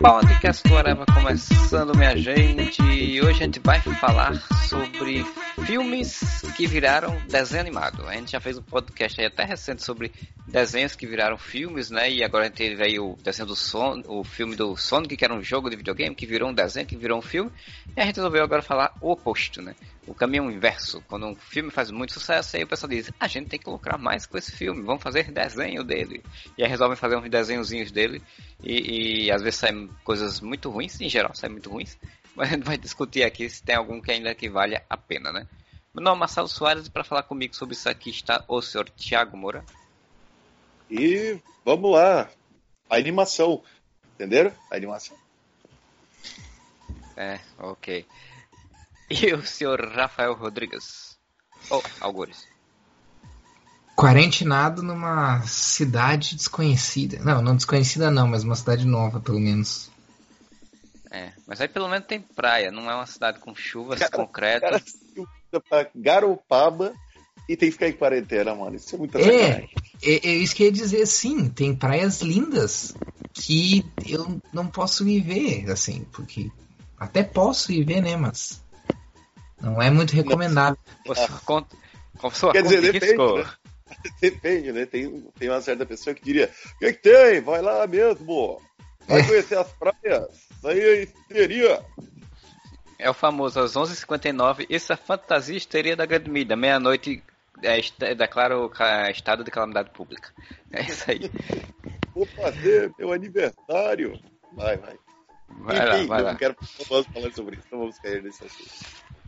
Podcast Whatever começando, minha gente. E hoje a gente vai falar sobre filmes que viraram desenho animado. A gente já fez um podcast aí até recente sobre desenhos que viraram filmes, né? E agora a gente teve aí o desenho do Son, o filme do Sonic, que era um jogo de videogame, que virou um desenho, que virou um filme. E a gente resolveu agora falar o oposto, né? O caminho inverso. Quando um filme faz muito sucesso, aí o pessoal diz, a gente tem que lucrar mais com esse filme, vamos fazer desenho dele. E aí resolvem fazer uns desenhozinhos dele. E, e às vezes saem coisas muito ruins, em geral saem muito ruins. Mas a gente vai discutir aqui se tem algum que ainda que vale a pena, né? Meu nome é Marcelo Soares e para falar comigo sobre isso aqui está o senhor Tiago Moura. E vamos lá. A animação. Entenderam? A animação. É, ok. E o senhor Rafael Rodrigues. Oh, Algures. Quarentinado numa cidade desconhecida. Não, não desconhecida não, mas uma cidade nova, pelo menos. É, mas aí pelo menos tem praia, não é uma cidade com chuvas, cara, concreto. Cara, pra Garopaba e tem que ficar em quarentena, mano. Isso é muita é, é, é isso que eu ia dizer, sim. Tem praias lindas que eu não posso viver, assim, porque até posso viver, né, mas não é muito recomendável. Conta, Quer dizer, depende, né? depende, né? Tem, tem uma certa pessoa que diria: o que, é que tem? Vai lá mesmo. Vai é. conhecer as praias. Isso aí é histeria. É o famoso às 11h59. Isso é fantasia histeria da grande mídia. Meia-noite é, declaro estado de calamidade pública. É isso aí. Vou fazer meu aniversário. Vai, vai. Vai Enfim, lá, vai lá. Não quero falar sobre isso, não vamos cair nesse assunto.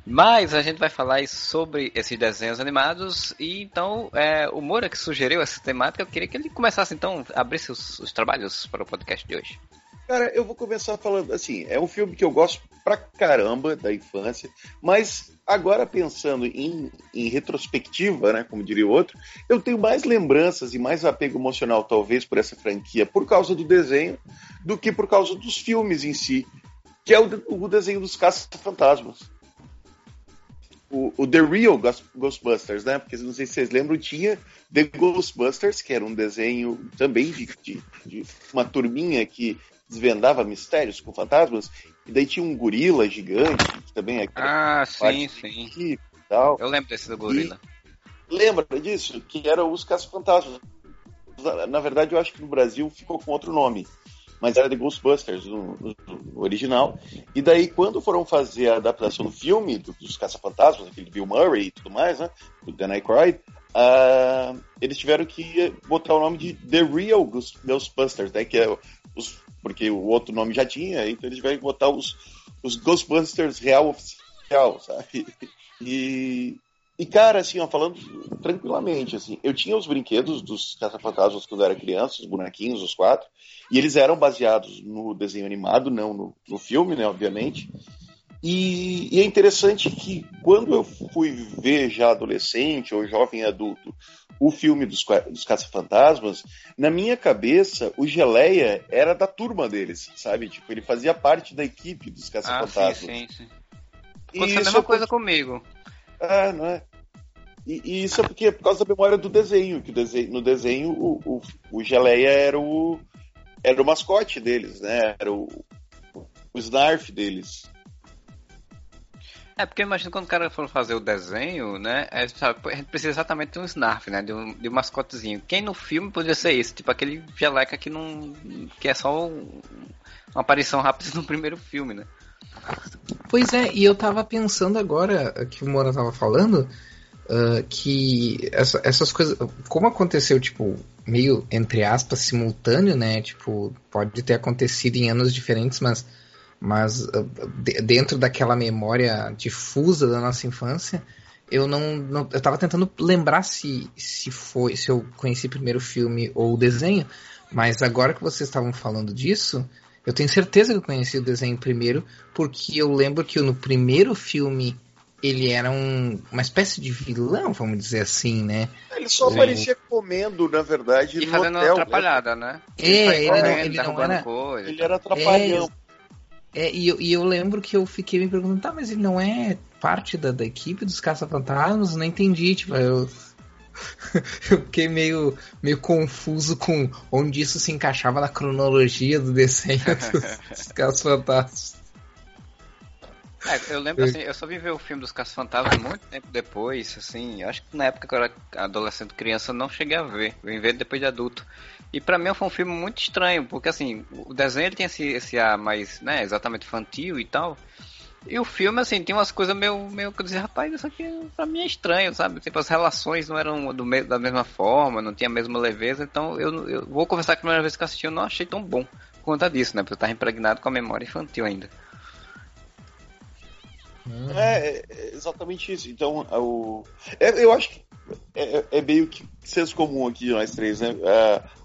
Mas a gente vai falar sobre esses desenhos animados e então é, o Moura que sugeriu essa temática, eu queria que ele começasse então a abrir os, os trabalhos para o podcast de hoje. Cara, eu vou começar falando assim, é um filme que eu gosto pra caramba da infância, mas agora pensando em, em retrospectiva, né, como diria o outro, eu tenho mais lembranças e mais apego emocional talvez por essa franquia por causa do desenho do que por causa dos filmes em si, que é o, o desenho dos caça-fantasmas. O, o, The Real Ghostbusters, né? Porque não sei se vocês lembram, tinha The Ghostbusters, que era um desenho também de, de, de uma turminha que desvendava mistérios com fantasmas, e daí tinha um gorila gigante, que também é. Ah, sim, sim. Tal. Eu lembro desse do gorila. E lembra disso? Que era os Caça-Fantasmas. Na verdade, eu acho que no Brasil ficou com outro nome. Mas era The Ghostbusters, no original. E daí, quando foram fazer a adaptação do filme, do, dos Caça-Fantasmas, aquele Bill Murray e tudo mais, né? Do Dan Aykroyd, uh, eles tiveram que botar o nome de The Real Ghostbusters, né? Que é os porque o outro nome já tinha, então eles vão botar os, os Ghostbusters real oficial, sabe? E, e cara, assim, ó, falando tranquilamente, assim, eu tinha os brinquedos dos Caça-Fantasmas quando eu era criança, os bonequinhos, os quatro, e eles eram baseados no desenho animado, não no, no filme, né, obviamente. E, e, é interessante que quando eu fui ver já adolescente ou jovem adulto o filme dos, dos Caça-Fantasmas, na minha cabeça o Geleia era da turma deles, sabe? Tipo, ele fazia parte da equipe dos Caça-Fantasmas. Ah, sim, sim, sim. A mesma é coisa comigo. Ah, não é? E, e, isso é porque é por causa da memória do desenho, que desenho, no desenho o, o, o Geleia era o, era o mascote deles, né? Era o, o Snarf deles. É, porque eu imagino quando o cara for fazer o desenho, né? É, sabe, a gente precisa exatamente de um Snarf, né? De um, de um mascotezinho. Quem no filme poderia ser isso? Tipo aquele geleca que não. que é só um, uma aparição rápida no primeiro filme, né? Pois é, e eu tava pensando agora que o Mora tava falando. Uh, que essa, essas coisas. Como aconteceu, tipo, meio, entre aspas, simultâneo, né? Tipo, pode ter acontecido em anos diferentes, mas mas uh, dentro daquela memória difusa da nossa infância, eu não, não eu estava tentando lembrar se se foi se eu conheci primeiro o filme ou o desenho, mas agora que vocês estavam falando disso, eu tenho certeza que eu conheci o desenho primeiro, porque eu lembro que no primeiro filme ele era um, uma espécie de vilão, vamos dizer assim, né? Ele só Sim. aparecia comendo, na verdade, e no fazendo hotel, né? atrapalhada, né? É, ele, comendo, ele, ele não era... Coisa, ele era atrapalhão. É, e, eu, e eu lembro que eu fiquei me perguntando, tá, mas ele não é parte da, da equipe dos caça-fantasmas? Não entendi, tipo, eu... eu fiquei meio, meio confuso com onde isso se encaixava na cronologia do desenho dos caça-fantasmas. É, eu lembro assim, eu só vim ver o filme dos Caça-Fantasmas muito tempo depois, assim, acho que na época que eu era adolescente, criança, não cheguei a ver, vim ver depois de adulto. E para mim foi um filme muito estranho, porque assim, o desenho ele tem esse, esse ar mais, né, exatamente infantil e tal, e o filme, assim, tem umas coisas meio, meio que eu dizia, rapaz, isso aqui pra mim é estranho, sabe? Tipo, as relações não eram do me da mesma forma, não tinha a mesma leveza, então eu, eu vou conversar que a primeira vez que assisti eu não achei tão bom por conta disso, né? Porque eu tava impregnado com a memória infantil ainda. Uhum. É, é, exatamente isso. Então, o, é, eu acho que é, é, meio que senso comum aqui de nós três, né?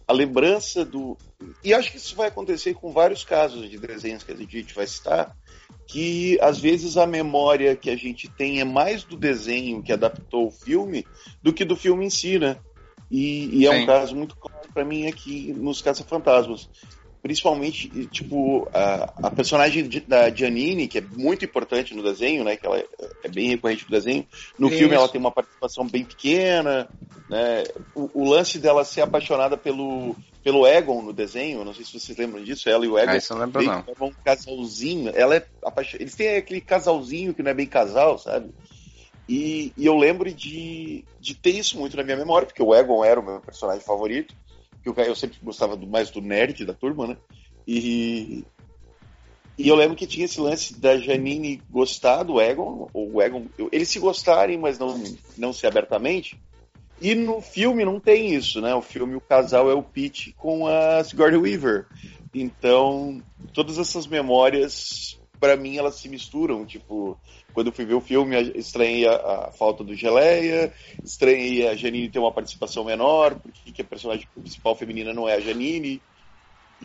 A, lembrança do. E acho que isso vai acontecer com vários casos de desenhos que a gente vai citar, que às vezes a memória que a gente tem é mais do desenho que adaptou o filme do que do filme em si, né? E, e é um caso muito claro para mim aqui nos Caça-Fantasmas principalmente, tipo, a, a personagem de, da Giannini, que é muito importante no desenho, né, que ela é, é bem recorrente no desenho, no Isso. filme ela tem uma participação bem pequena, né, o, o, lance dela ser apaixonada pelo, pelo Egon no desenho, não sei se vocês lembram disso, ela e o Egon, ah, isso não lembro, não. um casalzinho, ela é apaixon... eles têm aquele casalzinho que não é bem casal, sabe? E, e, eu lembro de, de ter isso muito na minha memória, porque o Egon era o meu personagem favorito, que eu sempre gostava do, mais do nerd da turma, né? E, e eu lembro que tinha esse lance da Janine gostar do Egon, ou o Egon, eles se gostarem, mas não, não se abertamente. E no filme não tem isso, né? O filme, o casal é o Pete com a Sigourney Weaver. Então, todas essas memórias, para mim, elas se misturam. Tipo, quando eu fui ver o filme, estranhei a, a falta do Geleia, estranhei a Janine ter uma participação menor, porque a personagem principal feminina não é a Janine.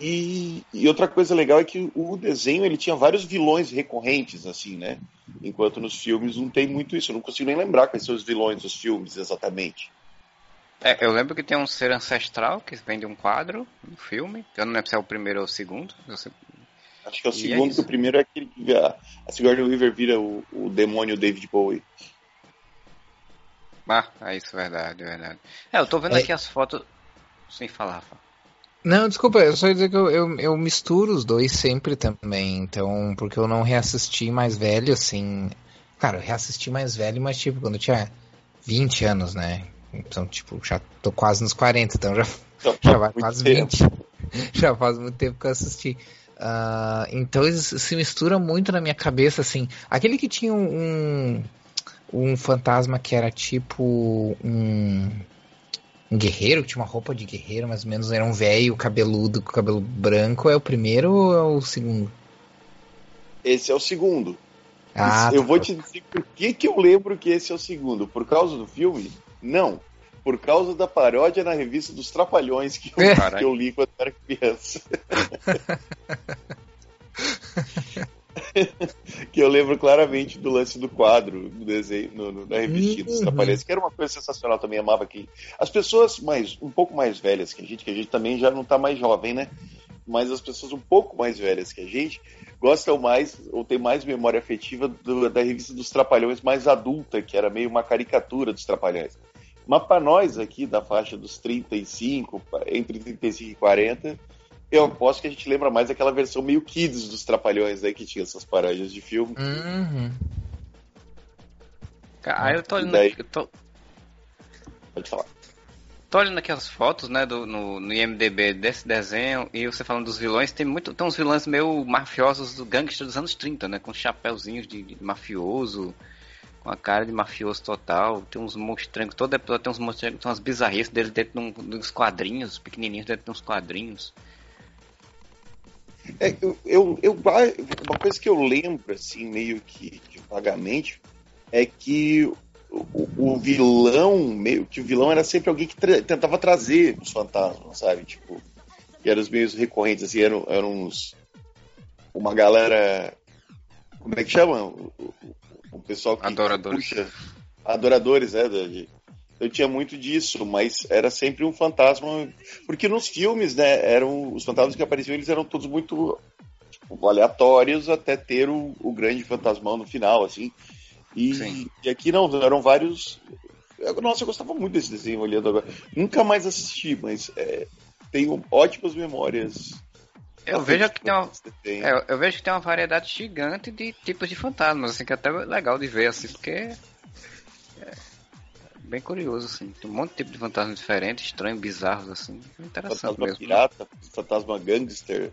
E, e, outra coisa legal é que o desenho ele tinha vários vilões recorrentes, assim, né? Enquanto nos filmes não tem muito isso. Eu não consigo nem lembrar quais são os vilões dos filmes exatamente. É, eu lembro que tem um ser ancestral que vem de um quadro no filme. Eu não lembro se é o primeiro ou o segundo. Acho que é o e é segundo, é que o primeiro é aquele que a, a Sigourney Weaver vira o, o demônio David Bowie. Ah, é isso, verdade, verdade. É, eu tô vendo é... aqui as fotos sem falar. Não, desculpa, eu só ia dizer que eu, eu, eu, misturo os dois sempre também, então, porque eu não reassisti mais velho, assim. Cara, eu reassisti mais velho, mas tipo, quando eu tinha 20 anos, né? Então, tipo, já tô quase nos 40, então já, então, já vai quase tempo. 20. já faz muito tempo que eu assisti. Uh, então isso se mistura muito na minha cabeça, assim. Aquele que tinha um, um fantasma que era tipo um, um guerreiro, que tinha uma roupa de guerreiro, mais ou menos, era um velho cabeludo com cabelo branco, é o primeiro ou é o segundo? Esse é o segundo. Ah, eu tá. vou te dizer por que, que eu lembro que esse é o segundo. Por causa do filme? Não por causa da paródia na revista dos Trapalhões que eu, é. que eu li quando era criança. que eu lembro claramente do lance do quadro do desenho no, no, na revistinha dos uhum. Trapalhões, que era uma coisa sensacional também, amava que as pessoas mais um pouco mais velhas que a gente, que a gente também já não está mais jovem, né? Mas as pessoas um pouco mais velhas que a gente gostam mais ou têm mais memória afetiva do, da revista dos Trapalhões mais adulta, que era meio uma caricatura dos Trapalhões. Mas para nós aqui, da faixa dos 35, entre 35 e 40, eu aposto que a gente lembra mais daquela versão meio kids dos Trapalhões, aí, que tinha essas paródias de filme. Uhum. Ah, eu tô olhando. Daí... Eu tô... Pode falar. Tô olhando aqui as fotos, né, do, no, no IMDB desse desenho, e você falando dos vilões, tem muito. Tem uns vilões meio mafiosos do gangster dos anos 30, né? Com chapéuzinhos de, de mafioso com a cara de mafioso total. Tem uns monstrangos, todo episódio tem uns monstrangos, tem umas bizarrices dele dentro de, uns quadrinhos, pequenininhos dentro de uns quadrinhos. É, eu, eu, eu, uma coisa que eu lembro, assim, meio que, que vagamente, é que o, o, vilão, meio que o vilão era sempre alguém que tra tentava trazer os fantasmas, sabe? Tipo, eram os meios recorrentes, assim, eram, eram uns. Uma galera. Como é que chama? O pessoal que Adoradores. puxa. Adoradores, é. de- Eu tinha muito disso, mas era sempre um fantasma. Porque nos filmes, né, eram. Os fantasmas que apareciam, eles eram todos muito tipo, aleatórios até ter o, o grande fantasmão no final, assim. E, e aqui não, eram vários. Nossa, eu gostava muito desse desenho olhando agora. Nunca mais assisti, mas é, tenho ótimas memórias. Eu vejo que tem uma. É, eu- vejo que tem uma variedade gigante de tipos de fantasmas, assim, que é até legal de ver, assim, porque é bem curioso, assim. Tem um monte de tipo de fantasmas diferentes, estranhos, bizarros, assim. Interessante Fantasma mesmo. pirata, fantasma gangster.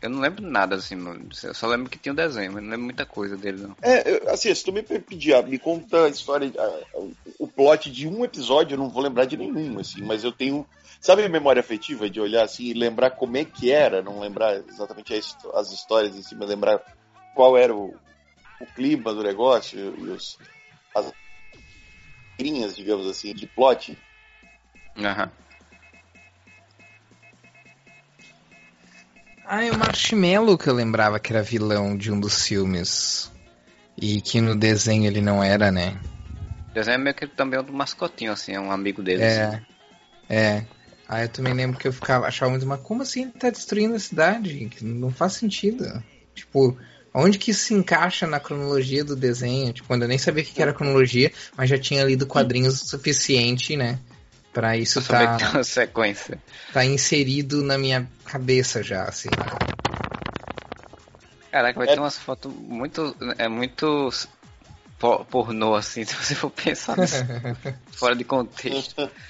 Eu não lembro nada, assim, mano. eu só lembro que tinha um desenho, mas não lembro muita coisa dele, não. É, assim, se tu me pedir, ah, me conta a história, ah, o- o plot de um episódio, eu não vou lembrar de nenhum, assim, mas eu tenho. Sabe a memória afetiva de olhar assim e lembrar como é que era? Não lembrar exatamente as histórias em si, mas lembrar qual era o, o clima do negócio e os, as linhas, digamos assim, de plot. Aham. Ah, é o Marshmallow que eu lembrava que era vilão de um dos filmes. E que no desenho ele não era, né? O desenho é meio que também é do mascotinho, assim, é um amigo dele. assim. É. Ah, eu também lembro que eu ficava, achava muito, mas como assim ele tá destruindo a cidade? Que Não faz sentido. Tipo, onde que isso se encaixa na cronologia do desenho? Tipo, quando eu nem sabia o que era cronologia, mas já tinha lido quadrinhos o suficiente, né? Pra isso tá, uma sequência. tá inserido na minha cabeça já, assim. Caraca, vai É- ter umas fotos muito. É muito. po- pornô, assim, se você for pensar nisso, fora de contexto.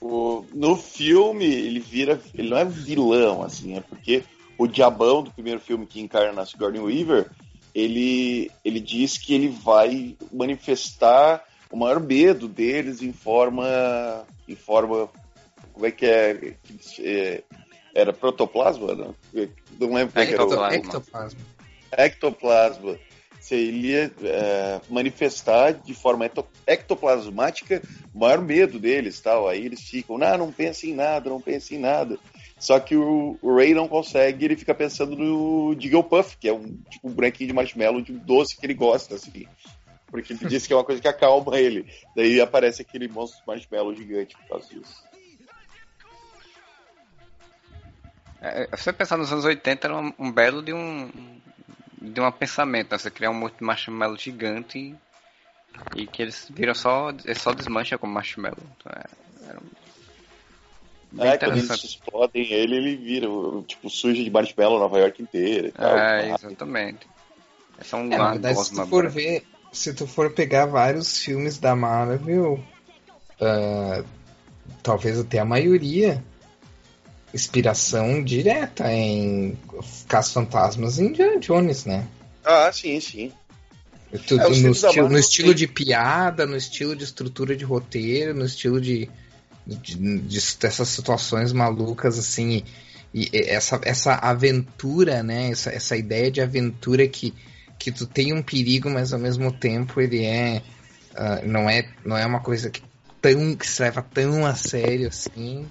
O- no filme, ele vira. Ele não é vilão, assim, é porque o diabão do primeiro filme que encarna a Sigourney Weaver, ele, ele diz que ele vai manifestar o maior medo deles em forma. em forma. Como é que é? é era protoplasma? Não, não lembro como é que era o- Ectoplasma. Ectoplasma. Se ele ia é, manifestar de forma ecto- ectoplasmática o maior medo deles, tal. Aí eles ficam, não, não pensa em nada, não pensa em nada. Só que o, o Ray não consegue, ele fica pensando no Jigglypuff, que é um tipo um bonequinho de marshmallow de um doce que ele gosta, assim. Porque ele disse que é uma coisa que acalma ele. Daí aparece aquele monstro marshmallow gigante por causa disso. É, se você pensar nos anos 80, era um, um belo de um. De um pensamento, né? Você criar um monte de marshmallow gigante e, e que eles viram só. Eles só desmancha como marshmallow. Então, é, era um- bem É, quando eles explodem ele, ele vira, tipo, suja de marshmallow Nova York inteira e tal. É, exatamente. É só um É, verdade, se tu for branca. ver, se tu for pegar vários filmes da Marvel, ah, talvez até a maioria, inspiração direta em Casos Fantasmas e Indiana Jones, né? Ah, sim, sim. É, no, da estilo, Marvel no estilo de piada, no estilo de estrutura de roteiro, no estilo de, de- de- dessas situações malucas assim e, e essa, essa aventura, né? Essa, essa ideia de aventura que, que tu tem um perigo, mas ao mesmo tempo ele é ah, não é não é uma coisa que tão que se leva tão a sério assim.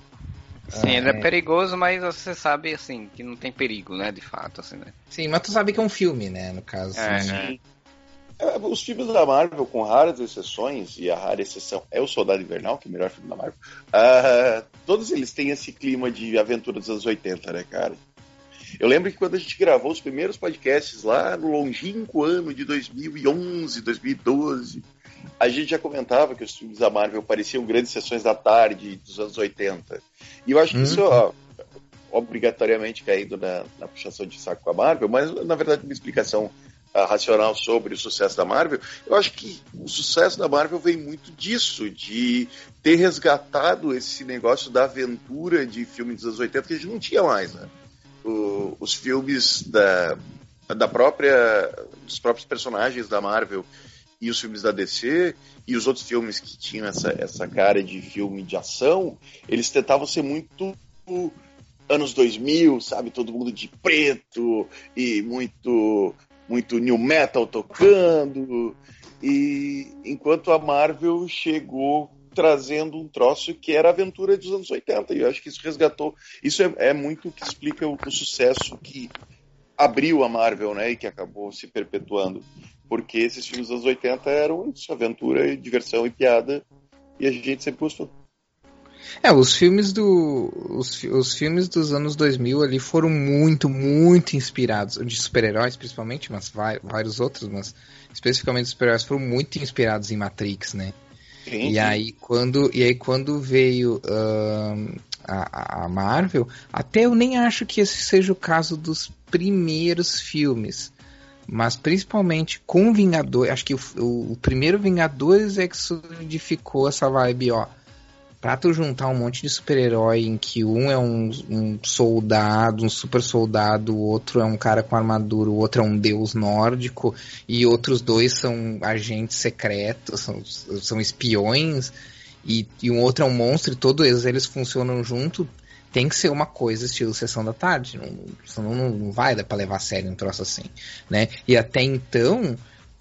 Sim, Ah, ele é é. perigoso, mas você sabe, assim, que não tem perigo, né, de fato, assim, né? Sim, mas tu sabe que é um filme, né? No caso. É, assim. né? Sim. É, Os filmes da Marvel, com raras exceções, e a rara exceção é o Soldado Invernal, que é o melhor filme da Marvel, ah, todos eles têm esse clima de aventura dos anos 80, né, cara? Eu lembro que quando a gente gravou os primeiros podcasts lá no longínquo ano de 2011, 2012, a gente já comentava que os filmes da Marvel pareciam grandes sessões da tarde dos anos 80. E eu acho que isso, Uhum. ó, obrigatoriamente caindo na, na puxação de saco com a Marvel, mas na verdade uma explicação ah, racional sobre o sucesso da Marvel, eu acho que o sucesso da Marvel vem muito disso, de ter resgatado esse negócio da aventura de filmes dos anos 80 que a gente não tinha mais, né? O- os filmes da, da própria dos próprios personagens da Marvel e os filmes da DC e os outros filmes que tinham essa, essa cara de filme de ação, eles tentavam ser muito anos 2000, sabe? Todo mundo de preto e muito muito new metal tocando. E enquanto a Marvel chegou trazendo um troço que era a aventura dos anos 80. E eu acho que isso resgatou. Isso é, é muito o que explica o, o sucesso que abriu a Marvel, né? E que acabou se perpetuando. Porque esses filmes dos anos 80 eram isso, aventura, diversão e piada. E a gente sempre gostou. É, os filmes do os, os filmes dos anos 2000 ali foram muito, muito inspirados, de super-heróis principalmente, mas vários outros, mas especificamente os super-heróis foram muito inspirados em Matrix, né? Sim, e aí quando e aí quando veio a, a Marvel, até eu nem acho que esse seja o caso dos primeiros filmes. Mas principalmente com Vingadores, acho que o, o, o primeiro Vingadores é que solidificou essa vibe, ó. Pra tu juntar um monte de super-herói em que um é um, um, soldado, um super soldado, o outro é um cara com armadura, o outro é um deus nórdico, e outros dois são agentes secretos, são, são espiões, e, e um outro é um monstro, e todos eles funcionam junto, tem que ser uma coisa estilo Sessão da Tarde, não, não, não vai dar pra levar a sério um troço assim, né? E até então,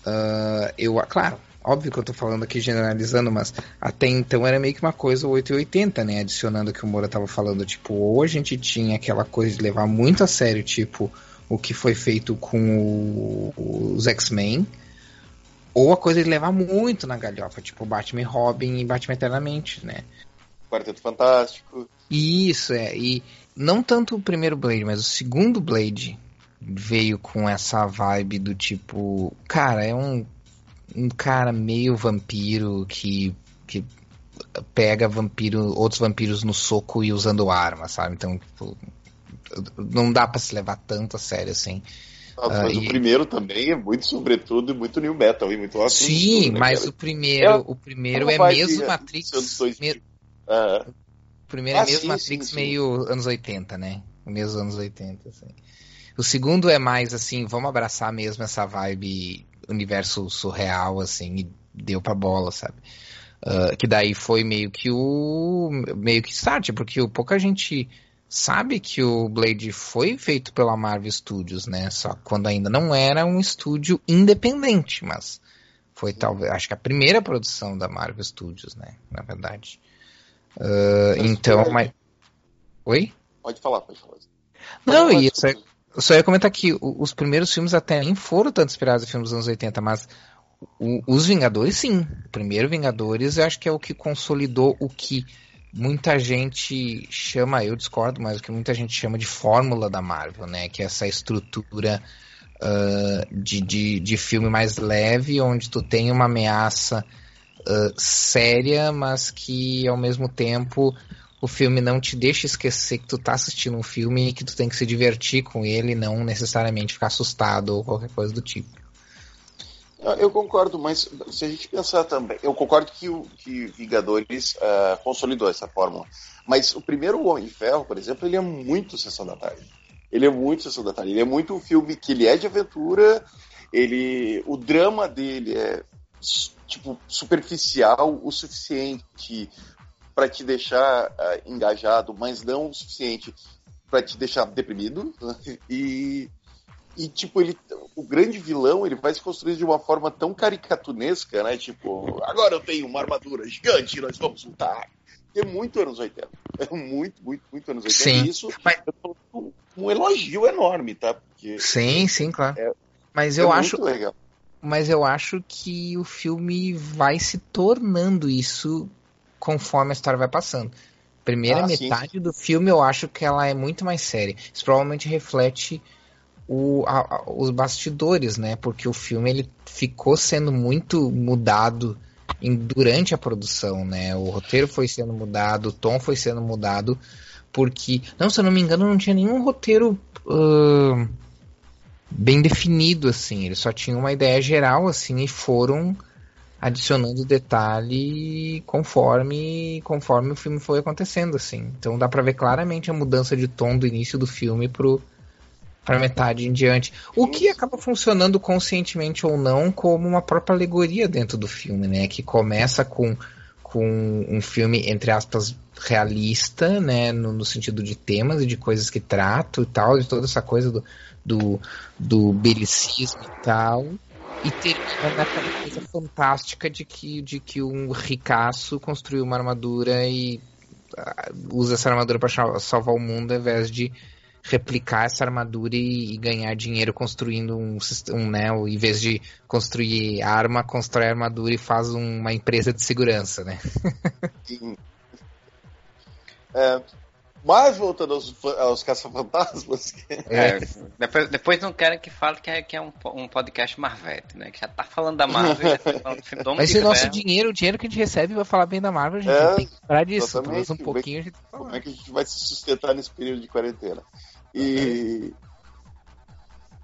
uh, eu, claro, Óbvio que eu tô falando aqui generalizando, mas até então era meio que uma coisa 880, né? Adicionando o que o Moura tava falando. Tipo, ou a gente tinha aquela coisa de levar muito a sério, tipo, o que foi feito com o, os X-Men, ou a coisa de levar muito na galhofa, tipo Batman e Robin e Batman Eternamente, né? Quarteto Fantástico. Isso, é. E não tanto o primeiro Blade, mas o segundo Blade veio com essa vibe do tipo, cara, é um um cara meio vampiro que, que pega vampiro, outros vampiros no soco e usando arma, sabe? Então, tipo, não dá para se levar tanto a sério assim. Ah, mas uh, o e... primeiro também é muito sobretudo e muito new metal e muito Sim, né, mas cara? o primeiro, é, o primeiro é mesmo Matrix. Me... O primeiro é ah, é mesmo sim, Matrix sim, sim. meio anos 80, né? Mesmo anos 80, assim. O segundo é mais assim, vamos abraçar mesmo essa vibe universo surreal, assim, e deu pra bola, sabe? Uh, que daí foi meio que o. meio que start, porque pouca gente sabe que o Blade foi feito pela Marvel Studios, né? Só quando ainda não era um estúdio independente, mas foi talvez, acho que a primeira produção da Marvel Studios, né? Na verdade. Uh, então, mas. Oi? Pode falar, pode falar. Não, e isso é, eu só ia comentar que os primeiros filmes até nem foram tanto inspirados em filmes dos anos 80, mas o, os Vingadores sim. O primeiro Vingadores eu acho que é o que consolidou o que muita gente chama, eu discordo, mas o que muita gente chama de fórmula da Marvel, né? Que é essa estrutura uh, de, de, de filme mais leve, onde tu tem uma ameaça uh, séria, mas que ao mesmo tempo o filme não te deixa esquecer que tu tá assistindo um filme e que tu tem que se divertir com ele, não necessariamente ficar assustado ou qualquer coisa do tipo. Eu concordo, mas se a gente pensar também, eu concordo que o que Vingadores uh, consolidou essa fórmula. Mas o primeiro Homem de Ferro, por exemplo, ele é muito Sessão da Tarde. Ele é muito Sessão da Tarde. Ele é muito um filme que ele é de aventura, ele, o drama dele é tipo superficial o suficiente para te deixar uh, engajado, mas não o suficiente para te deixar deprimido. E, e, tipo, ele, o grande vilão ele vai se construir de uma forma tão caricatunesca, né? Tipo, agora eu tenho uma armadura gigante, nós vamos lutar. É muito anos 80. É muito, muito, muito anos 80. Sim, e isso mas... é um, elogio enorme, tá? Porque sim, sim, claro. É, mas eu é acho. Legal. Mas eu acho que o filme vai se tornando isso conforme a história vai passando. Primeira ah, metade sim. do filme eu acho que ela é muito mais séria. Isso provavelmente reflete o, a, a, os bastidores, né? Porque o filme ele ficou sendo muito mudado em, durante a produção, né? O roteiro foi sendo mudado, o tom foi sendo mudado, porque, não, se eu não me engano, não tinha nenhum roteiro uh, bem definido, assim. Eles só tinham uma ideia geral, assim, e foram adicionando detalhe conforme conforme o filme foi acontecendo assim. Então dá para ver claramente a mudança de tom do início do filme pro para metade em diante. O que acaba funcionando conscientemente ou não como uma própria alegoria dentro do filme, né? Que começa com, com um filme, entre aspas, realista, né? No, no sentido de temas e de coisas que trato e tal, de toda essa coisa do, do, do belicismo e tal e termina naquela coisa fantástica de que, de que um ricaço construiu uma armadura e uh, usa essa armadura para salvar o mundo ao invés de replicar essa armadura e, e ganhar dinheiro construindo um, um né, em vez de construir arma, constrói armadura e faz uma empresa de segurança, né? Sim. É, mas voltando aos, aos caça-fantasmas. É, depois, depois não querem que fale que é, que é um, um podcast Marvete, né? Que já tá falando da Marvel. já tá falando do filme do Mas se o nosso dinheiro, o dinheiro que a gente recebe vai falar bem da Marvel, a gente é, tem que parar disso. Pelo um pouquinho a gente tá Como é que a gente vai se sustentar nesse período de quarentena? E.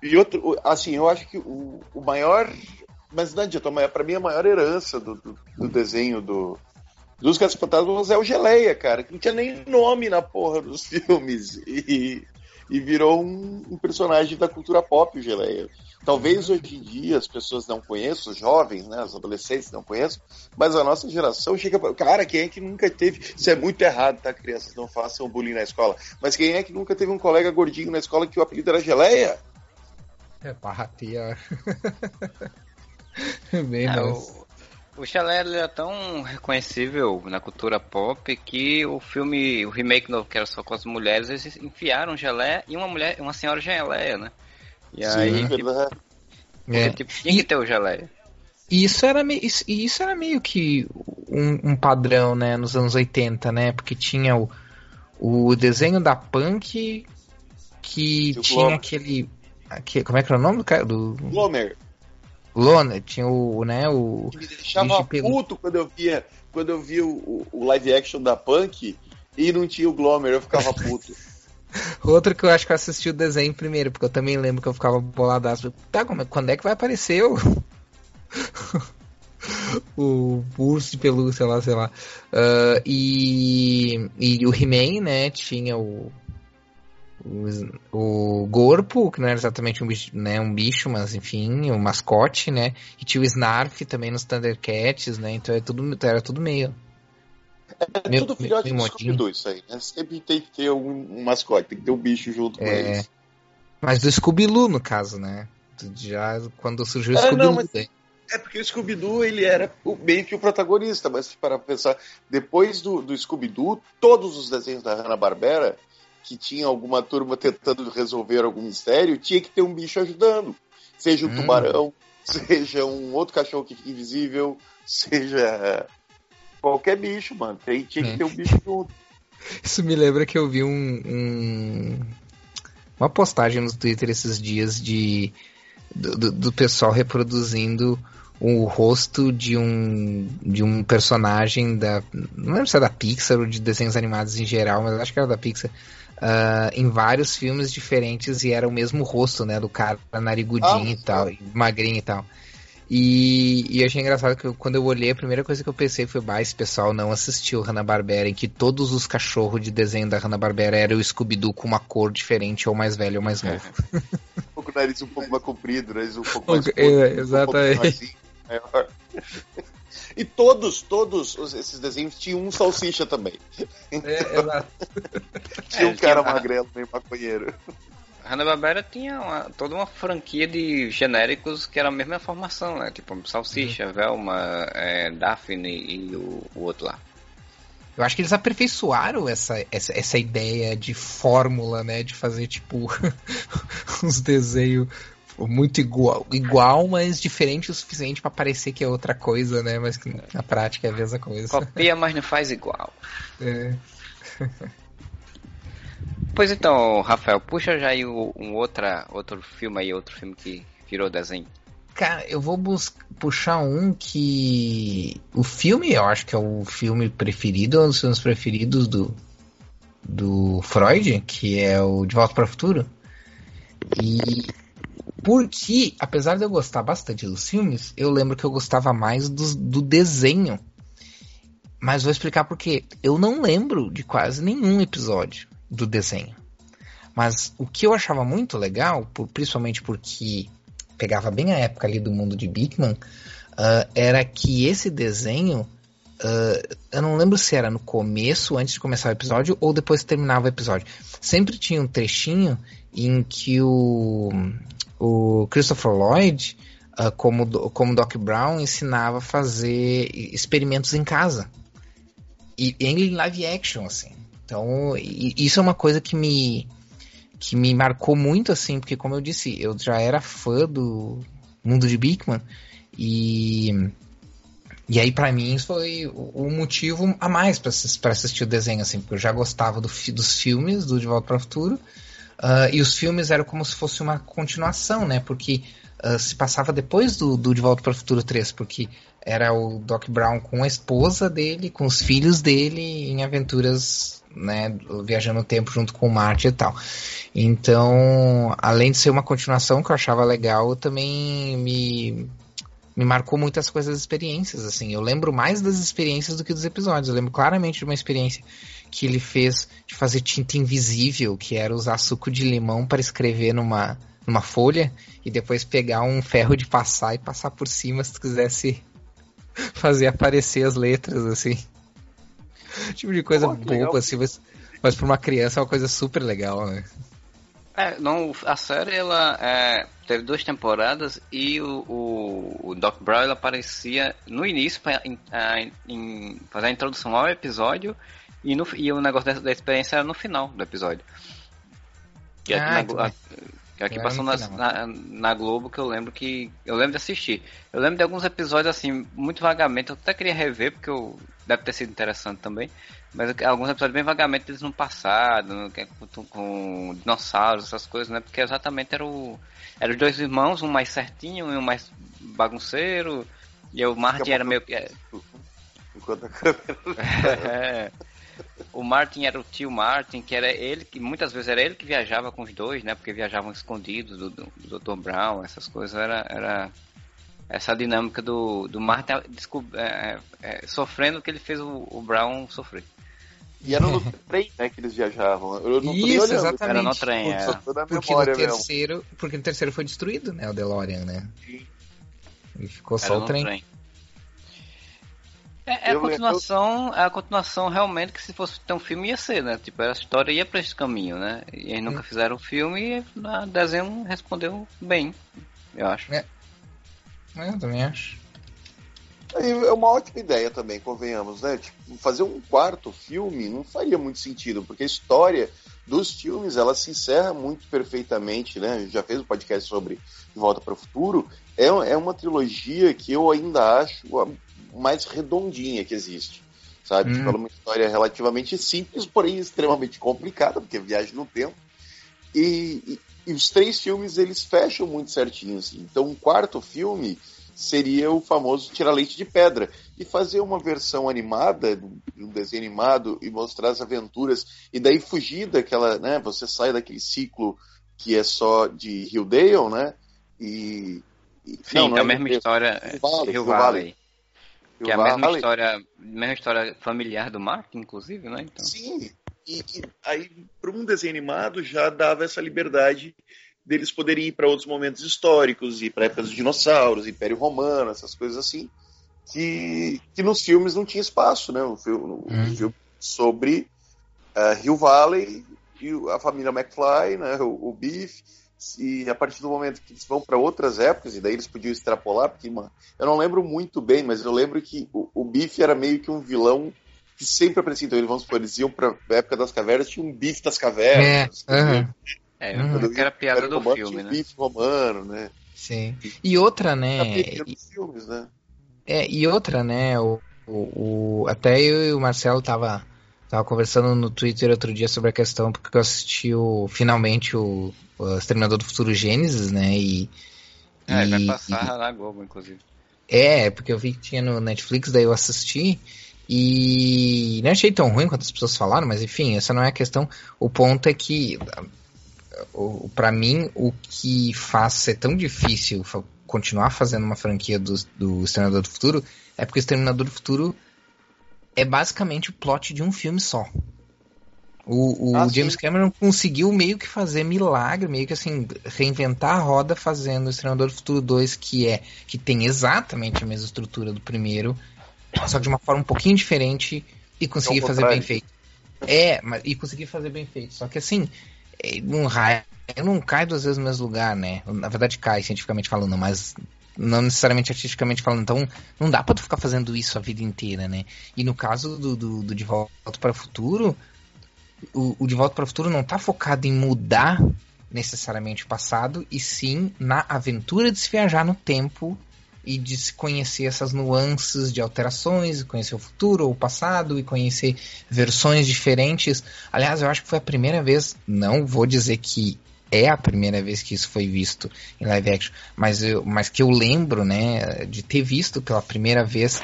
E outro, assim, eu acho que o, o maior. Mas não adianta, para mim a maior herança do, do, do desenho do, dos Casos Fantasmas é o Geleia, cara, que não tinha nem nome na porra dos filmes. E, e virou um, um, personagem da cultura pop, o Geleia. Talvez hoje em dia as pessoas não conheçam, os jovens, né, os adolescentes não conheçam, mas a nossa geração chega para. Cara, quem é que nunca teve. Isso é muito errado, tá, crianças? Não façam bullying na escola. Mas quem é que nunca teve um colega gordinho na escola que o apelido era Geleia? É, parratia. Bem, é, o, o Chalé é tão reconhecível na cultura pop que o filme, o remake novo que era só com as mulheres, eles enfiaram um gelé e uma mulher, uma senhora geleia, né? E Sim, aí, tipo, é. tipo, tinha que ter o geleia. E isso era, meio, isso, isso era meio que um, um, padrão, né, nos anos 80, né? Porque tinha o, o desenho da Punk que tinha aquele, aquele. Como é que era o nome do cara? Do... Glomer. Lona, tinha o, né, o... Me deixava puto quando eu via, quando eu via o, o, live action da Punk e não tinha o Glomer, eu ficava puto. Outro que eu acho que eu assisti o desenho primeiro, porque eu também lembro que eu ficava boladaço. Tá, como, é, quando é que vai aparecer o... o urso de pelúcia lá, sei lá. Uh, e, e o He-Man, né, tinha o o, o Gorpo, que não era exatamente um bicho, né, um bicho, mas enfim, um mascote, né? E tinha o Snarf também nos Thundercats, né? Então é tudo, era tudo meio. É meio, tudo filhote meio, de scooby isso aí, né? Sempre tem que ter um, um, mascote, tem que ter um bicho junto é, com eles. Mas do Scooby-Doo, no caso, né? Já quando surgiu o é, Scooby-Doo. Mas... É porque o Scooby-Doo ele era meio que o protagonista, mas para pensar, depois do, do Scooby-Doo, todos os desenhos da Hanna-Barbera que tinha alguma turma tentando resolver algum mistério, tinha que ter um bicho ajudando. Seja um hum. tubarão, seja um outro cachorro que fica invisível, seja qualquer bicho, mano. Tem, tinha que ter um bicho junto. Isso me lembra que eu vi um, um, uma postagem no Twitter esses dias de do, do pessoal reproduzindo o rosto de um de um personagem da não lembro se é da Pixar ou de desenhos animados em geral, mas acho que era da Pixar uh, em vários filmes diferentes e era o mesmo rosto, né? Do cara narigudinho ah, e tal, e magrinho e tal. E, e eu achei engraçado que eu, quando eu olhei, a primeira coisa que eu pensei foi, bah, esse pessoal não assistiu Hanna-Barbera, em que todos os cachorros de desenho da Hanna-Barbera eram o Scooby-Doo com uma cor diferente, ou mais velho ou mais novo. um pouco nariz um pouco mais comprido, nariz um pouco mais curto, é, exatamente. Um pouco e todos, todos esses desenhos tinham um salsicha também. É, exato. tinha um cara tinha magrelo, meio maconheiro. Hanna-Barbera tinha uma, toda uma franquia de genéricos que era a mesma formação, né? Tipo, Salsicha, uhum. Velma, é, Daphne e o, o, outro lá. Eu acho que eles aperfeiçoaram essa, essa, essa ideia de fórmula, né? De fazer, tipo, uns desenhos muito igual, igual, mas diferente o suficiente para parecer que é outra coisa, né? Mas que na prática é a mesma coisa. Copia, mas não faz igual. É. pois então, Rafael, puxa já aí um outra, outro filme aí, outro filme que virou desenho. Cara, eu vou puxar um que. O filme, eu acho que é o filme preferido, um dos filmes preferidos do, do Freud, que é o De Volta para o Futuro. E porque, apesar de eu gostar bastante dos filmes, eu lembro que eu gostava mais do, do desenho. Mas vou explicar por quê. Eu não lembro de quase nenhum episódio do desenho. Mas o que eu achava muito legal, por, principalmente porque pegava bem a época ali do mundo de Bigman, uh, era que esse desenho, uh, eu não lembro se era no começo, antes de começar o episódio, ou depois que terminava o episódio. Sempre tinha um trechinho em que o, o Christopher Lloyd, uh, como, como Doc Brown, ensinava a fazer experimentos em casa. E em live action, assim. Então, isso é uma coisa que me que me marcou muito, assim, porque como eu disse, eu já era fã do mundo de Bigman e e aí para mim isso foi o, motivo a mais para assistir o desenho, assim, porque eu já gostava do, dos filmes do De Volta para o Futuro uh, e os filmes eram como se fosse uma continuação, né? Porque uh, se passava depois do, do De Volta para o Futuro 3, porque era o Doc Brown com a esposa dele, com os filhos dele em aventuras né, viajando no tempo junto com o Marte e tal. Então, além de ser uma continuação que eu achava legal, também me, me marcou muitas coisas, experiências, assim. Eu lembro mais das experiências do que dos episódios. Eu lembro claramente de uma experiência que ele fez de fazer tinta invisível, que era usar suco de limão para escrever numa, numa folha e depois pegar um ferro de passar e passar por cima se tu quisesse fazer aparecer as letras, assim. tipo de coisa oh, boba, assim, mas, mas pra uma criança é uma coisa super legal, né? É, não, a série ela é, teve duas temporadas e o, o, o Doc Brown aparecia no início para fazer a introdução ao episódio e, no, e o negócio da, da experiência era no final do episódio. Que ah, aqui, na, a, que aqui passou na, na, na, Globo que eu lembro que. Eu lembro de assistir. Eu lembro de alguns episódios assim, muito vagamente, eu até queria rever, porque eu, deve ter sido interessante também. Mas alguns episódios bem vagamente eles no passado, é com, com dinossauros, essas coisas, né? Porque exatamente era o. Eram os dois irmãos, um mais certinho e um mais bagunceiro. E o Martin era meio que. É. Enquanto a câmera. é. O Martin era o tio Martin, que era ele, que muitas vezes era ele que viajava com os dois, né? Porque viajavam escondidos do, do, do Dr. Brown, essas coisas. Era, era essa dinâmica do, do Martin é, é, sofrendo o que ele fez o, o Brown sofrer. E era no trem, né, que eles viajavam. Eu não Isso, olhando, exatamente. Era no trem, é. porque, no terceiro, mesmo. porque no terceiro foi destruído, né, o DeLorean, né? Sim. E ficou era só o trem. trem. É, é a continuação, é a continuação realmente que se fosse ter um filme ia ser, né? Tipo, a história ia para esse caminho, né? E eles nunca hum. fizeram o filme e o desenho respondeu bem, eu acho. É, é, eu também acho. É uma ótima ideia também, convenhamos, né? Tipo, fazer um quarto filme não faria muito sentido, porque a história dos filmes ela se encerra muito perfeitamente, né? Já fez um podcast sobre De Volta para o Futuro. É, é uma trilogia que eu ainda acho mais redondinha que existe, sabe? Hum. Tipo, é uma história relativamente simples, porém extremamente complicada, porque é viagem no tempo. E, e, e os três filmes eles fecham muito certinho. Assim. Então, um quarto filme seria o famoso tirar leite de pedra e fazer uma versão animada um desenho animado e mostrar as aventuras e daí fugir daquela, né? Você sai daquele ciclo que é só de Hildale, né? E, e Sim, não, não é a mesma história. Valley, Rio Valley. Valley. Que é a mesma história, mesma história familiar do Mark, inclusive, né? Então. Sim, e, e aí, para um desenho animado, já dava essa liberdade deles poderem ir para outros momentos históricos, ir para épocas dos dinossauros, Império Romano, essas coisas assim, que, que nos filmes não tinha espaço, né? O filme, hum. o filme sobre uh, Hill Valley e a família McFly, né? O, o Beef, e a partir do momento que eles vão para outras épocas, e daí eles podiam extrapolar, porque mano, eu não lembro muito bem, mas eu lembro que o, o Biff era meio que um vilão que sempre aparecia. Então, eles, vamos supor, eles iam pra época das cavernas, tinha um bife das cavernas. É, uhum. é uhum. era a piada do romano, filme, né? bife romano, né? Sim. E outra, né? E, filmes, né? É, e outra, né? O, o, o, até eu e o Marcelo tava, tava conversando no Twitter outro dia sobre a questão, porque eu assisti o, finalmente o, o Exterminador do Futuro Gênesis, né? E, é, e, vai passar e, na Globo, inclusive. É, porque eu vi que tinha no Netflix, daí eu assisti. E não achei tão ruim quanto as pessoas falaram, mas enfim, essa não é a questão. O ponto é que, para mim, o que faz ser tão difícil continuar fazendo uma franquia do, do Exterminador do Futuro é porque o Exterminador do Futuro é basicamente o plot de um filme só. O, o ah, James Cameron conseguiu meio que fazer milagre, meio que assim, reinventar a roda fazendo o Exterminador do Futuro 2, que é que tem exatamente a mesma estrutura do primeiro, só de uma forma um pouquinho diferente e conseguir fazer bem feito. É, mas, e conseguir fazer bem feito. Só que assim, é, não, não cai duas vezes no mesmo lugar, né? Na verdade cai, cientificamente falando, mas não necessariamente artisticamente falando. Então, não dá pra tu ficar fazendo isso a vida inteira, né? E no caso do, do, do De Volta para o Futuro, o, o De Volta para o Futuro não tá focado em mudar necessariamente o passado, e sim na aventura de se viajar no tempo e de se conhecer essas nuances de alterações, conhecer o futuro ou o passado e conhecer versões diferentes. Aliás, eu acho que foi a primeira vez, não vou dizer que é a primeira vez que isso foi visto em live action, mas, eu, mas que eu lembro, né, de ter visto pela primeira vez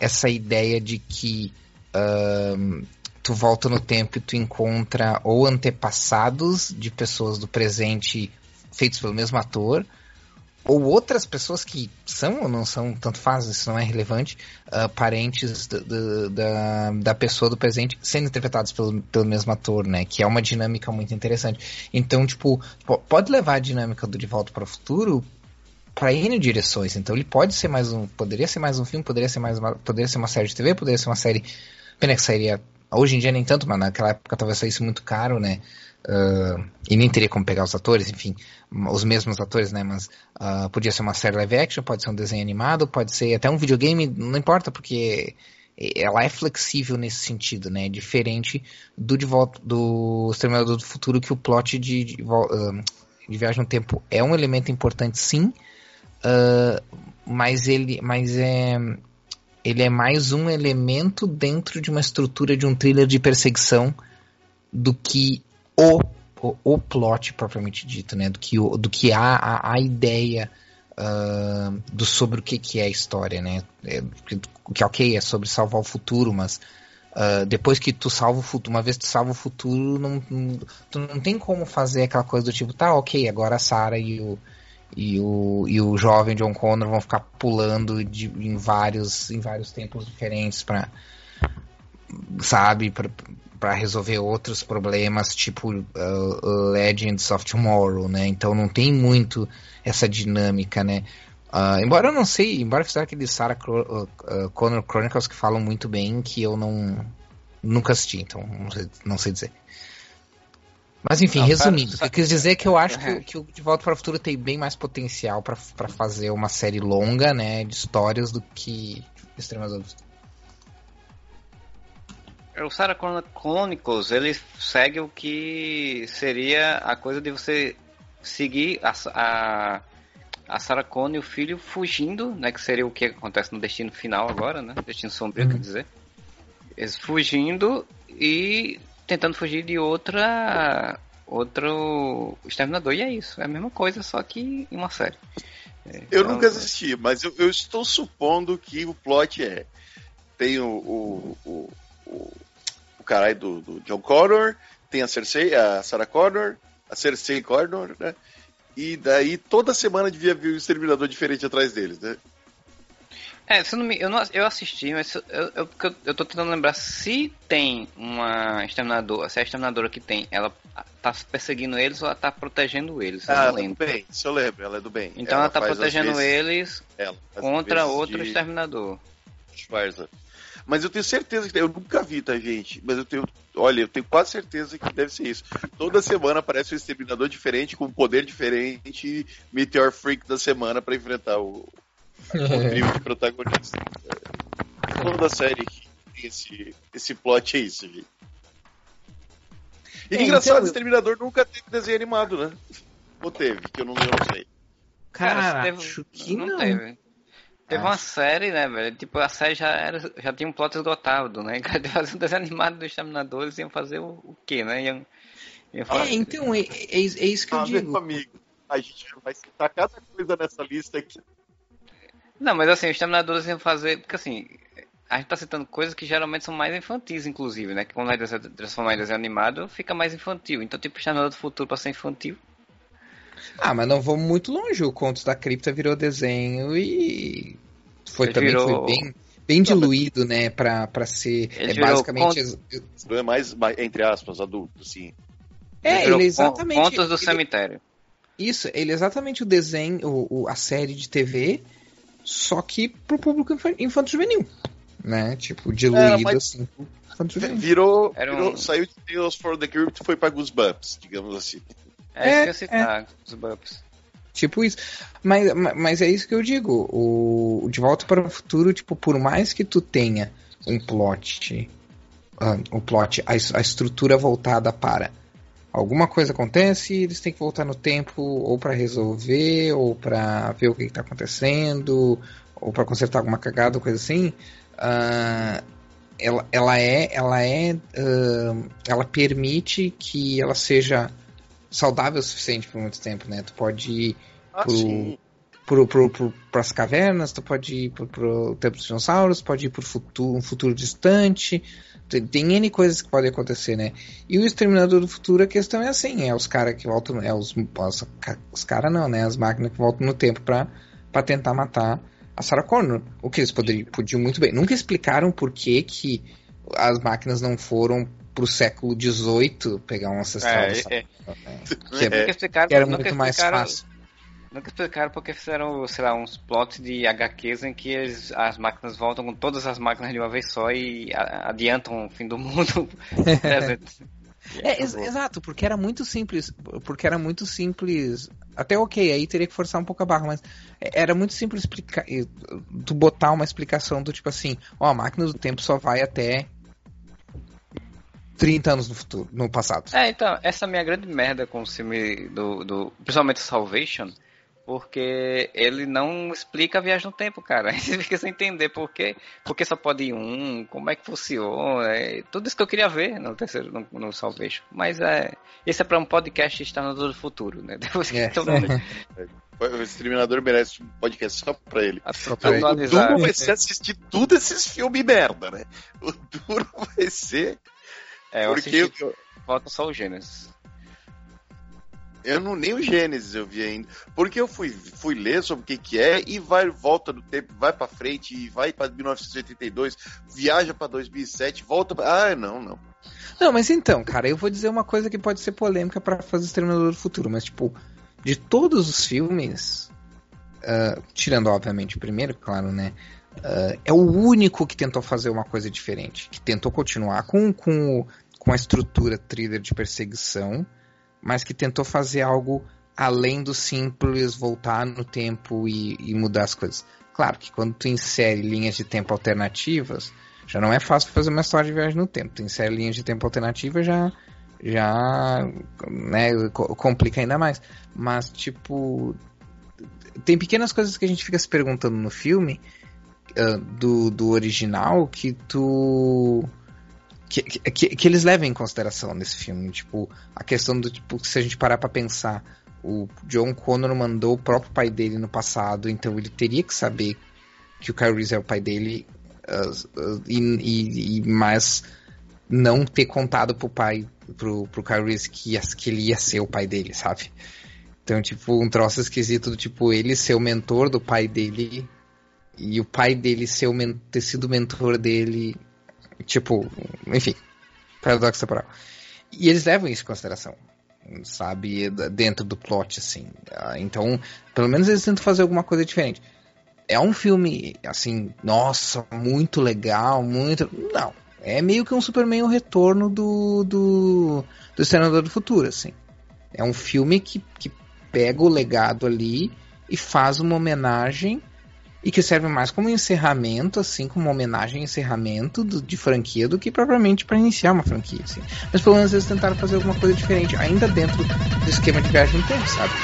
essa ideia de que uh, tu volta no tempo e tu encontra ou antepassados de pessoas do presente feitos pelo mesmo ator, ou outras pessoas que são ou não são, tanto faz, isso não é relevante, uh, parentes do, do, da, da pessoa do presente sendo interpretados pelo, pelo mesmo ator, né? Que é uma dinâmica muito interessante. Então, tipo, pode levar a dinâmica do De Volta para o Futuro para N direções. Então, ele pode ser mais um, poderia ser mais um filme, poderia ser mais uma, poderia ser uma série de TV, poderia ser uma série, pena que sairia hoje em dia nem tanto, mas naquela época talvez saísse muito caro, né? Uh, e nem teria como pegar os atores, enfim, os mesmos atores, né? Mas uh, podia ser uma série live action, pode ser um desenho animado, pode ser até um videogame, não importa, porque ela é flexível nesse sentido, né? Diferente do de volta do Exterminador do Futuro, que o plot de, de, uh, de viagem no tempo é um elemento importante, sim, mas ele, mas é ele é mais um elemento dentro de uma estrutura de um thriller de perseguição do que o, o, o plot propriamente dito, né? Do que, o, do que a, a, a ideia uh, do sobre o que, que é a história, né? É, que ok, é sobre salvar o futuro, mas uh, depois que tu salva o futuro, uma vez que tu salva o futuro, não, não, tu não tem como fazer aquela coisa do tipo, tá, ok, agora a Sarah e o, e o, e o jovem John Connor vão ficar pulando de, em vários em vários tempos diferentes para sabe para resolver outros problemas tipo uh, Legends of Tomorrow né? Então não tem muito essa dinâmica né? Uh, embora eu não sei embora fizeram aquele Sarah Cro uh, Connor Chronicles que falam muito bem que eu não nunca assisti então não sei, não sei dizer. Mas enfim, não, resumindo, o que eu quis dizer é que eu acho que, que o De Volta para o Futuro tem bem mais potencial para fazer uma série longa, né, de histórias do que Extremadura. O Sarah Chronicles, ele segue o que seria a coisa de você seguir a, a, a Sarah Connor e o filho fugindo, né, que seria o que acontece no Destino Final agora, né, Destino Sombrio, uhum. quer dizer. Eles fugindo e tentando fugir de outra outro exterminador e é isso, é a mesma coisa, só que em uma série. É, eu então, nunca assisti, mas eu, eu, estou supondo que o plot é tem o, o, o caralho do, do, John Connor, tem a Cersei, a Sarah Connor, a Cersei Connor, né? E daí toda semana devia vir um exterminador diferente atrás deles, né? É, se eu, não me, eu, não, eu assisti, mas eu, eu, eu, eu tô tentando lembrar se tem uma exterminadora, se a exterminadora que tem, ela tá perseguindo eles ou ela tá protegendo eles. Ah, ela é do bem, se eu lembro, ela é do bem. Então ela, ela tá protegendo vezes, eles ela, contra outro de... exterminador. Schwarza. Mas eu tenho certeza que eu nunca vi, tá, gente? Mas eu tenho, olha, eu tenho quase certeza que deve ser isso. Toda semana aparece um exterminador diferente, com um poder diferente, Meteor Freak da semana para enfrentar o, o trio de protagonistas. É, toda série que tem esse, esse plot é isso, gente. E é, engraçado, então... Exterminador nunca teve desenho animado, né? Ou teve, que eu não, eu não sei. Cara, teve, acho que não. não. Teve. Teve uma série, né, velho? Tipo, a série já, era, já tinha um plot esgotado, né? De fazer um desenho animado dos Exterminadores, iam fazer o, o quê, né? Iam, iam é, então, é, é, é, isso que eu digo. Amigo, a gente vai citar cada coisa nessa lista aqui. Não, mas assim, os Exterminadores iam fazer. Porque assim, a gente tá citando coisas que geralmente são mais infantis, inclusive, né? Que quando vai transformar em desenho animado, fica mais infantil. Então, tipo, Exterminador do Futuro pra ser infantil. Ah, mas não vamos muito longe. O Contos da Cripta virou desenho e. Foi Ele também virou... foi bem, bem diluído, né? Pra, pra ser. Ele é basicamente. Cont... É mais, entre aspas, adulto, sim. É, ele, ele exatamente. Contos do ele... cemitério. Isso, ele é exatamente o desenho, o, o, a série de TV só que pro público infanto juvenil, né? Tipo, diluído é, assim. Virou, Era um... virou, saiu de Tales for the Crypt e foi pra Goosebumps, digamos assim. É, é isso que eu citar, é. Goosebumps. Tipo isso. Mas, mas é isso que eu digo. O, De Volta para o Futuro, tipo, por mais que tu tenha um plot uh, o plot, a, a estrutura voltada para alguma coisa acontece e eles têm que voltar no tempo ou para resolver ou para ver o que está acontecendo ou para consertar alguma cagada coisa assim uh, ela, ela é ela é uh, ela permite que ela seja saudável o suficiente por muito tempo né tu pode ir ah, pro, pro, pro, pro, pras cavernas tu pode ir pro, pro tempo dos dinossauros pode ir pro futuro um futuro distante tem, tem N coisas que podem acontecer, né? E o Exterminador do Futuro, a questão é assim, é os caras que voltam, é os, os, os caras não, né? As máquinas que voltam no tempo pra, pra tentar matar a Sarah Connor. O que eles poderiam, podiam muito bem. Nunca explicaram por que que as máquinas não foram pro século XVIII pegar um ancestral é, é, né? Que, é, que era muito mais fácil. Nunca explicaram porque fizeram, sei lá, uns plots de HQs em que eles, as máquinas voltam com todas as máquinas de uma vez só e adiantam o fim do mundo. é, ex exato, porque era muito simples. Porque era muito simples. Até ok, aí teria que forçar um pouco a barra, mas era muito simples explicar. Tu botar uma explicação do tipo assim, ó, a máquina do tempo só vai até 30 anos no futuro, no passado. É, então, essa é a minha grande merda com o filme do, do principalmente Salvation, porque ele não explica a viagem no tempo, cara. Aí você fica sem entender por quê, porque só pode ir um, como é que funciona, é, tudo isso que eu queria ver no terceiro, no, no Salvation. Mas é, esse é para um podcast estar no do futuro, né? Depois que é. todo mundo... O Exterminador merece um podcast só pra ele. O duro vai ser assistir tudo esses filmes merda, né? O duro vai ser. É, eu porque assisti, eu... falta só o Gênesis. Eu não nem o Gênesis eu vi ainda. Porque eu fui, fui ler sobre o que, que é e vai volta no tempo, vai para frente e vai para 1982, viaja para 2007, volta pra... Ah, não, não. Não, mas então, cara, eu vou dizer uma coisa que pode ser polêmica para fazer Exterminador do Futuro, mas tipo, de todos os filmes, uh, tirando obviamente o primeiro, claro, né? É o único que tentou fazer uma coisa diferente, que tentou continuar com, com, com a estrutura thriller de perseguição, mas que tentou fazer algo além do simples voltar no tempo e, e, mudar as coisas. Claro que quando tu insere linhas de tempo alternativas, já não é fácil fazer uma história de viagem no tempo. Tu insere linhas de tempo alternativas já já né, complica ainda mais. Mas tipo tem pequenas coisas que a gente fica se perguntando no filme uh, do, do original que tu que, que, que, eles levam em consideração nesse filme. Tipo, a questão do tipo, se a gente parar pra pensar, o John Connor mandou o próprio pai dele no passado, então ele teria que saber que o Kyle Reese é o pai dele, uh, uh, e, e, e, mas não ter contado pro pai, pro, pro Kyle Reese que, que ele ia ser o pai dele, sabe? Então, tipo, um troço esquisito do tipo, ele ser o mentor do pai dele e o pai dele ser o ter sido mentor dele Tipo, enfim, paradoxo temporal. E eles levam isso em consideração, sabe? Dentro do plot, assim. Ah, então, pelo menos eles tentam fazer alguma coisa diferente. É um filme, assim, nossa, muito legal, muito. Não. É meio que um Superman o retorno do, do, do Senador do Futuro, assim. É um filme que, que pega o legado ali e faz uma homenagem e que serve mais como encerramento, assim, como homenagem encerramento do, de franquia do que propriamente para iniciar uma franquia, assim. Mas pelo menos eles tentaram fazer alguma coisa diferente, ainda dentro do esquema de viagem no tempo, sabe?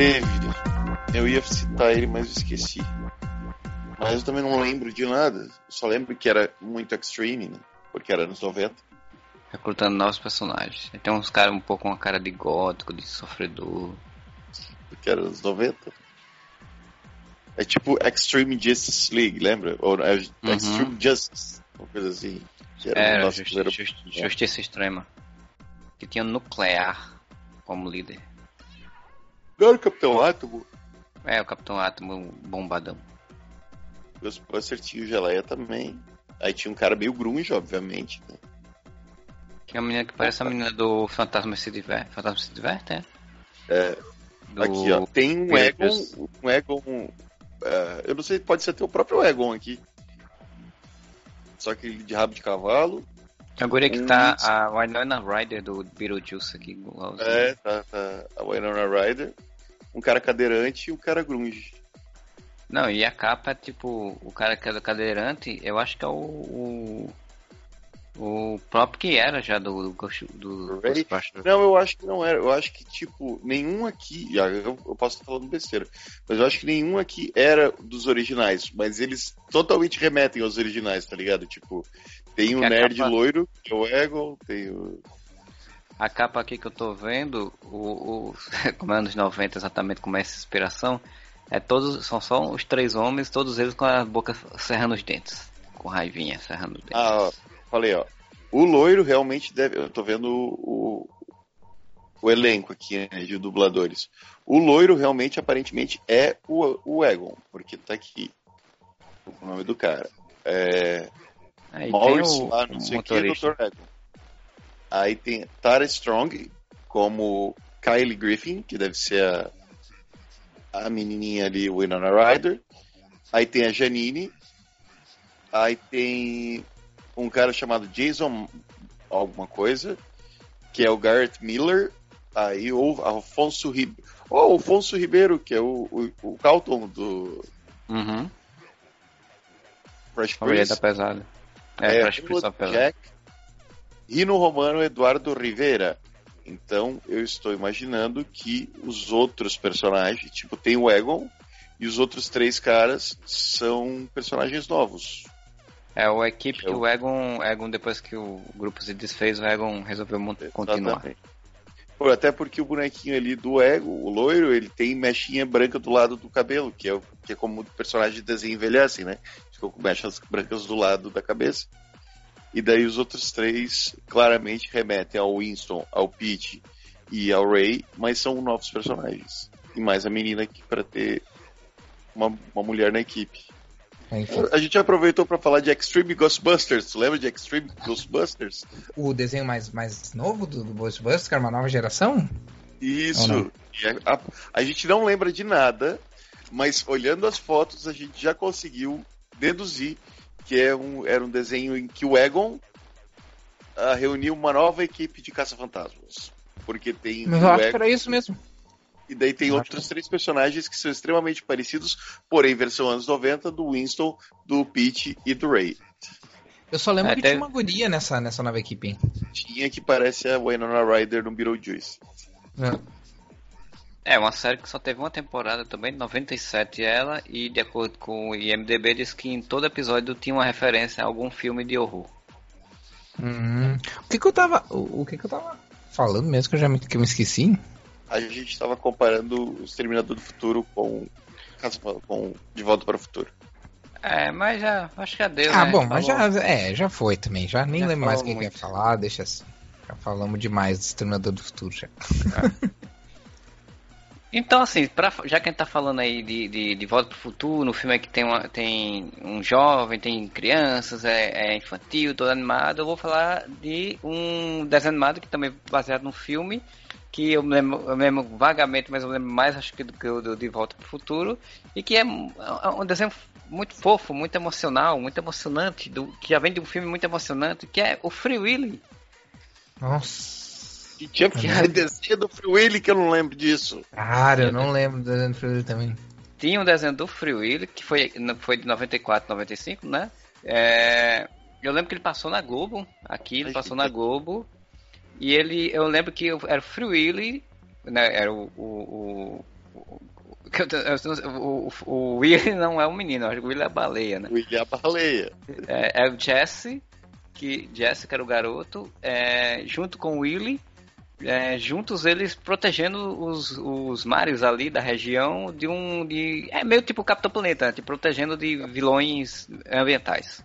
Teve. Eu ia citar ele, mas esqueci. Mas eu também não lembro de nada. Só lembro que era muito extreme, né? Porque era anos 90. Recrutando novos personagens. Tem uns caras um pouco com a cara de gótico, de sofredor. Porque era anos 90. É tipo Extreme Justice League, lembra? Ou é uhum. Extreme Justice, uma coisa assim. Que era, era justi justi Justiça Extrema. Que tinha nuclear como líder. Não o Capitão Átomo? É, o Capitão Átomo bombadão. Ghostbuster tinha o Geleia também. Aí tinha um cara meio grunge, obviamente. Né? Que é a menina que parece a menina do Fantasma se diverte. Fantasma se diverte, é? É. Do... Aqui, ó. Tem um. Egon. Um Egon. é, eu não sei, pode ser até o próprio Egon aqui. Só que de rabo de cavalo. A guria que tá a Winona Ryder do Beetlejuice aqui. igualzinho. É, tá, tá. A Winona Ryder. Um cara cadeirante e um cara grunge. Não, e a capa tipo, o cara que é do cadeirante, eu acho que é o. O, o próprio que era já do, do, do. Não, eu acho que não era. Eu acho que, tipo, nenhum aqui. Eu, eu posso estar falando besteira. Mas eu acho que nenhum aqui era dos originais. Mas eles totalmente remetem aos originais, tá ligado? Tipo, tem o a nerd capa- loiro, que é o Egon, tem o. A capa aqui que eu tô vendo, o, o como é anos 90 exatamente como é essa inspiração, é todos, são só os três homens, todos eles com a boca serrando os dentes. Com raivinha, serrando os dentes. Ah, ó, falei, ó. O loiro realmente deve. Eu tô vendo o, o elenco aqui né, de dubladores. O loiro realmente, aparentemente, é o, o Egon, porque tá aqui o nome do cara. É. Aí Morris, o, lá, não sei o que, motorista. Dr. Egon. Aí tem Tara Strong como Kylie Griffin, que deve ser a, a menininha ali, Winona Ryder. Aí tem a Janine. Aí tem um cara chamado Jason alguma coisa, que é o Garrett Miller. Aí o Alfonso Ribeiro. Oh, Alfonso Ribeiro, que é o, o, o Calton do Uhum. Fresh Prince. da pesada. É, É, Fresh Prince of Bel-Air. Jack. Rino Romano Eduardo Rivera. Então eu estou imaginando que os outros personagens, tipo, tem o Egon e os outros três caras são personagens novos. É o equipe que o Egon, Egon, depois que o grupo se desfez, o Egon resolveu continuar. Pô, até porque o bonequinho ali do Ego, o loiro, ele tem mechinha branca do lado do cabelo, que é, que é como o personagem de desenho envelhece, né? Ficou com mechas brancas do lado da cabeça. E daí os outros três claramente remetem ao Winston, ao Pete e ao Ray, mas são novos personagens. E mais a menina aqui para ter uma, uma mulher na equipe. A gente aproveitou para falar de Extreme Ghostbusters. Tu lembra de Extreme Ghostbusters? o desenho mais, mais novo do, do Ghostbusters, que era uma nova geração? Isso. a, a- a gente não lembra de nada, mas olhando as fotos a gente já conseguiu deduzir que é um, era um desenho em que o Egon ah, reuniu uma nova equipe de caça-fantasmas. Porque tem Mas eu acho que Egon, era isso mesmo. e daí tem eu outros três personagens que são extremamente parecidos, porém versão anos 90 do Winston, do Pete e do Ray. Eu só lembro É, que tinha uma guria nessa, nessa nova equipe. hein? Tinha que parece a Winona Ryder no Beetlejuice. É, uma série que só teve uma temporada também, 97 ela, e de acordo com o IMDB diz que em todo episódio tinha uma referência a algum filme de horror. Hum, o que que eu tava. O, o que que eu tava falando mesmo que eu já me, que eu me esqueci? A gente estava comparando o Exterminador do Futuro com, com De Volta para o Futuro. É, mas já, acho que já deu, ah, né? bom, mas Falou. já, é, já foi também. Já nem Já lembro mais o que que ia falar, deixa assim. Já falamos demais do Exterminador do Futuro já. Então, assim, pra, já que a gente tá falando aí de, de, de Volta pro Futuro, no filme é que tem, uma, tem um jovem, tem crianças, é, é infantil, todo animado, eu vou falar de um desenho animado que também é baseado num filme, que eu me lembro, eu lembro vagamente, mas eu lembro mais acho que do que o De Volta pro Futuro, e que é um, é um desenho muito fofo, muito emocional, muito emocionante, do, que já vem de um filme muito emocionante, que é o Free Willy. Nossa. E tinha que desenho do Free Willy que eu não lembro disso. Cara, eu não lembro do desenho do Free também. Tinha um desenho do Free Willy, que foi, foi de 94, 95, né? É, eu lembro que ele passou na Globo, aqui ele passou que- na Globo, e ele, eu lembro que era o Free Willy, né? Era o... o, o o- que o, o, Willy não é um menino, eu acho que o Willy é a baleia, né? William Baleia. É, é o Jesse, que Jesse que era o garoto, é, junto com o Willy, é, juntos eles protegendo os, os mares ali da região de um. De, é meio tipo Capitão Planeta, te protegendo de vilões ambientais.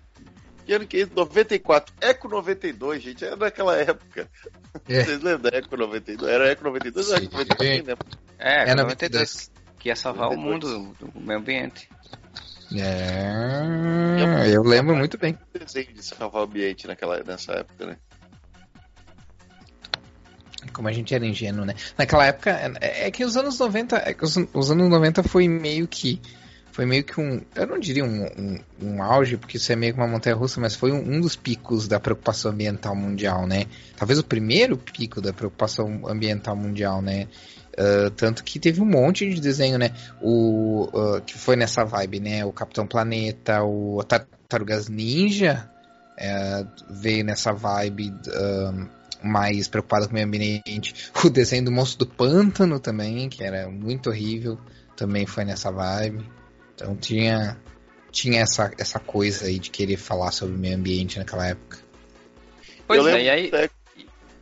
Que ano que é? 94. Eco 92, gente. Era daquela época. É. Vocês lembram da Eco 92? Era Eco 92 ou Eco 92? né? É, É 92, 92. que ia salvar o 92. mundo do, do meio ambiente. É, eu lembro muito bem. Desenho de salvar o ambiente naquela, nessa época, né? Como a gente era ingênuo, né? Naquela época, é, é que os anos 90, é os, os, anos 90 foi meio que foi meio que um, eu não diria um, um, um auge, porque isso é meio que uma montanha russa, mas foi um, um, dos picos da preocupação ambiental mundial, né? Talvez o primeiro pico da preocupação ambiental mundial, né? Uh, tanto que teve um monte de desenho, né? O, uh, que foi nessa vibe, né? O Capitão Planeta, o Tartarugas Ninja uh, veio nessa vibe mais preocupado com o meio ambiente. O desenho do Monstro do Pântano também, que era muito horrível, também foi nessa vibe. Então tinha, tinha essa, essa coisa aí de querer falar sobre o meio ambiente naquela época. Pois eu, é, lembro aí... da,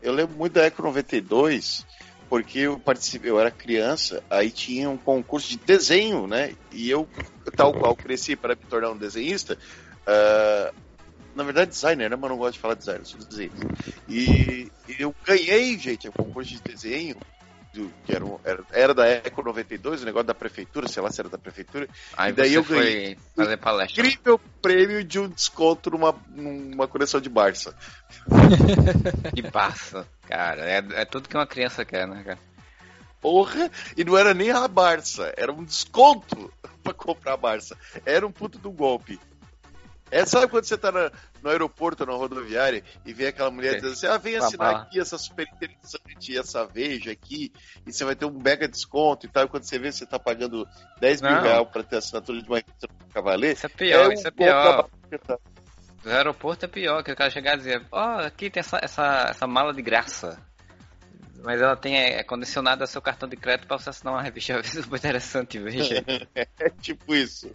eu lembro muito da Eco 92, porque eu participei, eu era criança, aí tinha um concurso de desenho, né? E eu, tal qual cresci para me tornar um desenhista, uh, na verdade designer, né? Mas não gosto de falar designer, sou desenhista. E, e eu ganhei, gente, o concurso de desenho do, que era, era, era, da Eco 92, o negócio da prefeitura, sei lá se era da prefeitura. Aí e daí eu ganhei fazer palestra. incrível prêmio de um desconto numa, numa coleção de Barça. de Barça, cara. É, é tudo que uma criança quer, né, cara? Porra! E não era nem a Barça, era um desconto pra comprar a Barça. Era um puto do golpe. É, sabe quando você tá na, no aeroporto, na rodoviária, e vê aquela mulher dizendo assim: ah, vem assinar aqui essa super interessante, essa veja aqui, e você vai ter um mega desconto e tal. E quando você vê, você tá pagando 10 mil reais pra ter assinatura de uma revista Cavaleiro. Isso é pior, é isso um é pior. No aeroporto é pior, que o cara chegar e dizer: ó, oh, aqui tem essa, essa, essa mala de graça. Mas ela tem é, condicionada ao seu cartão de crédito para você assinar uma revista muito interessante, veja. é tipo isso.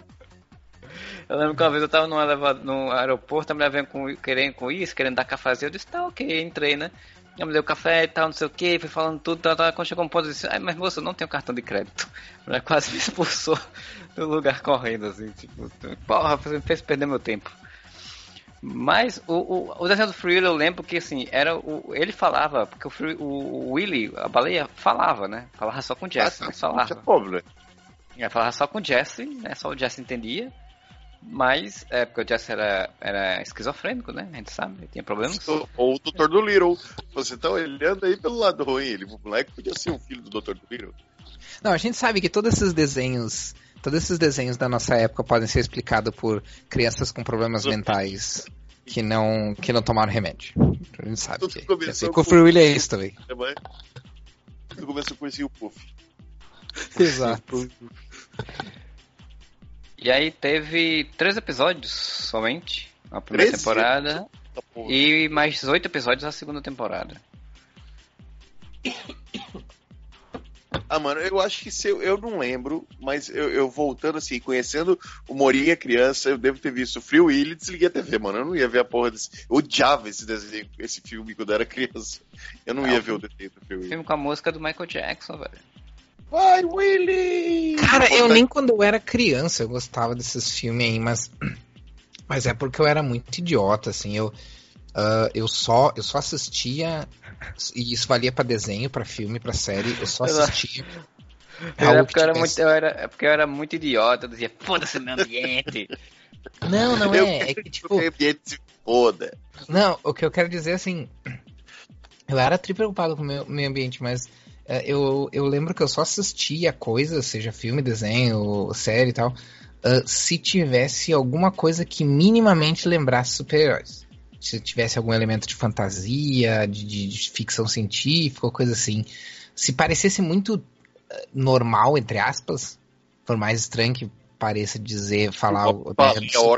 Eu lembro que uma vez eu tava elevado, no aeroporto, a mulher veio com, querendo com isso, querendo dar cafezinho. Eu disse, tá ok, entrei, né? Ela me deu café e tal, não sei o que, fui falando tudo, tal, tal. Quando chegou um ponto, eu disse, ai, mas moça, eu não tenho cartão de crédito. A mulher quase me expulsou do lugar correndo, assim, tipo, porra, você me fez perder meu tempo. Mas o, o, o desenho do Free Willy eu lembro que assim, era o, ele falava, porque o, Free, o, o Willy, a baleia, falava, né? Falava só com o Jesse, ah, mas falava. É, falava só com o Jesse, né? Só o Jesse entendia. Mas, é, porque o Jesse era, era esquizofrênico, né? A gente sabe, ele tinha problemas. Ou o Dr. do Little. Você tá olhando aí pelo lado ruim. Ele, o moleque podia ser o filho do Dr. do Little. Não, a gente sabe que todos esses desenhos. Todos esses desenhos da nossa época podem ser explicados por crianças com problemas mentais que não, que não tomaram remédio. A gente sabe Tudo que, que assim, com o Free Willy é isso também. Tudo começou com esse o Puff. Exato. E aí teve três episódios somente na primeira temporada. E mais oito episódios na segunda temporada. Ah, mano, eu acho que se eu, eu não lembro, mas eu, eu, voltando assim, conhecendo o Morinha criança, eu devo ter visto Free Willy e desliguei a TV, mano. Eu não ia ver a porra desse. Eu odiava esse desenho, esse filme quando eu era criança. Eu não, não ia ver o desenho do Free Willy. Filme com a música do Michael Jackson, velho. Vai, Willy! Cara, eu nem quando eu era criança eu gostava desses filmes aí, mas. Mas é porque eu era muito idiota, assim. Eu, uh, eu, só, eu só assistia. E isso valia para desenho, para filme, para série. Eu só assistia. Era porque, eu era muito, eu era, é porque eu era muito idiota, eu dizia, foda-se meu ambiente. Não, não é. É que tipo. O ambiente se foda. Não, o que eu quero dizer assim. Eu era tri preocupado com o meu meio ambiente, mas eu, eu lembro que eu só assistia coisas, seja filme, desenho, série e tal, uh, se tivesse alguma coisa que minimamente lembrasse super-heróis. Se tivesse algum elemento de fantasia, de, de, de ficção científica, coisa assim. Se parecesse muito uh, normal, entre aspas, por mais estranho que pareça dizer, falar o,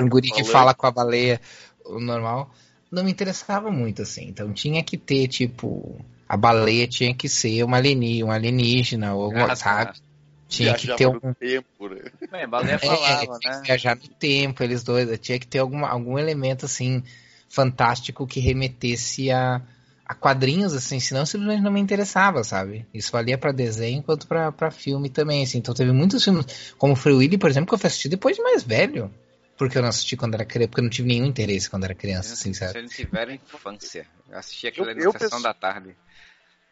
um guri que fala com a baleia, o normal, não me interessava muito, assim. Então tinha que ter, tipo a baleia tinha que ser uma alienígena, um alienígena ou alguma, ah, sabe? Tinha que ter algum tempo, né? Bem, baleia falava, é, né? Viajar no tempo, eles dois, tinha que ter alguma, algum elemento assim fantástico que remetesse a, a quadrinhos assim, senão simplesmente não me interessava, sabe? Isso valia para desenho quanto para filme também, assim. Então teve muitos filmes, como Free Willy, por exemplo, que eu assisti depois de mais velho. Porque eu não assisti quando era criança, porque eu não tive nenhum interesse quando era criança, assim, sabe? Se eles tiveram infância. Eu assisti aquilo na sessão da tarde.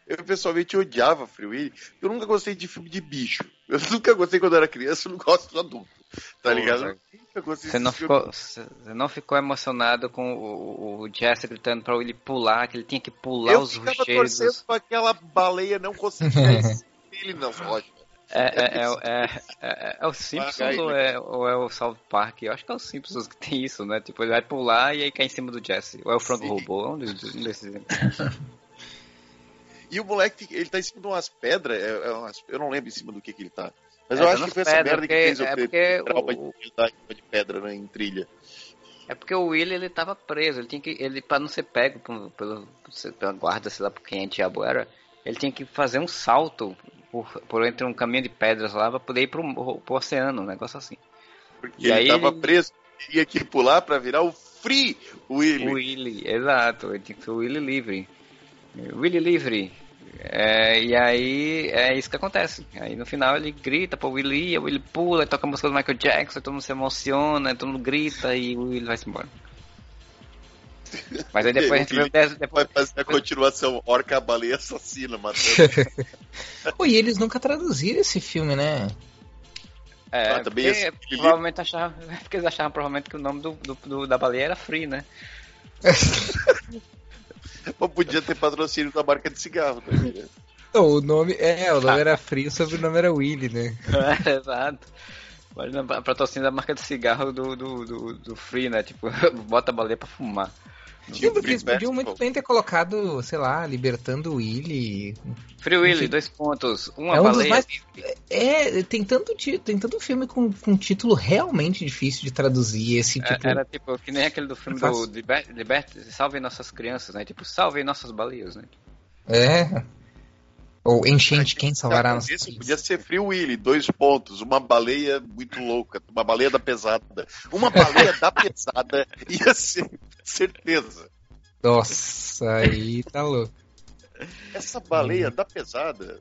Eu pessoalmente odiava Free Willy. Eu nunca gostei de filme de bicho. Eu nunca gostei quando era criança, eu não gosto do adulto. Tá ligado? Você não, ficou, você não ficou emocionado com o, o Jesse gritando pra ele pular, que ele tinha que pular eu os rocheiros. Eu ficava pra aquela baleia não conseguia ele nas rochas. É, é, é, é, é, o Simpsons ou é, ou é o South Park? Eu acho que é o Simpsons que tem isso, né? Tipo, ele vai pular e aí cai em cima do Jesse. Ou é o Frank Robô, um desses. e o moleque, ele tá em cima de umas pedras, eu não lembro em cima do que, que ele tá. Mas eu acho que foi essa merda porque, que fez é porque o de, de pedra né, em trilha. É porque o Willy ele tava preso, ele tinha que. Ele, pra não ser pego pelo, pelo, pela guarda, sei lá por quem diabo era, ele tinha que fazer um salto por, por entre um caminho de pedras lá pra poder ir pro, pro oceano, um negócio assim. Porque e ele aí tava ele... preso, tinha que pular pra virar o Free Willy. O Willy, exato, ele tinha que ser o Willy livre. Willy livre. É, e aí é isso que acontece. Aí no final ele grita pro Willy, o Willy pula, toca a música do Michael Jackson, todo mundo se emociona, todo mundo grita e o Willy vai-se embora. Mas aí depois a gente vê depois... Vai fazer a continuação Orca Baleia Assassina matando. e eles nunca traduziram esse filme, né? É, ah, porque, assim, provavelmente achavam, porque eles achavam provavelmente que o nome do, do, do da baleia era Free, né? Mas podia ter patrocínio da marca de cigarro, tá Não, o nome, é, o nome era Free, o sobrenome era Willy, né? É, exato. Imagina a patrocínio da marca de cigarro do, do, do, do Free, né? Tipo, bota a baleia pra fumar. Sim, porque eles podiam muito bem ter colocado, sei lá, libertando o Willy. Free Willy, dois pontos. Uma é um baleia. Mais... É, tem tanto, tem tanto filme com, com título realmente difícil de traduzir. Esse tipo. Era tipo, que nem aquele do filme do Liberte, Salve Nossas Crianças, né? Tipo, salve nossas baleias, né? É. Ou enchente, quem salvará nossas Isso podia ser Free Willy, dois pontos. Uma baleia muito louca, uma baleia da pesada. Uma baleia da pesada ia ser certeza. Nossa, aí tá louco. Essa baleia hum. da pesada.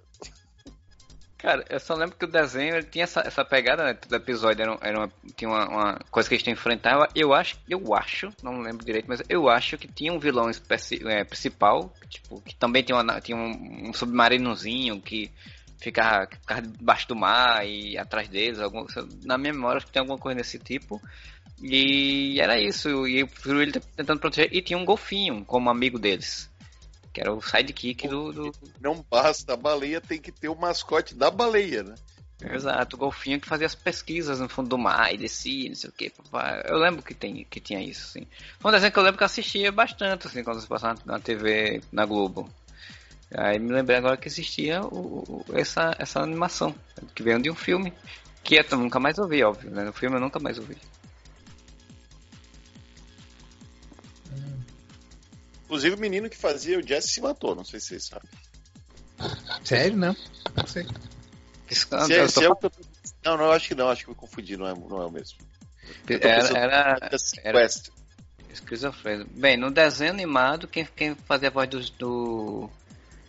Cara, eu só lembro que o desenho tinha essa, essa pegada, né? Todo episódio era, era uma, tinha uma, uma, coisa que a gente enfrentava. Eu acho, eu acho, não lembro direito, mas eu acho que tinha um vilão especi, é, principal, tipo, que também tinha, uma, tinha um, um submarinozinho que ficava, que ficava debaixo do mar e atrás deles. Algum, na minha memória, acho que tem alguma coisa desse tipo. E era isso, e ele tentando proteger. E tinha um golfinho como amigo deles. Que era o sidekick do, do. Não basta, a baleia tem que ter o mascote da baleia, né? Exato, o golfinho que fazia as pesquisas no fundo do mar e descia, não sei o que. Eu lembro que, tem, que tinha isso, assim. Foi um desenho que eu lembro que eu assistia bastante, assim, quando se passava na TV, na Globo. Aí me lembrei agora que existia o, o, essa, essa animação, que veio de um filme, que eu nunca mais ouvi, óbvio, né? No filme eu nunca mais ouvi. Inclusive o menino que fazia o Jesse se matou, não sei se vocês sabem. Sério? Não. Não sei. Se é, se é tô... Não, não, acho que não, acho que eu confundi, não é, não é o mesmo. Era. era, era esquizofrênico. Bem, no desenho animado, quem, quem fazia a voz do, do,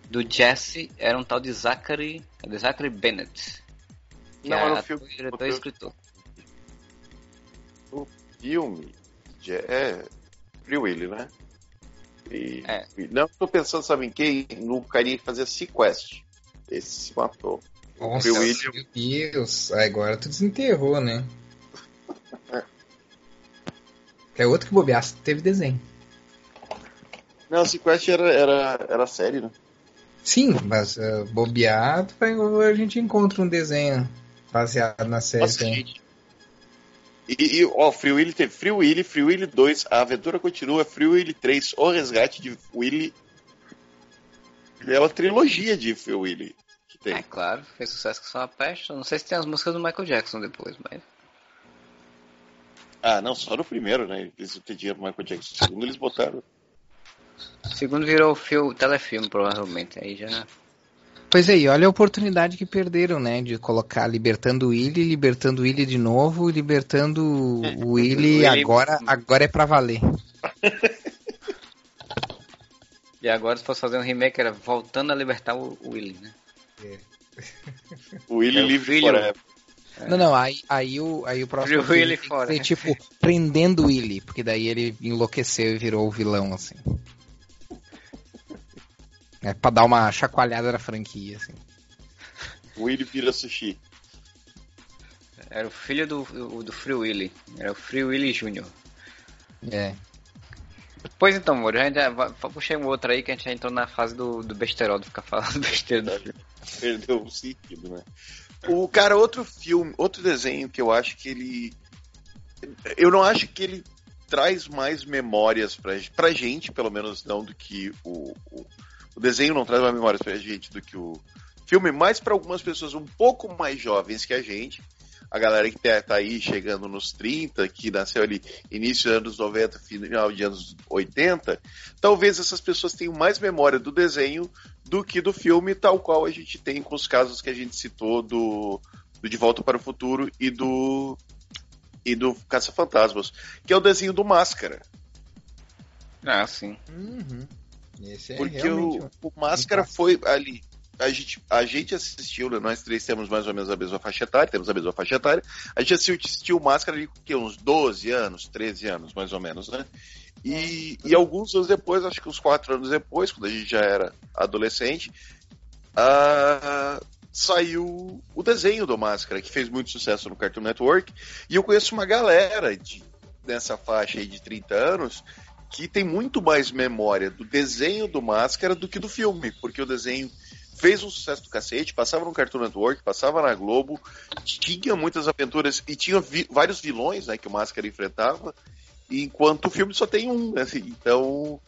do Jesse era um tal de Zachary, de Zachary Bennett. Que não, era o filme. Diretor e escritor. O filme é Free Willy, né? E, é. não estou pensando, sabe em quem? No carinha que fazia Sequest. Esse se matou. Nossa, William... meu Deus. Agora tu desenterrou, né? é outro que bobeasse, teve desenho. Não, Sequest era, era, era série, né? Sim, mas uh, bobeado, a gente encontra um desenho baseado na série. Nossa, gente, e, e ó, Free Willy teve Free Willy, Free Willy 2, A Aventura Continua, Free Willy 3, O Resgate de Willy. É uma trilogia de Free Willy que tem. É claro, fez sucesso com sua peste. Não sei se tem as músicas do Michael Jackson depois, mas. Ah, não, só no primeiro, né? Eles não tinham dinheiro Michael Jackson. O segundo eles botaram. O segundo virou o telefilme, provavelmente. Aí já. Pois aí, olha a oportunidade que perderam, né? De colocar libertando o Willy, libertando o Willy de novo, libertando o Willy, agora, agora é pra valer. e agora se fosse fazer um remake era voltando a libertar o, Willy, né? É. O Willy é livre forever. Não, não, aí, aí, o, aí o próximo filme tem ser, tipo, prendendo o Willy, porque daí ele enlouqueceu e virou o vilão, assim. É pra dar uma chacoalhada na franquia, assim. O Willy vira sushi. Era o filho do, do Free Willy. Era o Free Willy Jr. É. Pois então, Moro, a gente já puxei um outro aí que a gente já entrou na fase do, do besterol, de ficar falando besteira. Perdeu o sentido, né? O cara, outro filme, outro desenho que eu acho que ele. Eu não acho que ele traz mais memórias pra, pra gente, pelo menos não do que o, o, o desenho não traz mais memórias pra gente do que o filme, mas para algumas pessoas um pouco mais jovens que a gente, a galera que tá, tá aí chegando nos 30, que nasceu ali início dos anos 90, final de anos 80, talvez essas pessoas tenham mais memória do desenho do que do filme, tal qual a gente tem com os casos que a gente citou do, do De Volta para o Futuro e do e do Caça-Fantasmas, que é o desenho do Máscara. Ah, sim. Uhum. É Porque o, o Máscara foi ali. A gente, a gente assistiu, né? nós três temos mais ou menos a mesma faixa etária, temos a mesma faixa etária, a gente assistiu Máscara ali com uns 12 anos, 13 anos, mais ou menos, né? E, e alguns anos depois, acho que uns 4 anos depois, quando a gente já era adolescente, uh, saiu o desenho do Máscara, que fez muito sucesso no Cartoon Network, e eu conheço uma galera de, nessa faixa aí de 30 anos que tem muito mais memória do desenho do Máscara do que do filme, porque o desenho fez um sucesso do cacete, passava no Cartoon Network, passava na Globo, tinha muitas aventuras e tinha vi vários vilões né, que o Máscara enfrentava, enquanto o filme só tem um, né, assim, então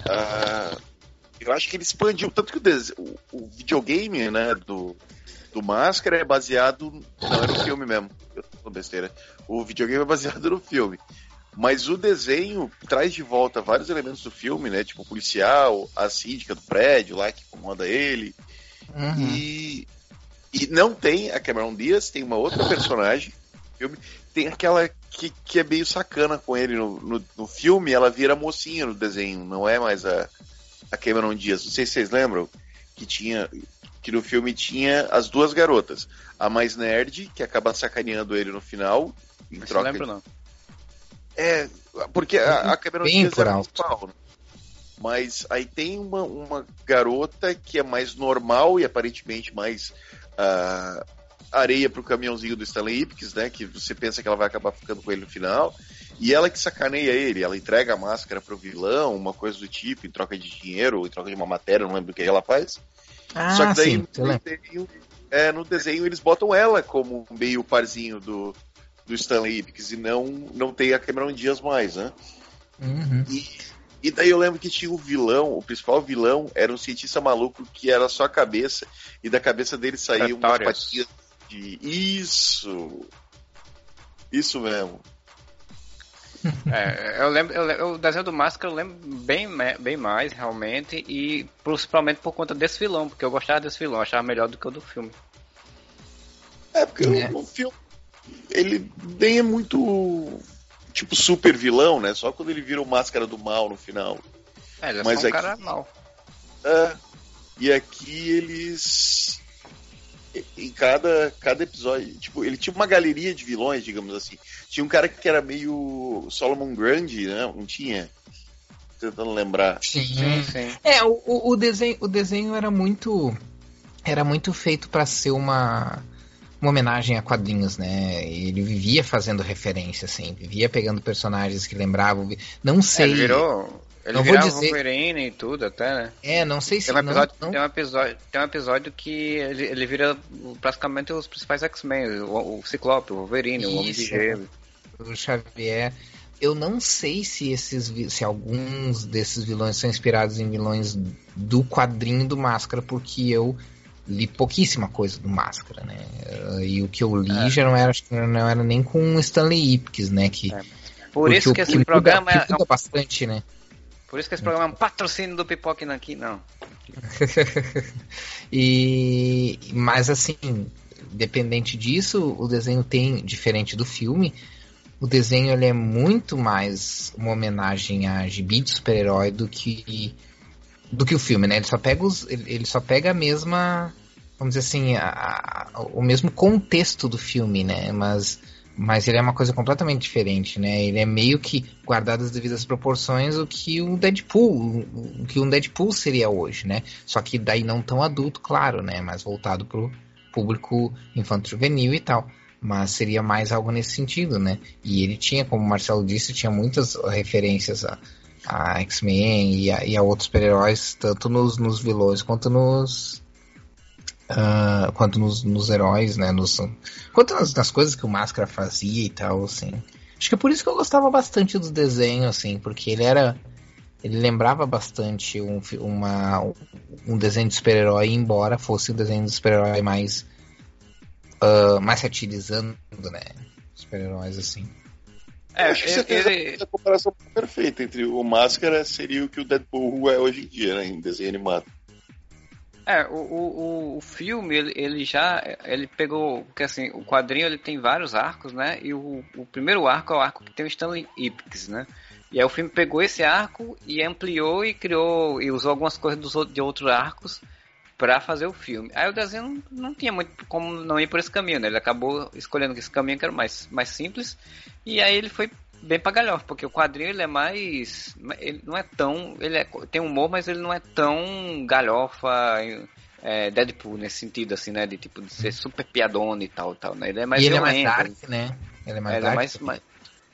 uh, eu acho que ele expandiu, tanto que o, o, o, videogame né, do, do Máscara é baseado, não era no filme mesmo, eu tô besteira, o videogame é baseado no filme, mas o desenho traz de volta vários elementos do filme, né? Tipo o policial, a síndica do prédio lá que comanda ele, Uhum. E, e não tem a Cameron Diaz, tem uma outra personagem filme. Tem aquela que, que é meio sacana com ele no, no, no, filme, ela vira mocinha no desenho, não é mais a, a Cameron Diaz. Não sei se vocês lembram que tinha. Que no filme tinha as duas garotas. A mais nerd, que acaba sacaneando ele no final. Em não troca. lembro, não. É, porque a, a Cameron Bem Diaz é principal, né? Mas aí tem uma, uma garota que é mais normal e aparentemente mais uh, areia pro caminhãozinho do Stanley Ipkiss, né? Que você pensa que ela vai acabar ficando com ele no final. E ela que sacaneia ele, ela entrega a máscara pro vilão, uma coisa do tipo, em troca de dinheiro, ou em troca de uma matéria, não lembro o que ela faz. Ah, Só que daí sim, no, desenho, é, no desenho eles botam ela como meio parzinho do, do Stanley Ipkiss e não, não tem a Cameron Dias mais, né? Uhum. E e daí eu lembro que tinha o vilão, o principal vilão era um cientista maluco que era só a cabeça, e da cabeça dele saía uma patinhas de. Isso! Isso mesmo. É, eu lembro, eu, o desenho do Máscara eu lembro bem, bem mais, realmente, e principalmente por conta desse vilão, porque eu gostava desse vilão, achava melhor do que o do filme. É, porque é. O, o filme, ele nem é muito tipo super vilão, né? Só quando ele vira o máscara do mal no final. É, ele é Mas só um aqui, cara mal. É, e aqui eles. Em cada, cada episódio, tipo, ele tinha uma galeria de vilões, digamos assim. Tinha um cara que era meio Solomon Grande, né? Não tinha? Tentando lembrar. Sim, sim. sim. É, o, o, desenho, o desenho era muito. Era muito feito para ser uma uma homenagem a quadrinhos, né? Ele vivia fazendo referência, assim, vivia pegando personagens que lembravam. Não sei. Ele virou. Ele não vou dizer... Wolverine e tudo, até, né? É, não sei se. Tem um episódio, não, não... Tem um episódio, tem um episódio que ele, ele vira praticamente os principais X-Men: o, o, Ciclope, o Wolverine, Isso, o Homem de Gelo. O Xavier. Eu não sei se esses se alguns desses vilões são inspirados em vilões do quadrinho do Máscara, porque eu li pouquíssima coisa do Máscara, né? E o que eu li é. já não era, que não era nem com Stanley Ipkiss, né? Que, é. Por isso que esse programa muda, é, bastante, né? Por isso que esse programa é um patrocínio do Pipoque aqui, não. e mas assim, dependente disso, o desenho tem diferente do filme. O desenho ele é muito mais uma homenagem a gibi de super-herói do que do que o filme, né? Ele só pega os, ele, só pega a mesma, vamos dizer assim, a, a, o mesmo contexto do filme, né? Mas mas ele é uma coisa completamente diferente, né? Ele é meio que guardado as devidas proporções o que um Deadpool, o que um Deadpool seria hoje, né? Só que daí não tão adulto, claro, né? Mas voltado pro público infanto juvenil e tal. mas seria mais algo nesse sentido, né? E ele tinha, como o Marcelo disse, tinha muitas referências a, a X-Men e, e a, outros super-heróis, tanto nos, nos vilões quanto nos, Uh, quanto nos, nos, heróis, né? Nos, quanto nas, nas, coisas que o Máscara fazia e tal, assim. Acho que é por isso que eu gostava bastante do desenho, assim, porque ele era. Ele lembrava bastante um, uma, um desenho de super-herói, embora fosse um desenho de super-herói mais. Uh, mais satirizando, né? Super-heróis, assim. É, acho que você ele... fez a, a comparação perfeita entre o Máscara seria o que o Deadpool é hoje em dia, né? Em desenho animado. É, o, o, o filme, ele, ele, já, ele pegou, porque assim, o quadrinho ele tem vários arcos, né, e o, o primeiro arco é o arco que tem o Stanley Ipkiss, né, e aí o filme pegou esse arco e ampliou e criou, e usou algumas coisas dos, de outros arcos para fazer o filme. Aí o desenho não, não, tinha muito como não ir por esse caminho, né, ele acabou escolhendo esse caminho que era mais, mais simples, e aí ele foi bem pra galhofa, porque o quadrinho ele é mais. Ele não é tão. Ele é, tem humor, mas ele não é tão galhofa. É, Deadpool nesse sentido, assim, né? De tipo, de ser super piadona e tal, tal, né? Ele é mais e violento. Ele é mais dark, né? Ele é mais, é, dark, é mais, mais,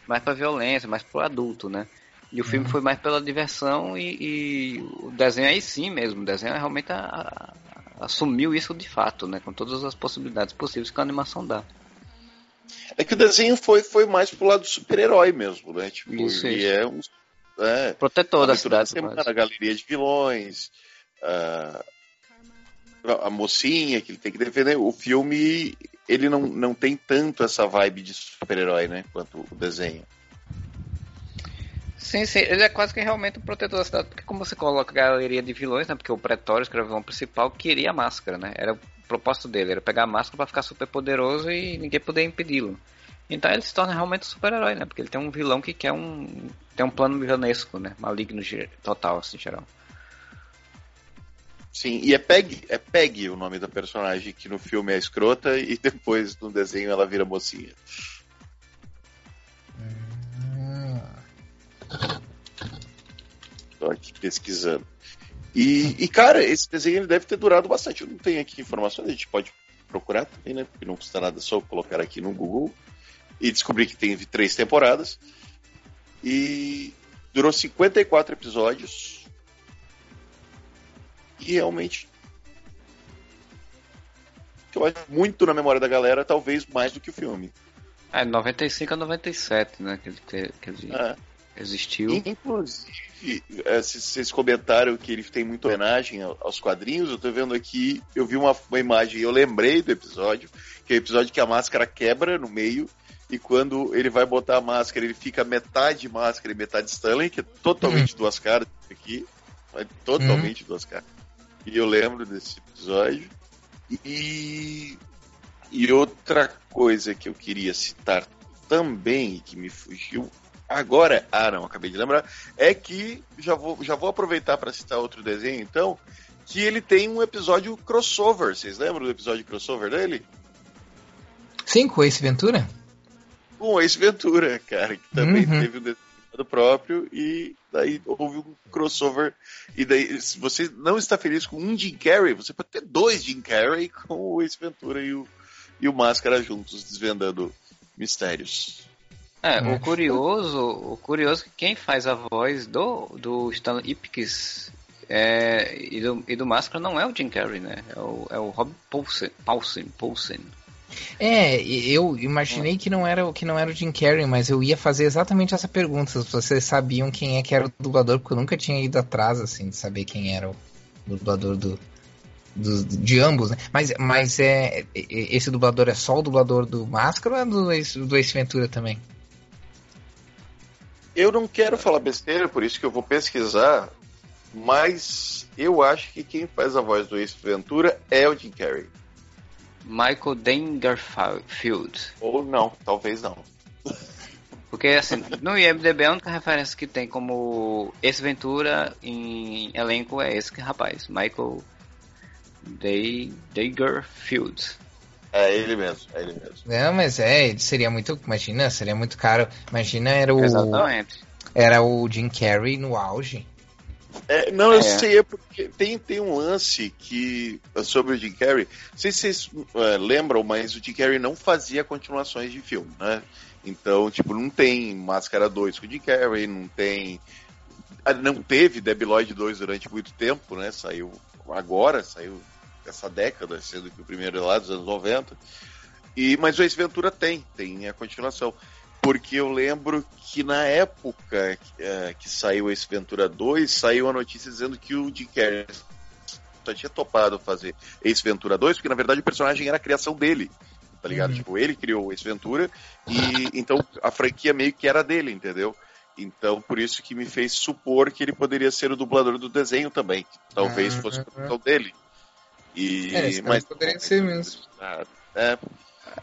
mais pra violência, mais pro adulto, né? E o filme uhum. foi mais pela diversão e, e, o desenho aí sim mesmo. O desenho realmente a, a, assumiu isso de fato, né? Com todas as possibilidades possíveis que a animação dá. É que o desenho foi, foi mais pro lado super-herói mesmo, né? Tipo, isso, ele isso. é um. É, Protetor da cidade. Semana, a galeria de vilões, a, a mocinha que ele tem que defender. O filme, ele não, não tem tanto essa vibe de super-herói, né? Quanto o desenho. Sim, sim, ele é quase que realmente o protetor da cidade, porque como você coloca a galeria de vilões, né? Porque o Pretório, o vilão principal, queria a máscara, né? Era propósito dele, era pegar a máscara para ficar super poderoso e ninguém poder impedi-lo. Então ele se torna realmente um super-herói, né? Porque ele tem um vilão que quer um. tem um plano vilanesco, né? Maligno total, assim, geral. Sim, e é Peg, é Peg o nome da personagem que no filme é escrota e depois no desenho ela vira mocinha. Tô aqui pesquisando. E, e, cara, esse desenho ele deve ter durado bastante. Eu não tenho aqui informações, a gente pode procurar também, né? Porque não custa nada só colocar aqui no Google e descobrir que tem três temporadas. E durou 54 episódios. E realmente. Eu acho muito na memória da galera, talvez mais do que o filme. É, 95 a 97, né? Que ele, que ele é. Existiu. Inclusive, é, vocês comentaram que ele tem muita homenagem aos quadrinhos. Eu tô vendo aqui, eu vi uma, uma imagem, eu lembrei do episódio, que é o episódio que a máscara quebra no meio. E quando ele vai botar a máscara, ele fica metade máscara e metade Stanley, que é totalmente uhum. duas caras aqui. É totalmente uhum. duas caras. E eu lembro desse episódio. E, e outra coisa que eu queria citar também, que me fugiu Agora, ah não, acabei de lembrar, é que já vou, já vou aproveitar para citar outro desenho, então, que ele tem um episódio crossover. Vocês lembram do episódio crossover dele? Sim, com Ace Ventura? Com Ace Ventura, cara, que também uhum. teve um desenho próprio e daí houve um crossover. E daí, se você não está feliz com um Jim Carrey, você pode ter dois Jim Carrey com o Ace Ventura e o, e o Máscara juntos, desvendando mistérios. É, o curioso, o curioso é que quem faz a voz do, do Stan Ipkiss é, e, do, e do Máscara não é o Jim Carrey, né? É o, é o Rob Paulsen, Paulsen, Paulsen. É, eu imaginei que não era que não era o Jim Carrey, mas eu ia fazer exatamente essa pergunta, se vocês sabiam quem é que era o dublador, porque eu nunca tinha ido atrás assim de saber quem era o dublador do, do de ambos, né? Mas, mas é esse dublador é só o dublador do Máscara ou é do, do Ace Ventura também? Eu não quero falar besteira, por isso que eu vou pesquisar, mas eu acho que quem faz a voz do Ace Ventura é o Jim Carrey. Michael Dangerfield. Ou não, talvez não. Porque assim, no IMDB a única referência que tem como Ace Ventura em elenco é esse rapaz, Michael Dangerfield. É ele mesmo, é ele mesmo. Não, mas é, seria muito. Imagina, seria muito caro. Imagina, era o. Exatamente. Era o Jim Carrey no auge. É, não, eu é. sei, é porque tem, tem um lance que sobre o Jim Carrey. Não sei se vocês uh, lembram, mas o Jim Carrey não fazia continuações de filme, né? Então, tipo, não tem Máscara 2 com o Jim Carrey, não tem. Ah, não teve Debi Lloyd 2 durante muito tempo, né? Saiu agora, saiu essa década, sendo que o primeiro é lá dos anos 90. E, mas o Ace Ventura tem, tem a continuação porque eu lembro que na época é, que saiu esse Ventura 2, saiu a notícia dizendo que o Jim Carrey só tinha topado fazer Ace Ventura 2, porque na verdade o personagem era a criação dele, tá ligado? Uhum. Tipo, ele criou Ace Ventura e então a franquia meio que era dele, entendeu? Então, por isso que me fez supor que ele poderia ser o dublador do desenho também. Talvez uhum. fosse o dele. E, é, mas poderia ser mesmo. É,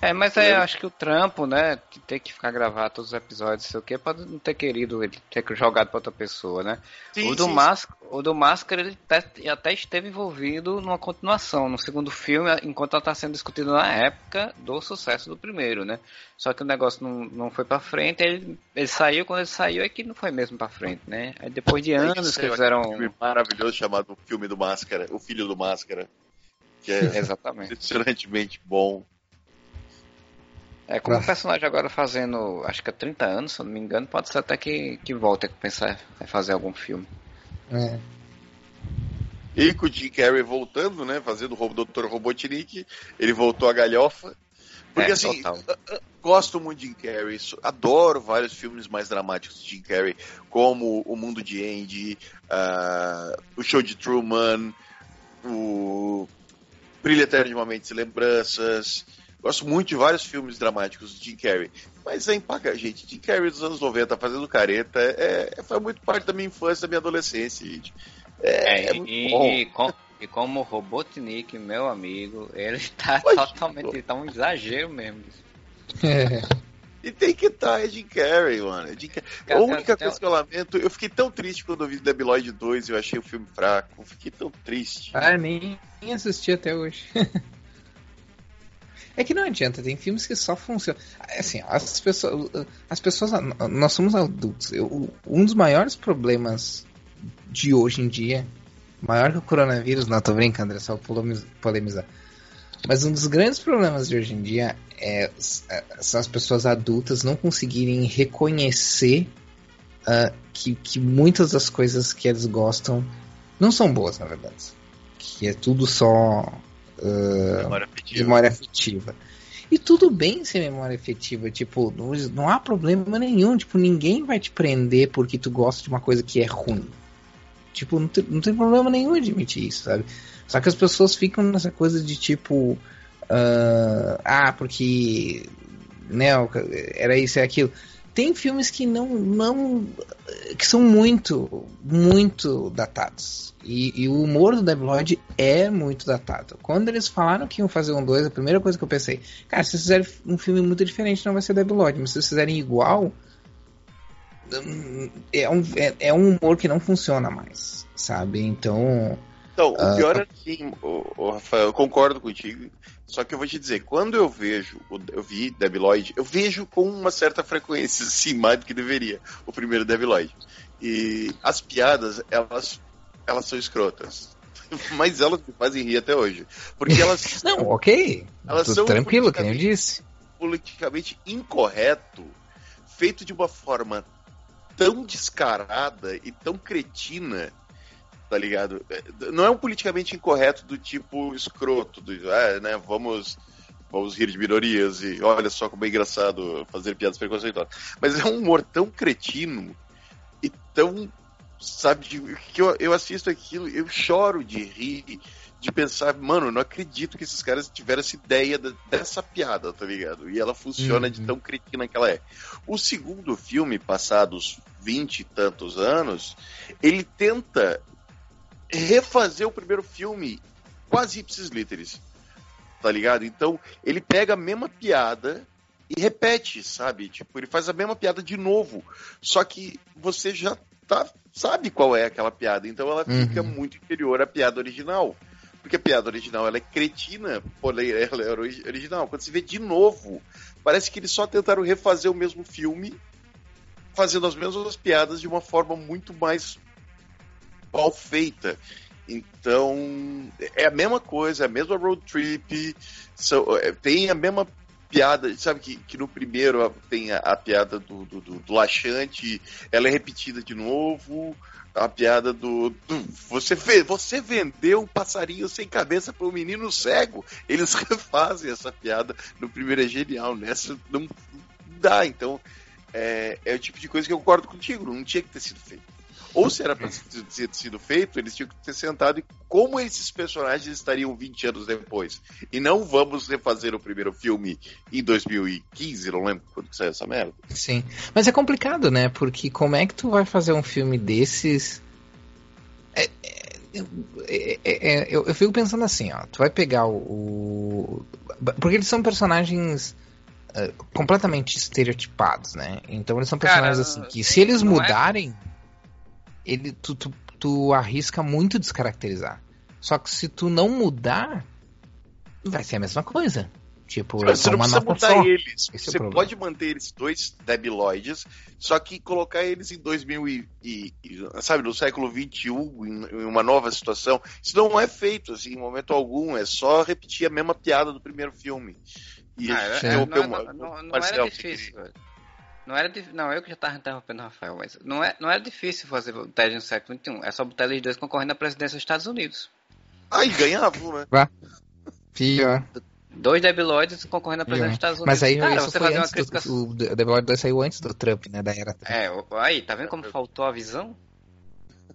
é, mas é, acho que o trampo, né, de ter que ficar gravar todos os episódios, sei o que, pode não ter querido ele ter jogado para outra pessoa, né? Sim, o, do sim, Máscara, o do Máscara, ele até, até esteve envolvido numa continuação, no segundo filme, enquanto ela está sendo discutido na época do sucesso do primeiro, né? Só que o negócio não, não foi para frente, ele, ele saiu, quando ele saiu é que não foi mesmo para frente, né? Aí depois de anos que fizeram... Um filme maravilhoso chamado O Filme do Máscara, O Filho do Máscara, que é Exatamente. impressionantemente bom. É, como o personagem agora fazendo, acho que há 30 anos, se eu não me engano, pode ser até que, que volte a pensar em fazer algum filme. É. E com o Jim Carrey voltando, né, fazendo o Dr. Robotnik, ele voltou a galhofa. Porque é, assim, gosto muito de Jim Carrey, adoro vários filmes mais dramáticos de Jim Carrey, como O Mundo de Andy, uh, O Show de Truman, o Brilha Eternamente Lembranças, Gosto muito de vários filmes dramáticos de Jim Carrey. Mas é empaca, gente. Jim Carrey dos anos 90 fazendo careta é, é, foi muito parte da minha infância, da minha adolescência, gente. É, é, é e, e, com, e, como Robotnik, meu amigo, ele tá totalmente. tá um exagero mesmo. É. E tem que estar, tá, é Jim Carrey, mano. É Jim Carrey. A única coisa que eu lamento, eu fiquei tão triste quando eu vi Debi Lloyd 2 e eu achei o filme fraco. Fiquei tão triste. Ah, nem assisti até hoje. É que não adianta, tem filmes que só funcionam. Assim, as pessoas. As pessoas. Nós somos adultos. Eu, um dos maiores problemas de hoje em dia. Maior que o coronavírus, não, tô brincando, é só polemizar. Mas um dos grandes problemas de hoje em dia é, é são as pessoas adultas não conseguirem reconhecer uh, que, que muitas das coisas que eles gostam não são boas, na verdade. Que é tudo só uh, memória, afetiva. memória afetiva. E tudo bem ser memória afetiva, tipo, não, não há problema nenhum, tipo, ninguém vai te prender porque tu gosta de uma coisa que é ruim. Tipo, não tem, não tem problema nenhum admitir isso, sabe? Só que as pessoas ficam nessa coisa de tipo, uh, ah, porque, né, era isso e aquilo tem filmes que não, não que são muito, muito datados. E, e o humor do Debi Lloyd é muito datado. Quando eles falaram que iam fazer um 2, a primeira coisa que eu pensei, cara, se vocês fizerem um filme muito diferente, não vai ser Debi Lloyd, mas se vocês fizerem igual, é um, é, é um humor que não funciona mais, sabe? Então. Então, o pior uh, é assim, o, Rafael, eu concordo contigo. Só que eu vou te dizer, quando eu vejo, eu vi Debi Lloyd, eu vejo com uma certa frequência, sim, mais do que deveria, o primeiro Debi Lloyd. E as piadas, elas, elas são escrotas. Mas elas me fazem rir até hoje. Porque elas. Não, ok. Elas são tranquilo, quem eu disse. Politicamente incorreto, feito de uma forma tão descarada e tão cretina tá ligado? É, não é um politicamente incorreto do tipo escroto, do, ah, né, vamos, vamos rir de minorias e olha só como é engraçado fazer piadas preconceituosas. Mas é um humor tão cretino e tão, sabe, que eu, eu assisto aquilo, eu choro de rir, de pensar, mano, não acredito que esses caras tiveram essa ideia dessa piada, tá ligado? E ela funciona uhum. de tão cretina que ela é. O segundo filme, passados vinte e tantos anos, ele tenta refazer o primeiro filme quase ipsis literis. Tá ligado? Então, ele pega a mesma piada e repete, sabe? Tipo, ele faz a mesma piada de novo. Só que você já tá, sabe qual é aquela piada. Então ela fica uhum. muito inferior à piada original. Porque a piada original ela é cretina, porém ela é original. Quando você vê de novo, parece que eles só tentaram refazer o mesmo filme, fazendo as mesmas piadas de uma forma muito mais mal feita. Então, é a mesma coisa, é a mesma road trip, é, tem a mesma piada, sabe que, que no primeiro tem a, a piada do, do, do, do, laxante, ela é repetida de novo, a piada do, do você, você vendeu um passarinho sem cabeça para um menino cego, eles refazem essa piada no primeiro, é genial, nessa não dá, então é, é o tipo de coisa que eu concordo contigo, não tinha que ter sido feito. Ou se era para ter sido feito, eles tinham que ter sentado e como esses personagens estariam 20 anos depois. E não vamos refazer o primeiro filme em 2015, não lembro quando saiu essa merda. Sim. Mas é complicado, né? Porque como é que tu vai fazer um filme desses. É, é, é, é eu, eu, fico pensando assim, ó. Tu vai pegar o. o... Porque eles são personagens. Uh, completamente estereotipados, né? Então eles são personagens Cara, assim que se eles é mudarem, ele, tu, tu, tu arrisca muito descaracterizar. Só que se tu não mudar, vai ser a mesma coisa. Tipo, você não precisa mudar só. eles. Esse você é pode manter eles dois debiloides, só que colocar eles em 2000 e, e, e sabe, no século 21, em, em, uma nova situação. Isso não é feito assim, em momento algum. É só repetir a mesma piada do primeiro filme. E ah, é, não, não, não, não era difícil. Não era não, eu que já estava interrompendo o Rafael, mas não, é, não era difícil fazer o TED no século XXI. É só botar eles dois concorrendo à presidência dos Estados Unidos. Aí ganhavam, né? Vá. Pior. Dois debiloides concorrendo à presidência dos Estados Unidos. Mas aí Cara, isso você foi antes crítica... do, o debiloide 2 saiu antes do Trump, né? Da era Trump. É, aí, tá vendo como faltou a visão?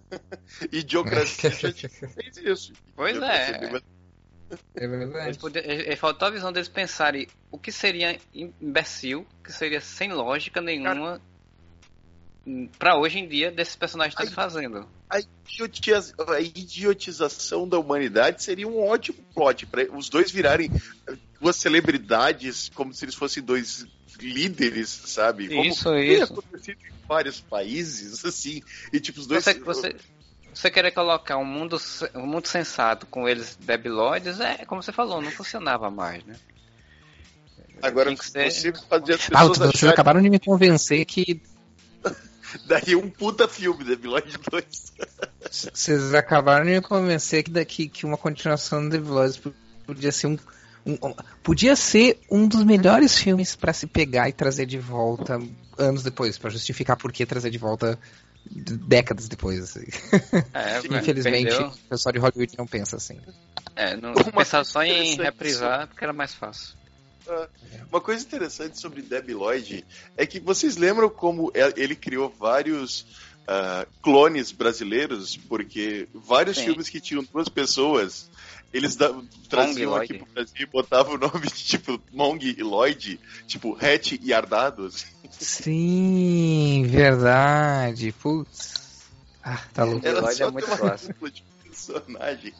Idiocracia fez isso. Pois é. É verdade. Poder, faltou a visão deles pensarem o que seria imbecil, que seria sem lógica nenhuma para hoje em dia desses personagens estarem fazendo. A, idiotiz, a idiotização da humanidade seria um ótimo plot para os dois virarem duas celebridades como se eles fossem dois líderes, sabe? Isso, como isso. acontecido em vários países, assim, e tipo os dois... Você, você, você querer colocar um mundo, um mundo sensato com eles debilóides, é como você falou, não funcionava mais, né? Agora, ser... você fazia as pessoas ah, vocês acabaram de me convencer que... Daí um puta filme, Debilóide 2. Vocês acabaram de me convencer que daqui que uma continuação do Debilóide podia ser um, um, podia ser um dos melhores filmes para se pegar e trazer de volta anos depois, para justificar por que trazer de volta décadas depois. Assim. É, Infelizmente, perdeu. o pessoal de Hollywood não pensa assim. É, não pensar só em reprisar porque era mais fácil. Ah, uma coisa interessante sobre Debbie Lloyd é que vocês lembram como é, ele criou vários uh, clones brasileiros, porque vários Sim. filmes que tinham duas pessoas, eles da, traziam aqui pro Brasil e botavam o nome de tipo Mong e Lloyd, tipo Hatch e Ardados. Sim, verdade. Putz. Ah, tá louco. Era Lloyd é muito fácil. de personagens.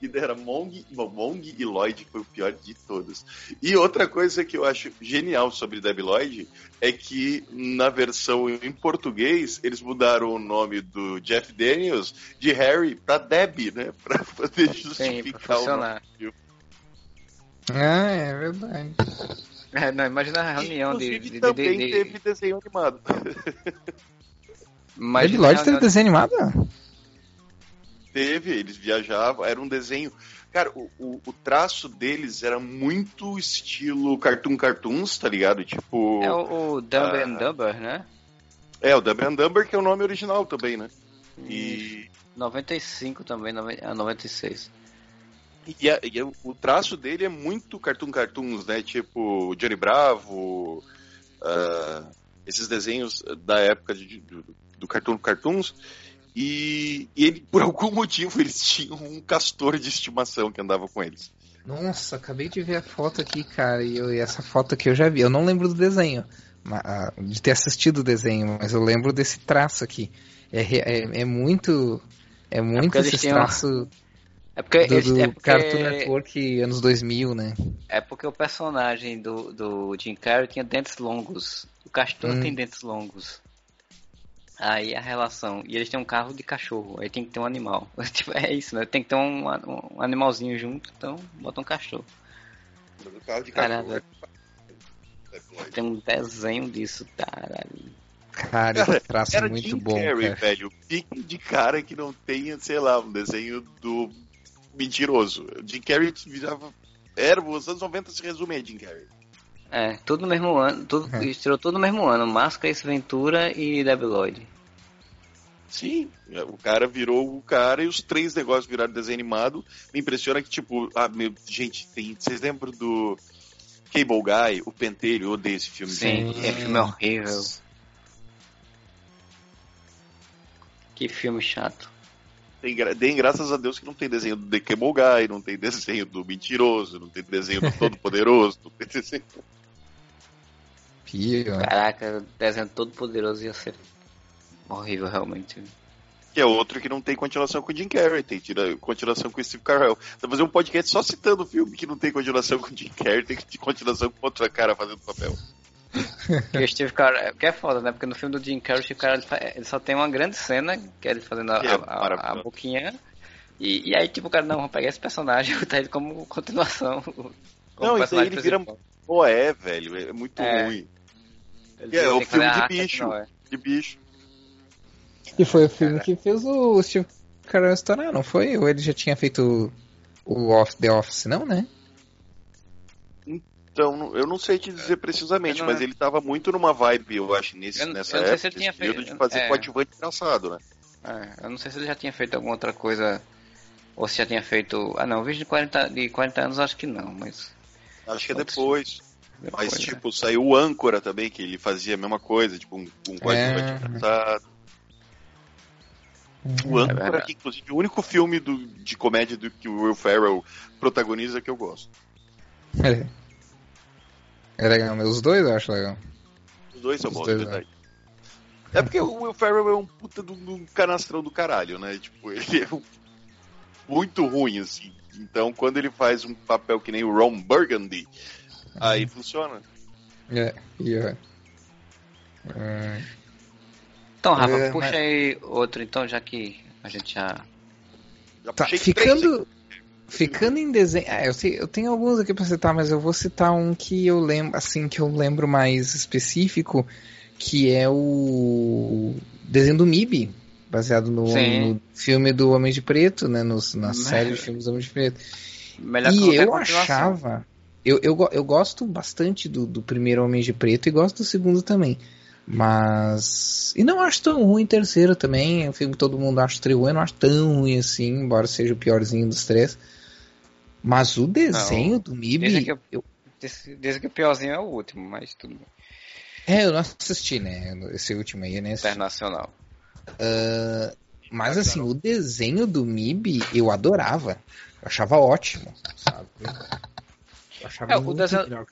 E era Mong, Mong e Lloyd foi o pior de todos. E outra coisa que eu acho genial sobre Debbie Lloyd é que na versão em português eles mudaram o nome do Jeff Daniels de Harry para Debbie, né? Para poder justificar Sim, o nome. Ah, é verdade. É, não, imagina a reunião de, de, também de, de, teve desenho animado. Debbie Lloyd teve desenho animado? Teve, eles viajavam, era um desenho. Cara, o, o, o, traço deles era muito estilo Cartoon Cartoons, tá ligado? Tipo. É o, o Dumb uh, and Dumber, né? É, o Dumb and Dumber, que é o nome original também, né? E. 95 também, 96. E, a, e o traço dele é muito Cartoon Cartoons, né? Tipo Johnny Bravo, uh, esses desenhos da época de, do, do Cartoon Cartoons. E, e ele, por algum motivo, eles tinham um castor de estimação que andava com eles. Nossa, acabei de ver a foto aqui, cara, e, eu, e essa foto aqui eu já vi. Eu não lembro do desenho, de ter assistido o desenho, mas eu lembro desse traço aqui. É, é, é muito. É muito é esse tinham... traço. É porque, do, do é porque... Cartoon Network anos 2000, né? É porque o personagem do, do Jim Carrey tinha dentes longos. O Castor hum. tem dentes longos. Aí a relação. E eles têm um carro de cachorro. Aí tem que ter um animal. tipo, é isso, né? Tem que ter um, um animalzinho junto, então bota um cachorro. carro de cachorro. Caralho. É tem um desenho disso, caralho. Cara, cara traço era muito Jim bom. Carrey, cara. velho. Fique de cara que não tenha, sei lá, um desenho do mentiroso. Jim Carrey virava. Era, os anos 90 se resume a Jim Carrey. É, tudo no mesmo ano, tudo, é. estreou tudo no mesmo ano, Máscara, Ace Ventura e Debi Lloyd. Sim, o cara virou o cara e os três negócios viraram desenho animado. Me impressiona que, tipo, ah, meu, gente, tem, vocês lembram do Cable Guy, o Pentelho, eu odeio esse filme. Sim, é filme horrível. Que filme chato. Tem, graças a Deus que não tem desenho do The Cable Guy, não tem desenho do Mentiroso, não tem desenho do Todo Poderoso, não tem desenho. Pio. Caraca, desenho Todo Poderoso ia ser horrível realmente. Que é outro que não tem continuação com o Jim Carrey, tem tira, continuação com o Steve Carell. Você fazer um podcast só citando o filme que não tem continuação com o Jim Carrey, tem continuação com outra cara fazendo papel. que o Steve Carell, que é foda, né? Porque no filme do Jim Carrey, o Steve Carell ele só tem uma grande cena, que é ele fazendo a, é a, a, boquinha. E, e, aí, tipo, o cara, não, vamos pegar esse personagem e botar ele como continuação. Como não, isso aí ele vira. Pô, é, velho, é muito é. ruim. Ele é, o filme de bicho. É. De bicho. E foi o filme que fez o Steve Carell estourar, não foi? Ou ele já tinha feito o off, The Office, não, né? Então, eu não sei te dizer precisamente, não... mas ele tava muito numa vibe, eu acho, nesse, eu, nessa eu época, se ele tinha feito, de fazer é... coadjuvante engraçado, né? É, eu não sei se ele já tinha feito alguma outra coisa, ou se já tinha feito... Ah não, vídeo de 40, de 40 anos acho que não, mas... Acho que é depois. Mas, tipo, saiu o Âncora também, que ele fazia a mesma coisa, tipo, um, um coadjuvante é... engraçado. O Âncora, é que inclusive o único filme do, de comédia do que o Will Ferrell protagoniza que eu gosto. É. É legal, mas os dois eu acho legal. Os dois são os bons, dois, é verdade. É. é porque o Will Ferrell é um puta do, do canastrão do caralho, né? Tipo, ele é um, muito ruim, assim. Então, quando ele faz um papel que nem o Ron Burgundy, aí funciona. É, yeah. É. Então, Rafa, é, puxa mas... aí outro, então, já que a gente já. já tá, ficando. Ficando em desenho. É, eu, sei, eu tenho alguns aqui pra citar, mas eu vou citar um que eu lembro, assim, que eu lembro mais específico, que é o desenho do MIB, baseado no, no filme do Homem de Preto, né? Nos, na Mas... série de filmes do Homem de Preto. Melhor e eu achava. Eu, eu, eu gosto bastante do, do primeiro Homem de Preto e gosto do segundo também. Mas. E não acho tão ruim o terceiro também. É um filme que todo mundo acha triunfo, eu não acho tão ruim assim, embora seja o piorzinho dos três. Mas o desenho não, do MIB. Dizem que, eu... dizem que o piorzinho é o último, mas tudo bem. É, eu não assisti, né? Esse último aí, né? Internacional. Uh, mas assim, o desenho do MIB eu adorava. Eu achava ótimo, sabe? É, o, desenho,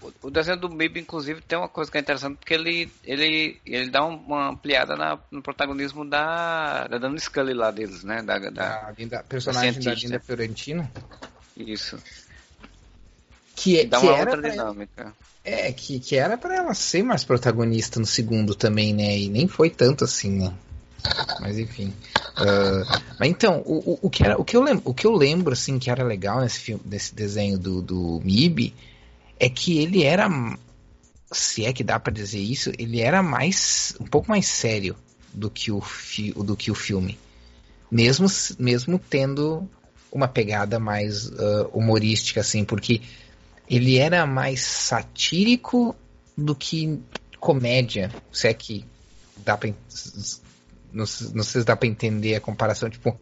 o, o, desenho do MIB, inclusive, tem uma coisa que é interessante, porque ele, ele, ele dá uma ampliada na, no protagonismo da, da Dana Scully lá deles, né? Da, da, da personagem da, da Linda Fiorentino. Isso. Que, dá que uma outra dinâmica. Ela, é, que, que era para ela ser mais protagonista no segundo também, né? E nem foi tanto assim, né? Mas enfim. Uh, mas então, o, o, que era, o, que eu lembro, o que eu lembro, assim, que era legal nesse filme, desse desenho do, do MIB, é que ele era. Se é que dá para dizer isso, ele era mais. um pouco mais sério do que o, fi, do que o filme. Mesmo, mesmo tendo uma pegada mais uh, humorística, assim, porque ele era mais satírico do que comédia, se é que dá pra não, não sei se dá para entender a comparação. Tipo,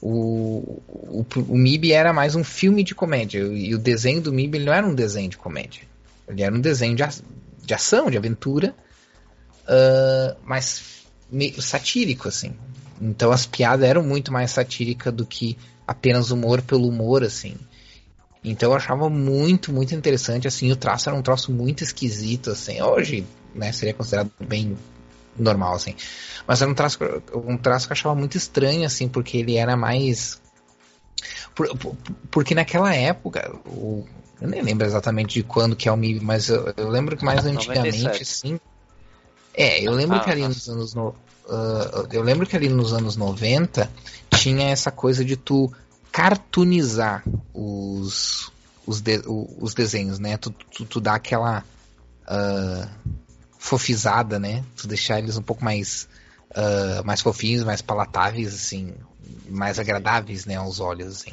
o, o, o MIB era mais um filme de comédia. E o desenho do MIB não era um desenho de comédia. Ele era um desenho de, de ação, de aventura, uh, mas meio satírico, assim. Então as piadas eram muito mais satíricas do que apenas humor pelo humor, assim. Então eu achava muito, muito interessante, assim, o traço era um troço muito esquisito, assim. Hoje, né, seria considerado bem normal, assim. Mas era um traço, um traço que eu achava muito estranho, assim, porque ele era mais. Por, por, porque naquela época, o, eu nem lembro exatamente de quando que é o MIB, mas eu, eu lembro que mais antigamente, 97. assim. É, eu lembro ah, que ali nos anos. No, uh, eu lembro que ali nos anos 90 tinha essa coisa de tu cartoonizar os, os, de, os desenhos, né? Tu, tu, tu dá aquela. Uh, fofizada, né? Tu deixar eles um pouco mais, uh, mais fofinhos, mais palatáveis, assim, mais agradáveis, né, aos olhos, assim.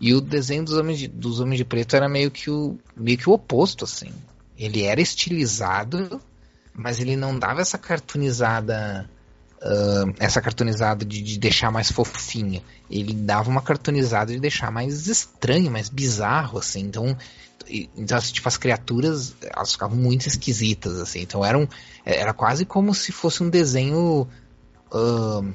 E o desenho dos Homens de, dos Homens de Preto era meio que, o, meio que o oposto, assim. Ele era estilizado, mas ele não dava essa cartunizada. Uh, essa cartunizada de, de, deixar mais fofinha. Ele dava uma cartunizada de deixar mais estranho, mais bizarro, assim. Então, então assim, tipo, as criaturas, elas ficavam muito esquisitas, assim. Então, eram, era quase como se fosse um desenho. Uh,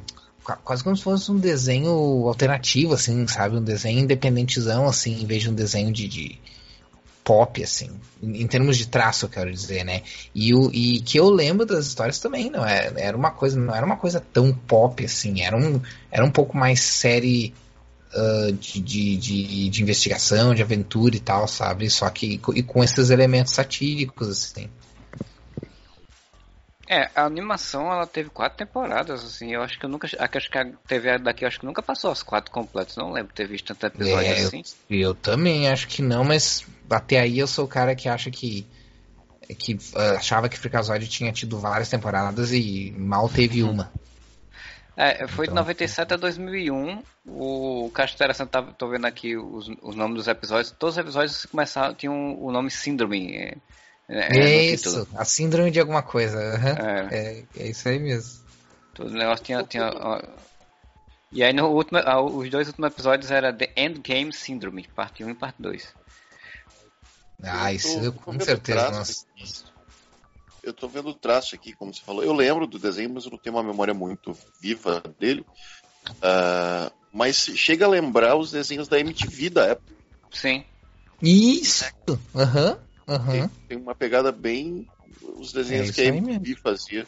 quase como se fosse um desenho alternativo, assim, sabe? Um desenho independentezão, assim, em vez de um desenho de, de pop, assim, em, termos de traço, eu quero dizer, né? E, o, e que eu lembro das histórias também, não é, era uma coisa, não era uma coisa tão pop, assim, era um, era um pouco mais série uh, de, de, de, de, investigação, de aventura e tal, sabe? Só que e com esses elementos satíricos, assim. É, a animação ela teve quatro temporadas, assim, eu acho que eu nunca. Acho que a TV daqui eu acho que nunca passou as quatro completas, não lembro de ter visto tanto episódio é, assim. Eu, eu, também acho que não, mas até aí eu sou o cara que acha que. que uh, achava que Freakazoid tinha tido várias temporadas e mal teve uhum. uma. É, foi então, de 97 a 2001. O Caixa Interessante, tá, tô vendo aqui os, os nomes dos episódios. Todos os episódios começaram, tinham o nome Síndrome. É, é, é isso, a síndrome de alguma coisa. Uhum. É. é. É, isso aí mesmo. Todo negócio tinha. tinha ó, e aí no último, os dois últimos episódios era The Endgame Syndrome, parte 1 e parte 2. Ah, isso eu, com certeza. Nossa. Eu tô vendo o traço aqui, como você falou. Eu lembro do desenho, mas eu não tenho uma memória muito viva dele. Uh, mas chega a lembrar os desenhos da MTV da época. Sim. Isso! Aham. Uhum. Uhum. Tem, tem, uma pegada bem. Os desenhos é que a MTV fazia.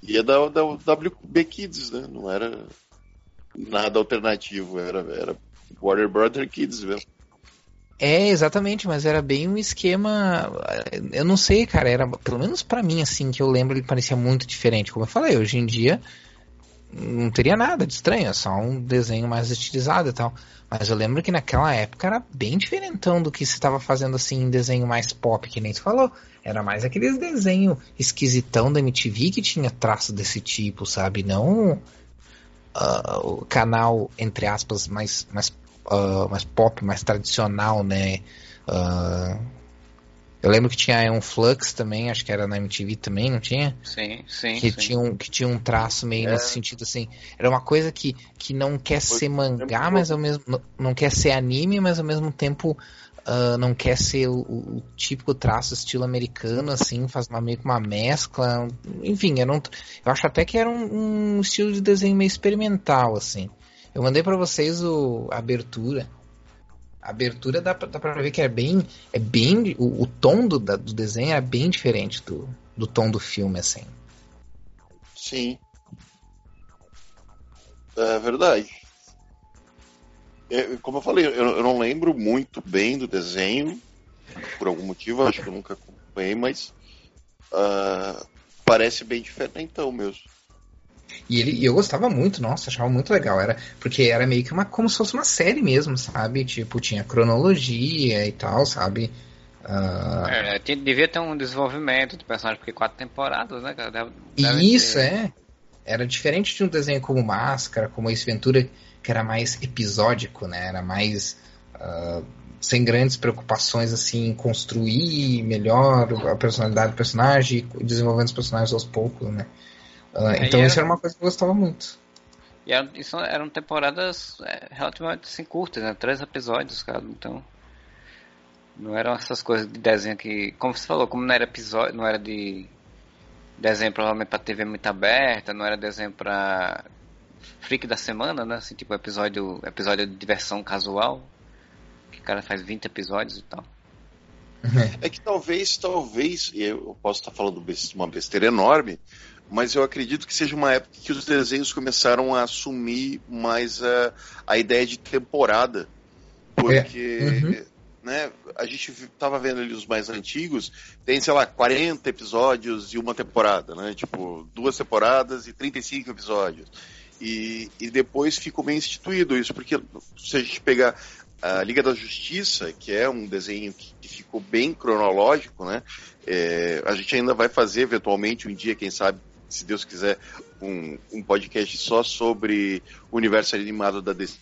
E é da, da WB Kids, né? Não era nada alternativo, era, era Warner Brother Kids mesmo. É, exatamente, mas era bem um esquema. Eu não sei, cara, era pelo menos para mim, assim, que eu lembro, ele parecia muito diferente. Como eu falei, hoje em dia não teria nada de estranho, é só um desenho mais estilizado e tal. Mas eu lembro que naquela época era bem diferentão do que se estava fazendo assim em desenho mais pop, que nem você falou. Era mais aqueles desenho esquisitão da MTV que tinha traço desse tipo, sabe? Não uh, o canal, entre aspas, mais, mais, uh, mais pop, mais tradicional, né? Uh, eu lembro que tinha um Flux também, acho que era na MTV também, não tinha? Sim, sim. Que, sim. Tinha, um, que tinha um traço meio é. nesse sentido assim. Era uma coisa que, que não quer Foi ser mangá, mas ao mesmo não, não quer ser anime, mas ao mesmo tempo uh, não quer ser o, o, típico traço estilo americano, assim, faz uma, meio que uma mescla. Enfim, era um, eu acho até que era um, um estilo de desenho meio experimental, assim. Eu mandei para vocês o, a abertura a abertura dá pra, dá pra ver que é bem. É bem o, o tom do, do desenho é bem diferente do, do tom do filme, assim. Sim. É verdade. É, como eu falei, eu, eu, não lembro muito bem do desenho, por algum motivo, acho que eu nunca acompanhei, mas uh, parece bem diferente então mesmo. E ele, eu gostava muito, nossa, achava muito legal. Era, porque era meio que uma, como se fosse uma série mesmo, sabe? Tipo, tinha cronologia e tal, sabe? Uh... É, devia ter um desenvolvimento do personagem, porque quatro temporadas, né? Deve Isso, ter... é. Era diferente de um desenho como Máscara, como Ace Ventura, que era mais episódico, né? Era mais. Uh, sem grandes preocupações assim em construir melhor a personalidade do personagem e desenvolvendo os personagens aos poucos, né? Uh, então era... isso era uma coisa que eu gostava muito. E era, isso eram temporadas é, relativamente assim, curtas, né? Três episódios, cara. Então. Não eram essas coisas de desenho que. Como você falou, como não era episódio. Não era de. Desenho provavelmente pra TV muito aberta, não era desenho pra. Freak da semana, né? Assim, tipo episódio, episódio de diversão casual. Que o cara faz 20 episódios e tal. É que talvez, talvez, eu posso estar falando uma besteira enorme, mas eu acredito que seja uma época que os desenhos começaram a assumir mais a, a ideia de temporada. Porque é. uhum. né, a gente estava vendo ali os mais antigos, tem, sei lá, 40 episódios e uma temporada, né? Tipo, duas temporadas e 35 episódios. E, e depois ficou bem instituído isso, porque se a gente pegar a Liga da Justiça, que é um desenho que, que ficou bem cronológico, né? É, a gente ainda vai fazer eventualmente um dia, quem sabe, se Deus quiser, um, um podcast só sobre o universo animado da DC,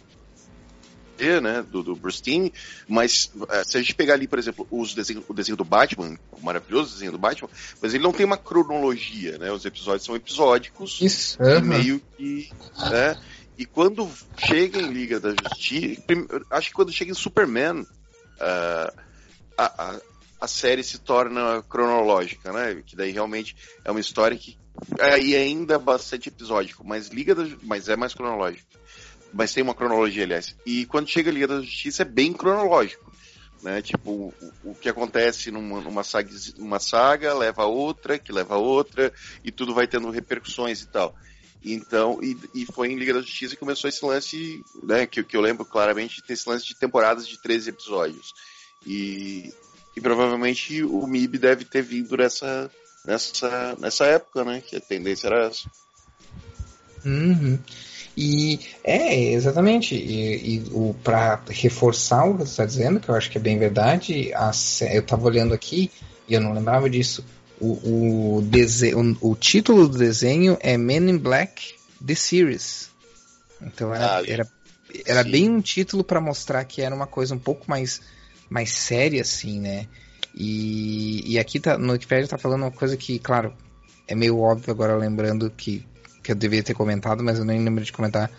né, do, do Bruce Timm, mas uh, se a gente pegar ali, por exemplo, os desenho, o desenho do Batman, o maravilhoso desenho do Batman, mas ele não tem uma cronologia, né, os episódios são episódicos, Isso. e meio que, né, e quando chega em Liga da Justiça, acho que quando chega em Superman, uh, a, a, a série se torna cronológica, né, que daí realmente é uma história que aí ainda é bastante episódico, mas Liga da, mas é mais cronológico. Mas tem uma cronologia, aliás. E quando chega a Liga da Justiça é bem cronológico. Né? Tipo, o, o que acontece numa, numa, saga, uma saga leva a outra, que leva a outra, e tudo vai tendo repercussões e tal. Então, e, e foi em Liga da Justiça que começou esse lance, né, que, que eu lembro claramente, esse lance de temporadas de 13 episódios. E, e provavelmente o MIB deve ter vindo nessa, nessa, nessa época, né? Que a tendência era essa. Uhum. E é, exatamente. E, e o para reforçar o que você está dizendo, que eu acho que é bem verdade, a, eu estava olhando aqui e eu não lembrava disso. O, o, desenho, o, o título do desenho é Men in Black The Series. Então era, Ah, era, era sim. bem um título para mostrar que era uma coisa um pouco mais, mais séria, assim, né? E, e aqui tá, no Wikipedia tá falando uma coisa que, claro, é meio óbvio agora lembrando que, que eu deveria ter comentado, mas eu nem lembro de comentar,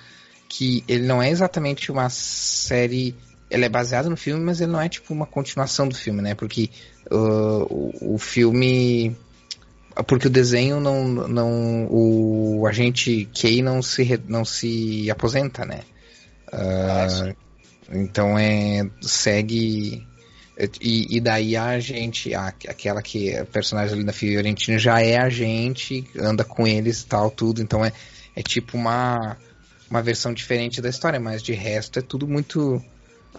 que ele não é exatamente uma série. Ele é baseado no filme, mas ele não é tipo uma continuação do filme, né? Porque uh, o, o filme. Porque o desenho não. não o agente Kay não se, não se aposenta, né? Ah, Uh, sim. então é. segue. E, e daí a gente, a, aquela que é a personagem ali da Fiorentina já é a gente, anda com eles e tal, tudo. Então é, é tipo uma, uma versão diferente da história, mas de resto é tudo muito.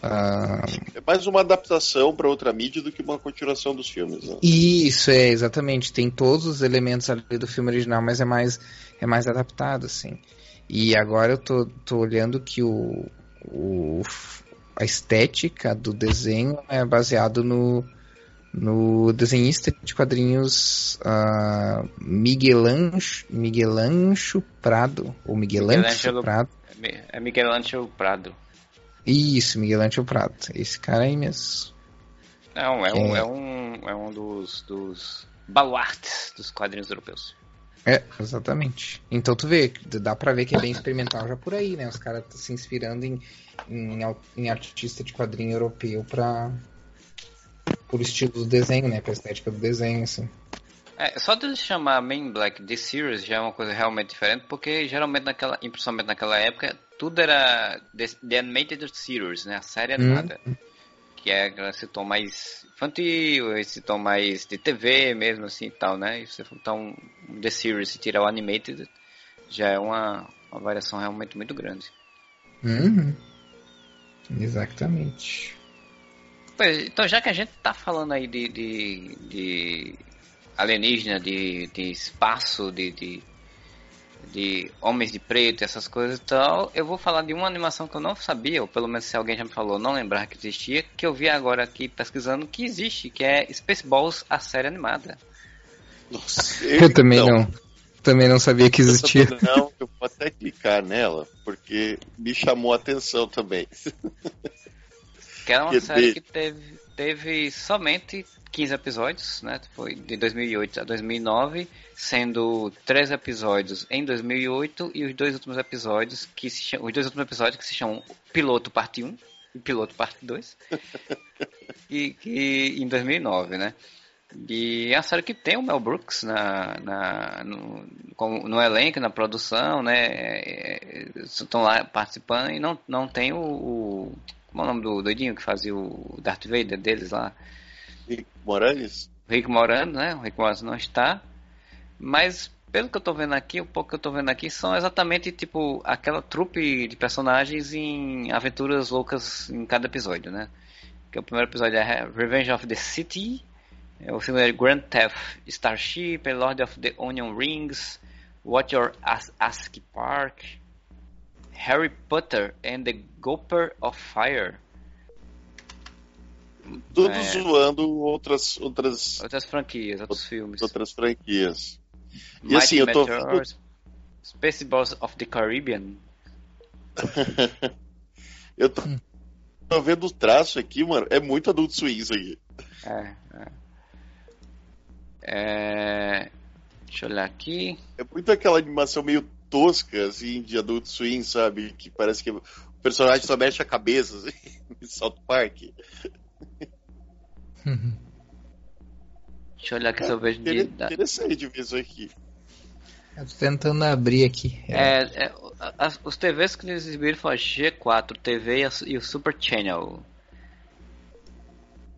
ah, É mais uma adaptação para outra mídia do que uma continuação dos filmes. Né? Isso, é, exatamente. Tem todos os elementos ali do filme original, mas é mais, é mais adaptado, assim. E agora eu tô, tô olhando que o, o, a estética do desenho é baseado no, no desenhista de quadrinhos uh, Miguel, Ancho, Miguel Ancho Prado, ou Miguel Ancho Prado. É É Miguel Angel Prado. Isso, Miguel Ancho Prado. Esse cara aí mesmo. Não, é um, É. é um, é um dos, dos baluartes dos quadrinhos europeus. É, exatamente. Então tu vê, dá pra ver que é bem experimental já por aí, né? Os caras tá se inspirando em, em, em artista de quadrinho europeu pra. por estilo do desenho, né? Pra estética do desenho, assim. É, só de chamar Men in Black The Series já é uma coisa realmente diferente, porque geralmente naquela, principalmente naquela época, tudo era The, the Animated Series, né? A série animada. Que é esse tom mais infantil, esse tom mais de TV mesmo, assim e tal, né? E você então The Series e tirar o Animated já é uma, uma variação realmente muito grande. Uhum. Exatamente. Pois, então já que a gente tá falando aí de, de, de alienígena, de, de espaço, de, de, de homens de preto, essas coisas e tal, eu vou falar de uma animação que eu não sabia, ou pelo menos se alguém já me falou, não lembrar que existia, que eu vi agora aqui pesquisando que existe, que é Spaceballs, a série animada. Nossa, Eu, também então, não. Também não sabia que existia. essa Não, eu vou até clicar nela, porque me chamou a atenção também. Que era uma Que série de- que teve, teve somente 15 episódios, né? Foi de 2008 a 2009, sendo três episódios em 2008 e os dois últimos episódios que se chamam, os dois últimos episódios que se chamam Piloto Parte 1 e Piloto Parte 2. e que em 2009, né? E é uma série que tem o Mel Brooks na, na, no, no elenco, na produção, né? É, Estão lá participando e não, não tem o, o- Como é o nome do doidinho que fazia o Darth Vader deles lá? Rick Moraes? O Rick Morano, né? O Rick Morano não está. Mas pelo que eu tô vendo aqui, o pouco que eu tô vendo aqui são exatamente tipo aquela trupe de personagens em aventuras loucas em cada episódio, né? Que o primeiro episódio é Revenge of the City, é o segundo é Grand Theft Starship, é Lord of the Onion Rings, What Your As Ask Park, Harry Potter and the Gopher of Fire, Tudo é. zoando outras, outras. Outras franquias, outros filmes. Outras franquias. E Mighty assim, eu tô. Spaceballs of the Caribbean. eu tô, tô vendo o traço aqui, mano. É muito Adult Swim isso aqui. É, é. é... Deixa eu olhar aqui. É muito aquela animação meio tosca, assim, de Adult Swim, sabe? Que parece que o personagem só mexe a cabeça, assim, em South Park. Deixa eu olhar aqui se eu vejo de... Interessante ver isso aqui. Eu tô tentando abrir aqui. É, é as, os TVs que eles exibiram foram a G4 TV e, a, e, o Super Channel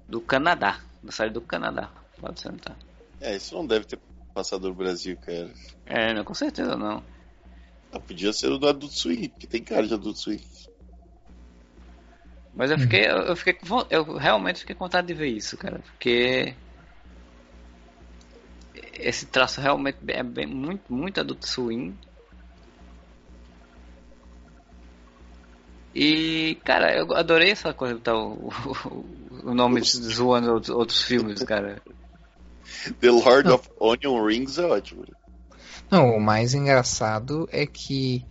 do Canadá, da série do Canadá. Pode sentar. É, isso não deve ter passado no Brasil, cara. É, não, com certeza não. Ah, podia ser o do Adult Swim, porque tem cara de Adult Swim. Mas eu fiquei, eu fiquei, eu realmente fiquei com vontade de ver isso, cara, porque esse traço realmente é bem, muito, muito Adult Swim. E, cara, eu adorei essa coisa, tá, o, o, o nome zoando outros, outros filmes, cara. The Lord of Onion Rings é ótimo. Não, o mais engraçado é que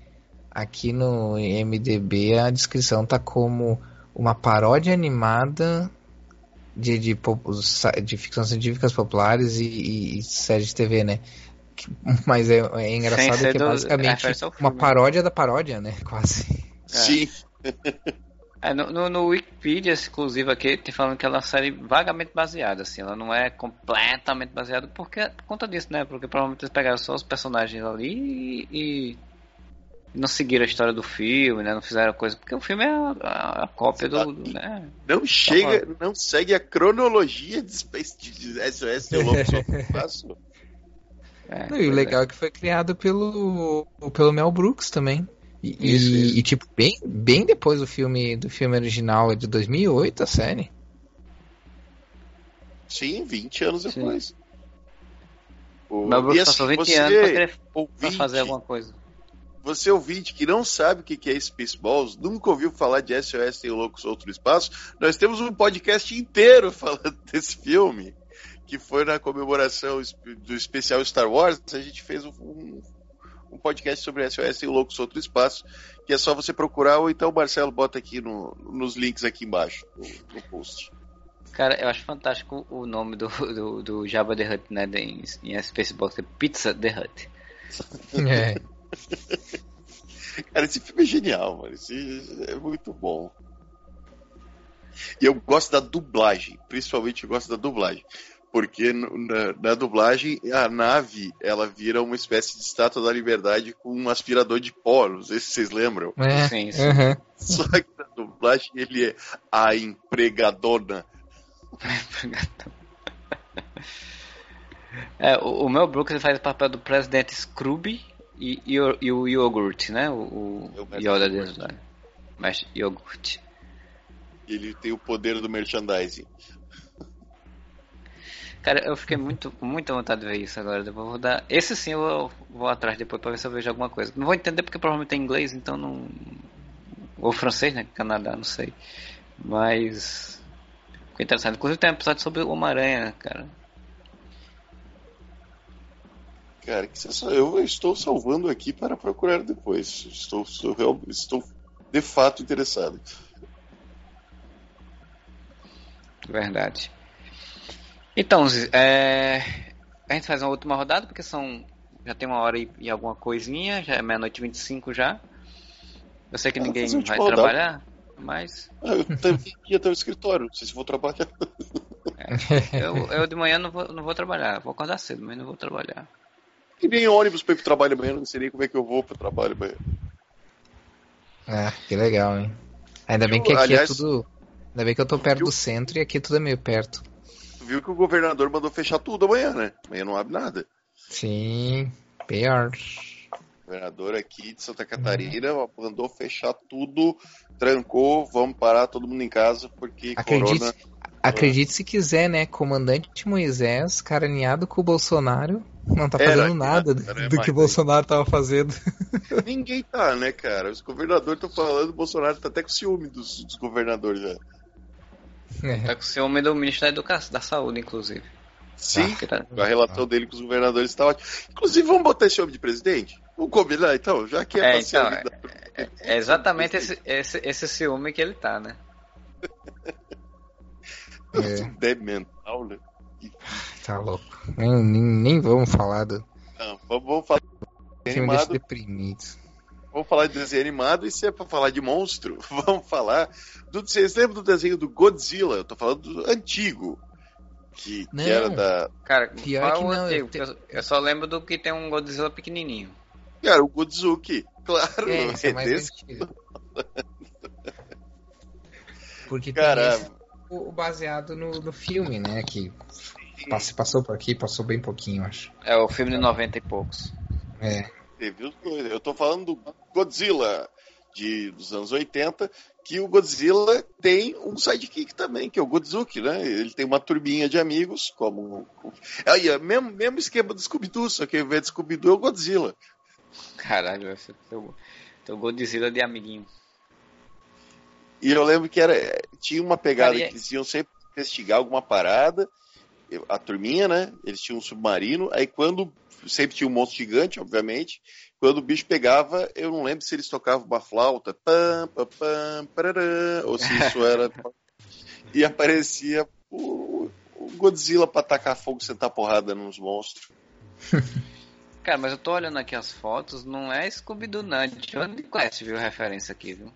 aqui no MDB a descrição tá como uma paródia animada de, de, de ficção científicas populares e, e, e séries de TV, né? Mas é, é engraçado que é basicamente uma paródia da paródia, né? Quase. É. Sim. É, no, no, no, Wikipedia, exclusivo aqui, tem falando que ela é uma série vagamente baseada, assim, ela não é completamente baseada porque, por conta disso, né? Porque provavelmente eles pegaram só os personagens ali e, e não seguiram a história do filme, né? Não fizeram coisa. Porque o filme é a, a cópia do. do né? Não chega, não segue a cronologia de, Space, de SOS e o Lobo É, e o legal é. é que foi criado pelo, pelo Mel Brooks também. E, isso, e, isso. e, tipo, bem, bem depois do filme do filme original, é de 2008 a série. Sim, 20 anos depois. Sim. O Mel Brooks assim, passou 20 anos pra, querer, ouvinte, pra fazer alguma coisa. Você ouvinte que não sabe o que é Spaceballs, nunca ouviu falar de SOS Tem Loucos Outro Espaço, nós temos um podcast inteiro falando desse filme, que foi na comemoração do especial Star Wars, a gente fez um, um podcast sobre SOS e Loucos Outro Espaço, que é só você procurar, ou então o Marcelo bota aqui no, nos links aqui embaixo, no, no, post. Cara, eu acho fantástico o nome do, do, do Java The Hutt, né, em, em Spacebox, é Pizza The Hutt. É. Cara, esse filme é genial, mano, esse é muito bom. E eu gosto da dublagem, principalmente eu gosto da dublagem porque na, na, dublagem a nave ela vira uma espécie de estátua da liberdade com um aspirador de pó, não sei se vocês lembram. É, sim, sim. Uhum. Só que na dublagem ele é a empregadona. é, o, o Mel Brooks faz o papel do presidente Scrooby e, e, o, e o Yogurt, né? O, o Yoda deles lá. Mas Yogurt. Ele tem o poder do merchandising. Cara, eu fiquei muito muita vontade de ver isso agora. Depois vou dar. Esse sim eu vou atrás depois pra ver se eu vejo alguma coisa. Não vou entender porque provavelmente tem inglês, então não. Ou francês, né? Canadá, não sei. Mas. Ficou interessante. Inclusive tem um episódio sobre o Homem-Aranha, cara. Cara, eu estou salvando aqui para procurar depois. Estou, estou, estou de fato interessado. Verdade. Então, é... a gente faz uma última rodada, porque são. Já tem uma hora e, e alguma coisinha, já é meia-noite e 25 já. Eu sei que ah, ninguém vai rodada. trabalhar, mas. Ah, eu tenho que ir até o escritório, não sei se vou trabalhar. É, eu, eu, de manhã não vou, não vou trabalhar, vou acordar cedo, mas não vou trabalhar. E nem ônibus para ir pro trabalho amanhã, não sei nem como é que eu vou pro trabalho amanhã. Ah, que legal, hein? Ainda bem que aqui é aliás, é tudo. Ainda bem que eu tô perto do centro e aqui tudo é meio perto viu que o governador mandou fechar tudo amanhã, né? Amanhã não abre nada. Sim, pior. O governador aqui de Santa Catarina uhum. mandou fechar tudo, trancou, vamos parar todo mundo em casa, porque acredite, corona... Acredite se quiser, né? Comandante Moisés, carinhado com o Bolsonaro, não tá fazendo era, nada era, do que o Bolsonaro tava fazendo. Ninguém tá, né, cara? Os governadores estão falando, o Bolsonaro tá até com ciúme dos, dos governadores já. É. Tá com o ciúme do ministro da Educação, da Saúde, inclusive. Sim, tá. a relação ah. dele com os governadores está ótima. Inclusive, vamos botar esse homem de presidente? Vamos combinar, então, já que é, é então, é, é, é, exatamente esse, esse, esse ciúme que ele tá, né? é. mental, né? Tá louco. Nem, nem, nem vamos falar do. Não, vamos, falar. Animado. deprimido. Vamos falar de desenho animado e se é pra falar de monstro, vamos falar do. Vocês lembram do desenho do Godzilla? Eu tô falando do antigo. Que, que era da. Cara, pior que não. Eu, te... eu, só lembro do que tem um Godzilla pequenininho. Era o Godzuki, claro. É, é, é mais antigo. Porque Caramba. tem o baseado no, no filme, né? Que passou por aqui, passou bem pouquinho, acho. É o filme de 90 e poucos. É. Teve os dois. Eu tô falando do Godzilla de, dos anos 80, que o Godzilla tem um sidekick também, que é o Godzuki, né? Ele tem uma turbinha de amigos, como. Aí, é mesmo, mesmo esquema do Scooby-Doo, só que ao invés de Scooby-Doo é o Godzilla. Caralho, você teu, teu Godzilla de amiguinho. E eu lembro que era, tinha uma pegada que eles iam sempre investigar alguma parada, a turminha, né? Eles tinham um submarino, aí quando sempre tinha um monstro gigante, obviamente. Quando o bicho pegava, eu não lembro se eles tocavam uma flauta, pam, pam, pam, parará, ou se isso era. e aparecia o, o Godzilla pra tacar fogo e sentar porrada nos monstros. Cara, mas eu tô olhando aqui as fotos, não é Scooby-Doo, não. É Johnny Quest, viu? Referência aqui, viu?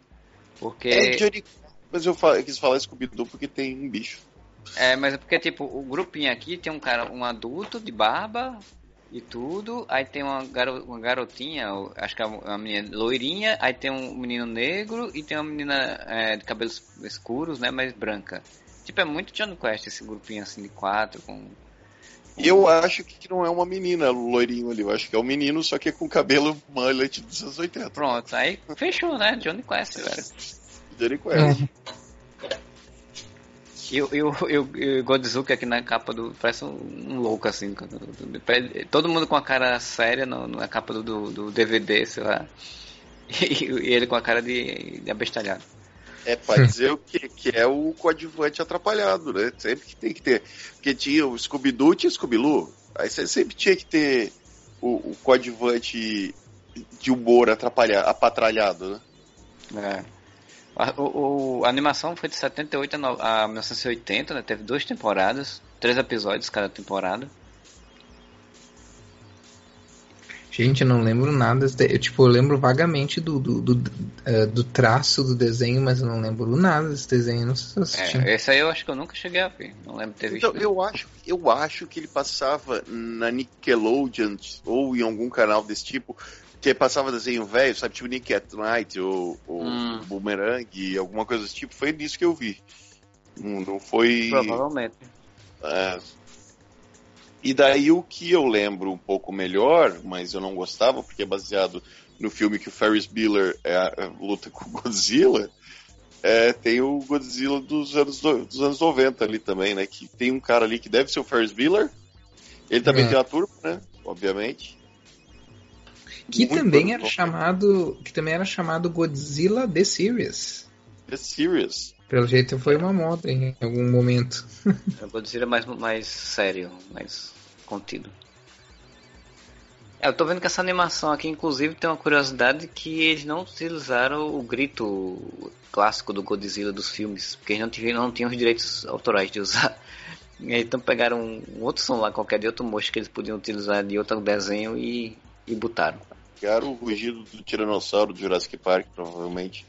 Porque. É Johnny Mas eu, falo, eu quis falar Scooby-Doo porque tem um bicho. É, mas é porque, tipo, o grupinho aqui tem um cara, um adulto de barba, e tudo. Aí tem uma, garo, uma garotinha, acho que é uma menina loirinha. Aí tem um menino negro e tem uma menina é, de cabelos escuros, né? Mas branca. Tipo, é muito John Quest esse grupinho assim de quatro com. Eu acho que não é uma menina loirinho ali, eu acho que é um menino, só que é com cabelo mullet dos anos 80. Pronto, aí fechou, né? Johnny Quest, velho. Johnny Quest. E o, e Godzuki aqui na capa do. Parece um, um, louco assim. Todo mundo com a cara séria no, na capa do, do, do DVD, sei lá. E, e, ele com a cara de, de abestalhado. É pra dizer o que, que é o coadjuvante atrapalhado, né? Sempre que tem que ter. Porque tinha o Scooby-Doo tinha o Scooby-Loo. Aí você sempre tinha que ter o, o coadjuvante de humor atrapalhado, apatralhado, né? É. A, o, a animação foi de 78 a, a 1980, né? Teve duas temporadas, três episódios cada temporada. Gente, eu não lembro nada. Eu, tipo, eu lembro vagamente do, do, do, uh, do, traço do desenho, mas eu não lembro nada desse desenho. Não sei se é, esse aí eu acho que eu nunca cheguei a ver. Não lembro de ter visto. Então, eu acho, eu acho que ele passava na Nickelodeon ou em algum canal desse tipo, que passava desenho velho, sabe? Tipo Nick at Night ou, ou hum. Boomerang, alguma coisa desse tipo. Foi disso que eu vi. Não, não foi. Provavelmente. É... E daí o que eu lembro um pouco melhor, mas eu não gostava, porque é baseado no filme que o Ferris Bueller é, é, luta com o Godzilla. É, tem o Godzilla dos anos, dos anos 90 ali também, né? Que tem um cara ali que deve ser o Ferris Bueller. Ele também é. tem a turma, né? Obviamente. Que Muito também era bom. chamado. Que também era chamado Godzilla The Series. The Series. Pelo jeito foi uma moda em algum momento. É o Godzilla mais, mais sério, mais contido. É, eu tô vendo que essa animação aqui, inclusive, tem uma curiosidade que eles não utilizaram o grito clássico do Godzilla dos filmes, porque eles não tinham, não tinham os direitos autorais de usar. Então pegaram um outro som lá, qualquer de outro mocho que eles podiam utilizar de outro desenho e, e botaram. Pegaram o rugido do Tiranossauro do Jurassic Park, provavelmente.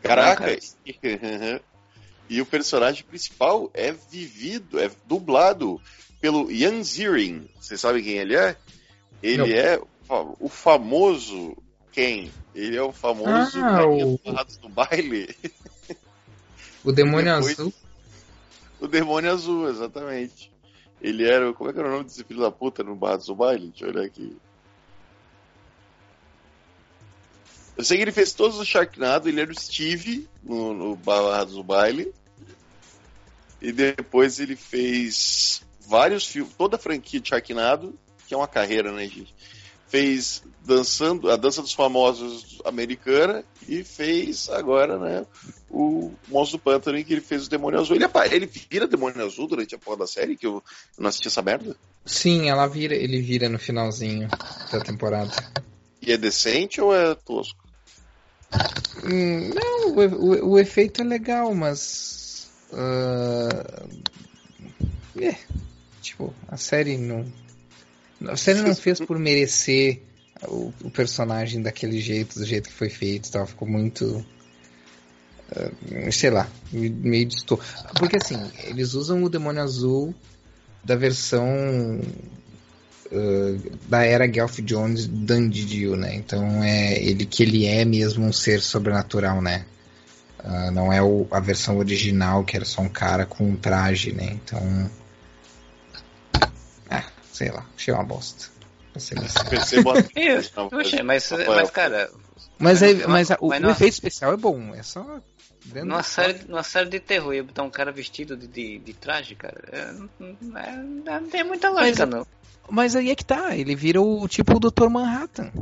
Caraca! e o personagem principal é vivido, é dublado pelo Ian Ziering. Vocês sabem quem ele é? Ele Não. é o famoso quem? Ele é o famoso ah, o... do baile. O demônio Depois, azul. O demônio azul, exatamente. Ele era. Como é que era o nome desse filho da puta no Barrados do Baile? Deixa eu olhar aqui. Eu sei que ele fez todos os Sharknado, ele era o Steve no, no Barrados do Baile. E depois ele fez vários filmes, toda a franquia de Sharknado, que é uma carreira, né, gente? Fez dançando a dança dos famosos americana e fez agora, né, o, Monstro do Pântano em que ele fez o Demônio Azul. Ele, ele vira Demônio Azul durante a porra da série, que eu não assisti essa merda? Sim, ela vira, ele vira no finalzinho da temporada. E é decente ou é tosco? Hum, não, o, o, o, efeito é legal, mas. Uh, é, tipo, a série não. A série não fez por merecer o, o, personagem daquele jeito, do jeito que foi feito, tal. ficou muito. Uh, sei lá, meio distor. Porque assim, eles usam o demônio azul da versão uh, da era Gelf Jones Dandidio, né? Então é ele que ele é mesmo um ser sobrenatural, né? Uh, não é o, a versão original que era só um cara com um traje, né? Então. Sei lá, achei uma bosta. Percebo mas, mas, cara. Mas, é, mas, o, mas o efeito especial é bom, é só. Numa série, numa série de terror, ia botar um cara vestido de, de, de traje, cara. É, é, não tem muita lógica, mas, não. Mas aí é que tá, ele vira o tipo o Dr. Manhattan.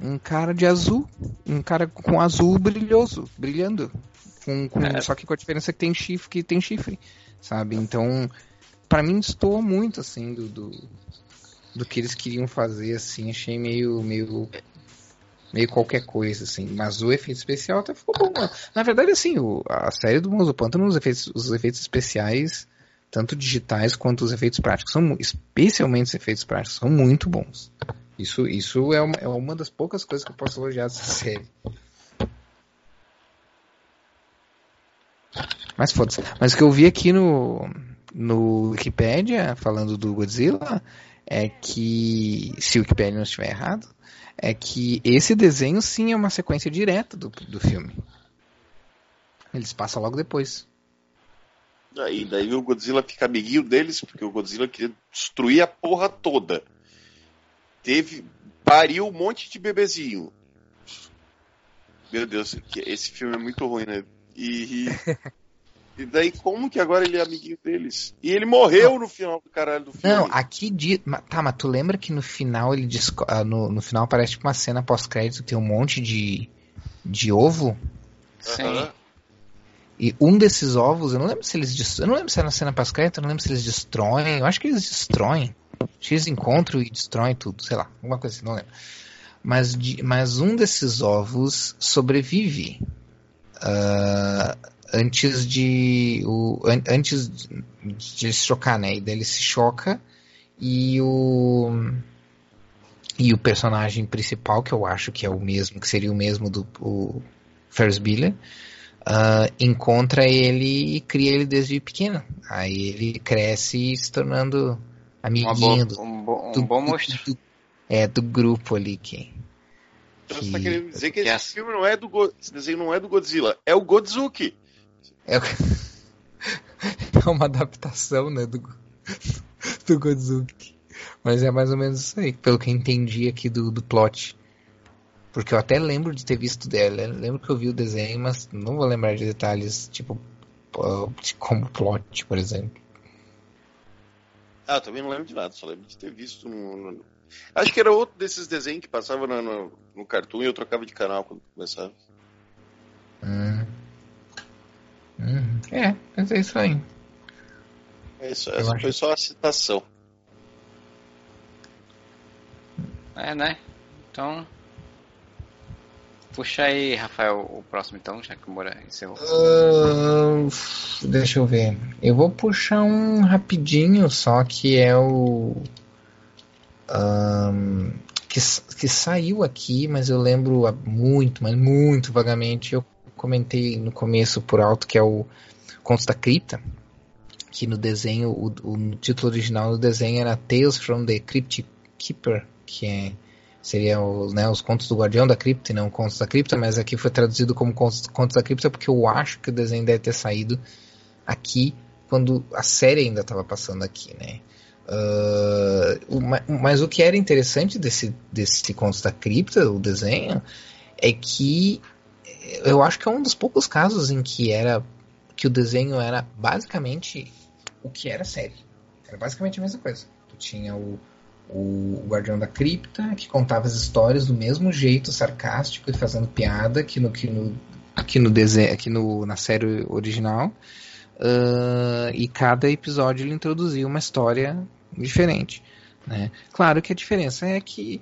Um cara de azul. Um cara com azul brilhoso, brilhando. Com, com, é. Só que com a diferença que tem chifre, que tem chifre. Sabe? Então, para mim destoa muito, assim, do, do, do, que eles queriam fazer, assim. Achei meio. meio meio qualquer coisa, assim. Mas o efeito especial até ficou bom. Na verdade, assim, o, a série do Monstro Pântano, os efeitos, os efeitos especiais tanto digitais quanto os efeitos práticos, são, especialmente os efeitos práticos, são muito bons. Isso, isso é, uma, é uma das poucas coisas que eu posso elogiar dessa série. Mas foda-se. Mas o que eu vi aqui no, no Wikipedia, falando do Godzilla, é que, se o Wikipedia não estiver errado, é que esse desenho sim é uma sequência direta do, do filme. Eles passam logo depois. Daí, daí o Godzilla fica amiguinho deles, porque o Godzilla queria destruir a porra toda. Teve. pariu um monte de bebezinho. Meu Deus, esse filme é muito ruim, né? E. E daí, como que agora ele é amiguinho deles? E ele morreu no final do caralho do filme. Não, aqui diz. Tá, mas tu lembra que no final ele ah, no, no final aparece tipo uma cena pós-crédito que tem um monte de. de ovo? Sim. Uh -huh. E um desses ovos, eu não lembro se eles eu não lembro se é na cena pós-crédito, eu não lembro se eles destroem, eu acho que eles destroem. X encontram e destroem tudo, sei lá, alguma coisa assim, não lembro. Mas, mas um desses ovos sobrevive uh, antes de o, an, antes de ele se chocar, né? E daí ele se choca e o e o personagem principal que eu acho que é o mesmo, que seria o mesmo do o Ferris Bueller, uh, encontra ele e cria ele desde pequeno. Aí ele cresce se tornando amiguinho do, um, bo, um do, bom monstro. Do, é, do grupo ali que. Então que, você tá querendo dizer que, que esse é... filme não é do esse desenho não é do Godzilla, é o Godzuki. É, é uma adaptação, né, do, do Godzuki. Mas é mais ou menos isso aí, pelo que eu entendi aqui do, do plot. Porque eu até lembro de ter visto dela. lembro que eu vi o desenho, mas não vou lembrar de detalhes, tipo, como plot, por exemplo. Ah, eu também não lembro de nada, só lembro de ter visto no, no... Acho que era outro desses desenhos que passava no, no, no Cartoon e eu trocava de canal quando começava. Hum. Hum. É, mas é isso aí. É isso, essa foi só a citação. É, né? Então, Puxa aí, Rafael, o próximo então, já que o Moura encerrou. Uh, deixa eu ver. Eu vou puxar um rapidinho, só que é o. Um, que, que saiu aqui, mas eu lembro muito, mas muito vagamente. Eu comentei no começo por alto que é o Contos da Cripta. Que no desenho, o, o título original do desenho era Tales from the Crypt Keeper, que é seria os, né, os contos do Guardião da Cripta e não contos da Cripta, mas aqui foi traduzido como contos, contos da Cripta porque eu acho que o desenho deve ter saído aqui quando a série ainda estava passando aqui, né? Uh, mas o que era interessante desse, desse Contos da Cripta, o desenho, é que eu acho que é um dos poucos casos em que era que o desenho era basicamente o que era a série. Era basicamente a mesma coisa. Tu tinha o, o Guardião da Cripta, que contava as histórias do mesmo jeito, sarcástico e fazendo piada, que no, que no, que no desenho, aqui no, na série original. Uh, e cada episódio ele introduzia uma história diferente. Né? Claro que a diferença é que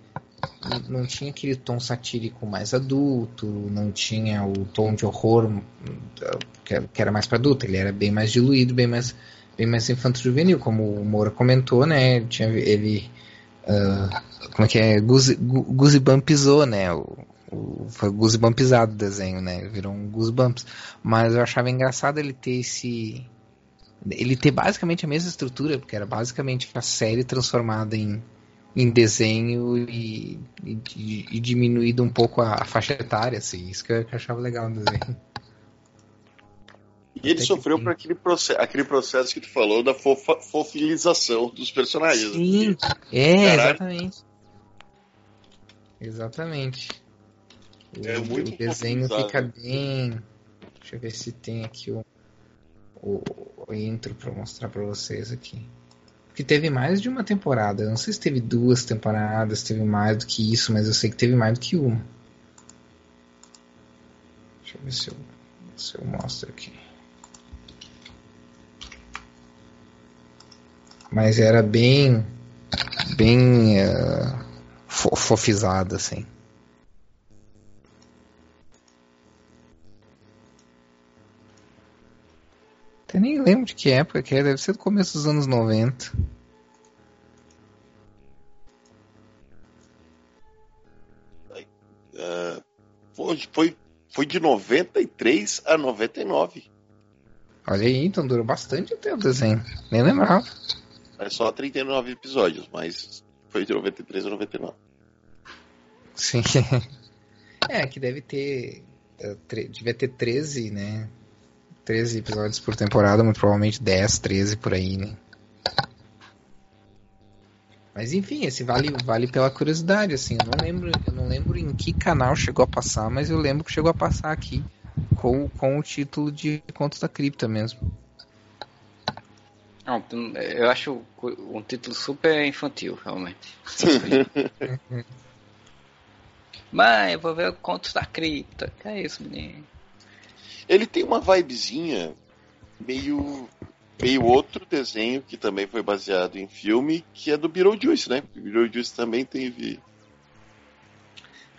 não tinha aquele tom satírico mais adulto, não tinha o tom de horror que era mais para adulto, ele era bem mais diluído, bem mais, bem mais infanto-juvenil, como o Moura comentou, né? Tinha, ele. Uh, como é que é? Goosebumpizou, né? O, o, foi goosebumpizado o desenho, né? Virou um goosebumps. Mas eu achava engraçado ele ter esse. Ele ter basicamente a mesma estrutura, porque era basicamente a série transformada em, em desenho e, e, e diminuído um pouco a, a, faixa etária, assim. Isso que eu, achava legal no desenho. E ele sofreu por aquele processo, aquele processo que tu falou da fofa, fofilização dos personagens. Sim, é, Caralho. exatamente. Exatamente. É o, muito o desenho fica bem. Deixa eu ver se tem aqui o, o, o intro para mostrar para vocês aqui. Porque teve mais de uma temporada. Eu não sei se teve duas temporadas, teve mais do que isso, mas eu sei que teve mais do que uma. Deixa eu ver se eu, se eu mostro aqui. mas era bem bem uh, fofizada assim. Até nem lembro de que época que é, deve ser do começo dos anos 90. Uh, foi, foi de 93 a 99. Olha aí, então durou bastante até o desenho. Nem lembrava. É só 39 episódios, mas foi de 93 a 99. Sim. É, que deve ter. Uh, devia ter 13, né? 13 episódios por temporada, muito provavelmente 10, 13 por aí, né? Mas enfim, esse vale, vale pela curiosidade, assim. Eu não lembro, eu não lembro em que canal chegou a passar, mas eu lembro que chegou a passar aqui com, com o título de Contos da Cripta mesmo. Não, eu acho um título super infantil, realmente. Mãe, eu vou ver o Contos da Cripta. Que é isso, menino? Ele tem uma vibezinha meio meio outro desenho que também foi baseado em filme, que é do Beetlejuice, né? O Beetlejuice também teve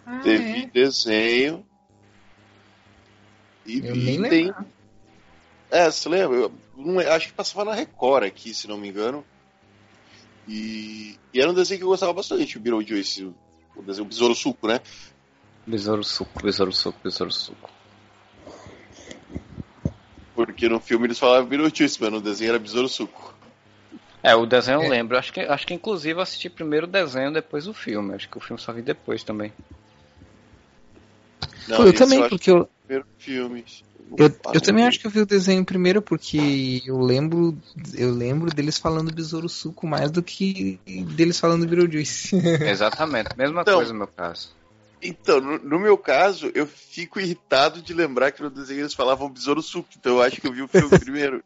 ah, teve é? desenho e, eu e tem lembrar. É, você lembra? Eu, não, acho que passava na Record aqui, se não me engano. E, e era um desenho que eu gostava bastante, o Beetlejuice, o, o desenho o Besouro Suco, né? Besouro Suco, Besouro Suco, Besouro Suco. Porque no filme eles falavam mas no desenho era Besouro Suco. É, o desenho eu é. lembro. Acho que, acho que inclusive eu assisti primeiro o desenho, depois o filme. Acho que o filme só vi depois também. Não, eu também, porque eu. Primeiro filme. Eu, eu também acho que eu vi o desenho primeiro porque eu lembro eu lembro deles falando Besouro Suco mais do que deles falando Beetlejuice. Exatamente, mesma então, coisa no meu caso. Então, no, no, meu caso, eu fico irritado de lembrar que no desenho eles falavam Besouro Suco, então eu acho que eu vi o filme primeiro.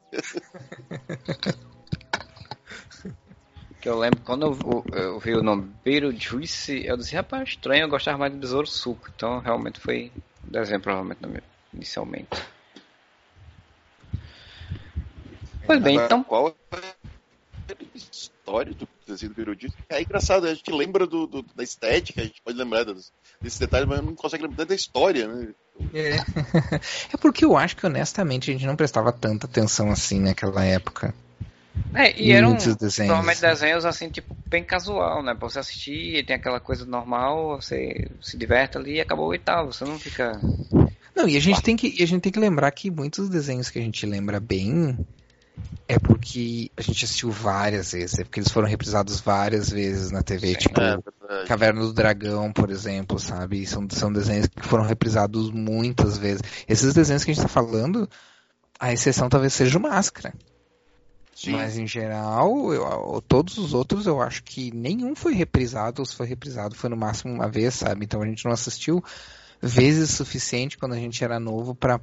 que eu lembro quando eu, eu vi o nome Beetlejuice, eu disse, rapaz, estranho, eu gostava mais de Besouro Suco, então realmente foi desenho provavelmente inicialmente. Pois bem, Agora, então. Qual é história do desenho do? É engraçado, a gente lembra do, do, da estética, a gente pode lembrar dos, desses detalhes, mas não consegue lembrar da história, né? É. é porque eu acho que honestamente a gente não prestava tanta atenção assim naquela época. É, e eram desenhos, normalmente desenhos assim, tipo, bem casual, né? Pra você assistir, tem aquela coisa normal, você se diverte ali e acabou e tal, você não fica. Não, e a gente tem que, a gente tem que lembrar que muitos desenhos que a gente lembra bem é porque a gente assistiu várias vezes, é porque eles foram reprisados várias vezes na TV, Sim, tipo é Caverna do Dragão, por exemplo, sabe? São, são desenhos que foram reprisados muitas vezes. Esses desenhos que a gente tá falando, a exceção talvez seja o Máscara. Sim. Mas em geral, eu, todos os outros eu acho que nenhum foi reprisado, ou se foi reprisado foi no máximo uma vez, sabe? Então a gente não assistiu vezes suficiente quando a gente era novo para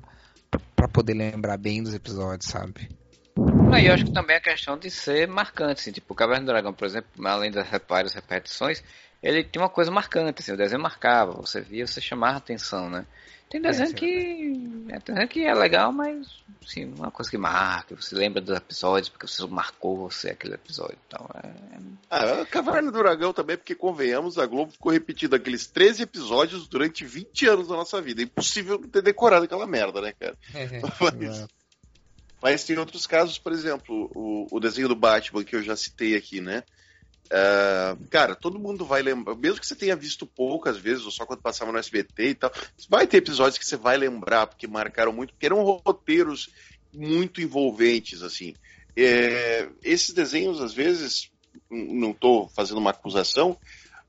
poder lembrar bem dos episódios, sabe? E eu acho que também a questão de ser marcante, assim, tipo, o Caverna do Dragão, por exemplo, além das várias repetições, ele tinha uma coisa marcante, assim, o desenho marcava, você via, você chamava atenção, né? Tem é, desenho é, que. É, desenho que é legal, mas assim, uma coisa que marca, você lembra dos episódios, porque você marcou você aquele episódio. Então, é... Ah, Caverna do Dragão também, porque convenhamos, a Globo ficou repetindo aqueles 13 episódios durante 20 anos da nossa vida. É impossível não ter decorado aquela merda, né, cara? mas, mas, tem outros casos, por exemplo, o, o desenho do Batman que eu já citei aqui, né? Uh, cara, todo mundo vai lembrar, mesmo que você tenha visto poucas vezes, ou só quando passava no SBT e tal, vai ter episódios que você vai lembrar, porque marcaram muito, porque eram roteiros muito envolventes, assim. É, esses desenhos, às vezes, não estou fazendo uma acusação,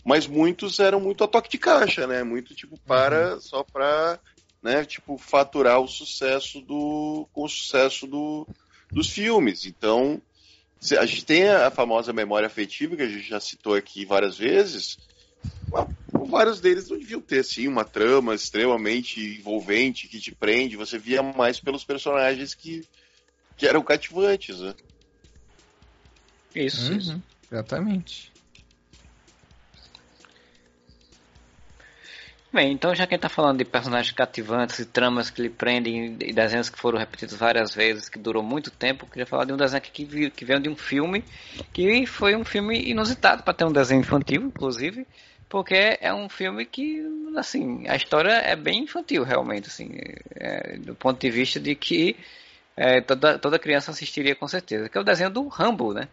mas muitos eram muito a toque de caixa, né? Muito tipo para uhum. só para, né? Tipo faturar o sucesso do com o sucesso do, dos filmes. Então a gente tem a famosa memória afetiva, que a gente já citou aqui várias vezes. Vários deles não deviam ter, sim, uma trama extremamente envolvente, que te prende. Você via mais pelos personagens que, que eram cativantes, né? Isso, uhum, isso. Exatamente. Bem, então já que a gente tá falando de personagens cativantes e tramas que lhe prendem e desenhos que foram repetidos várias vezes, que durou muito tempo, eu queria falar de um desenho que, que veio de um filme que foi um filme inusitado para ter um desenho infantil, inclusive, porque é um filme que, assim, a história é bem infantil realmente, assim, é, do ponto de vista de que é, toda, toda criança assistiria com certeza, que é o desenho do Rambo, né?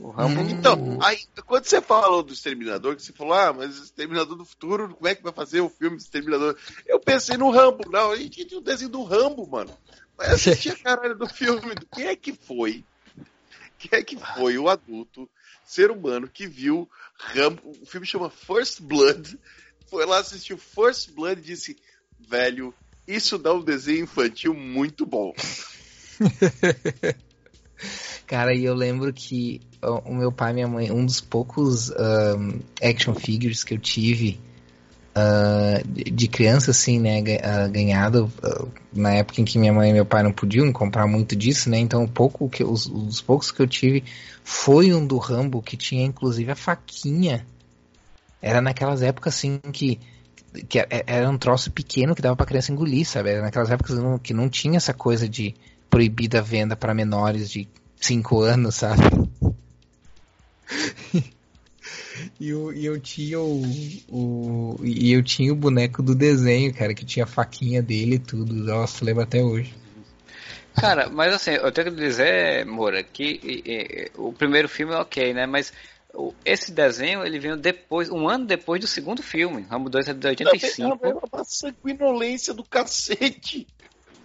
O Rambo. Então, aí, quando você falou do Exterminador, que você falou, ah, mas Exterminador do Futuro, como é que vai fazer o filme do Exterminador? Eu pensei no Rambo, não, a gente tinha um desenho do Rambo, mano. Mas assistia a caralho do filme. Quem é que foi? Quem é que foi o adulto, ser humano, que viu Rambo? O filme chama First Blood. Foi lá assistir First Blood e disse, velho, isso dá um desenho infantil muito bom. Cara, e eu lembro que o meu pai e minha mãe, um dos poucos um, action figures que eu tive uh, de criança, assim, né, ganhado uh, na época em que minha mãe e meu pai não podiam comprar muito disso, né, então pouco que, os, os poucos que eu tive foi um do Rambo que tinha inclusive a faquinha. Era naquelas épocas, assim, que que era um troço pequeno que dava pra criança engolir, sabe? Era naquelas épocas que não tinha essa coisa de proibida venda para menores de cinco anos, sabe? e, eu, e eu tinha o, o, E eu tinha o boneco do desenho, cara, que tinha a faquinha dele e tudo. Nossa, lembro até hoje. Cara, mas assim, eu tenho que dizer, Moura, que e, e, o primeiro filme é ok, né? Mas o, esse desenho, ele veio depois, um ano depois do segundo filme. Rambo 2 é de 85. É uma sanguinolência do cacete.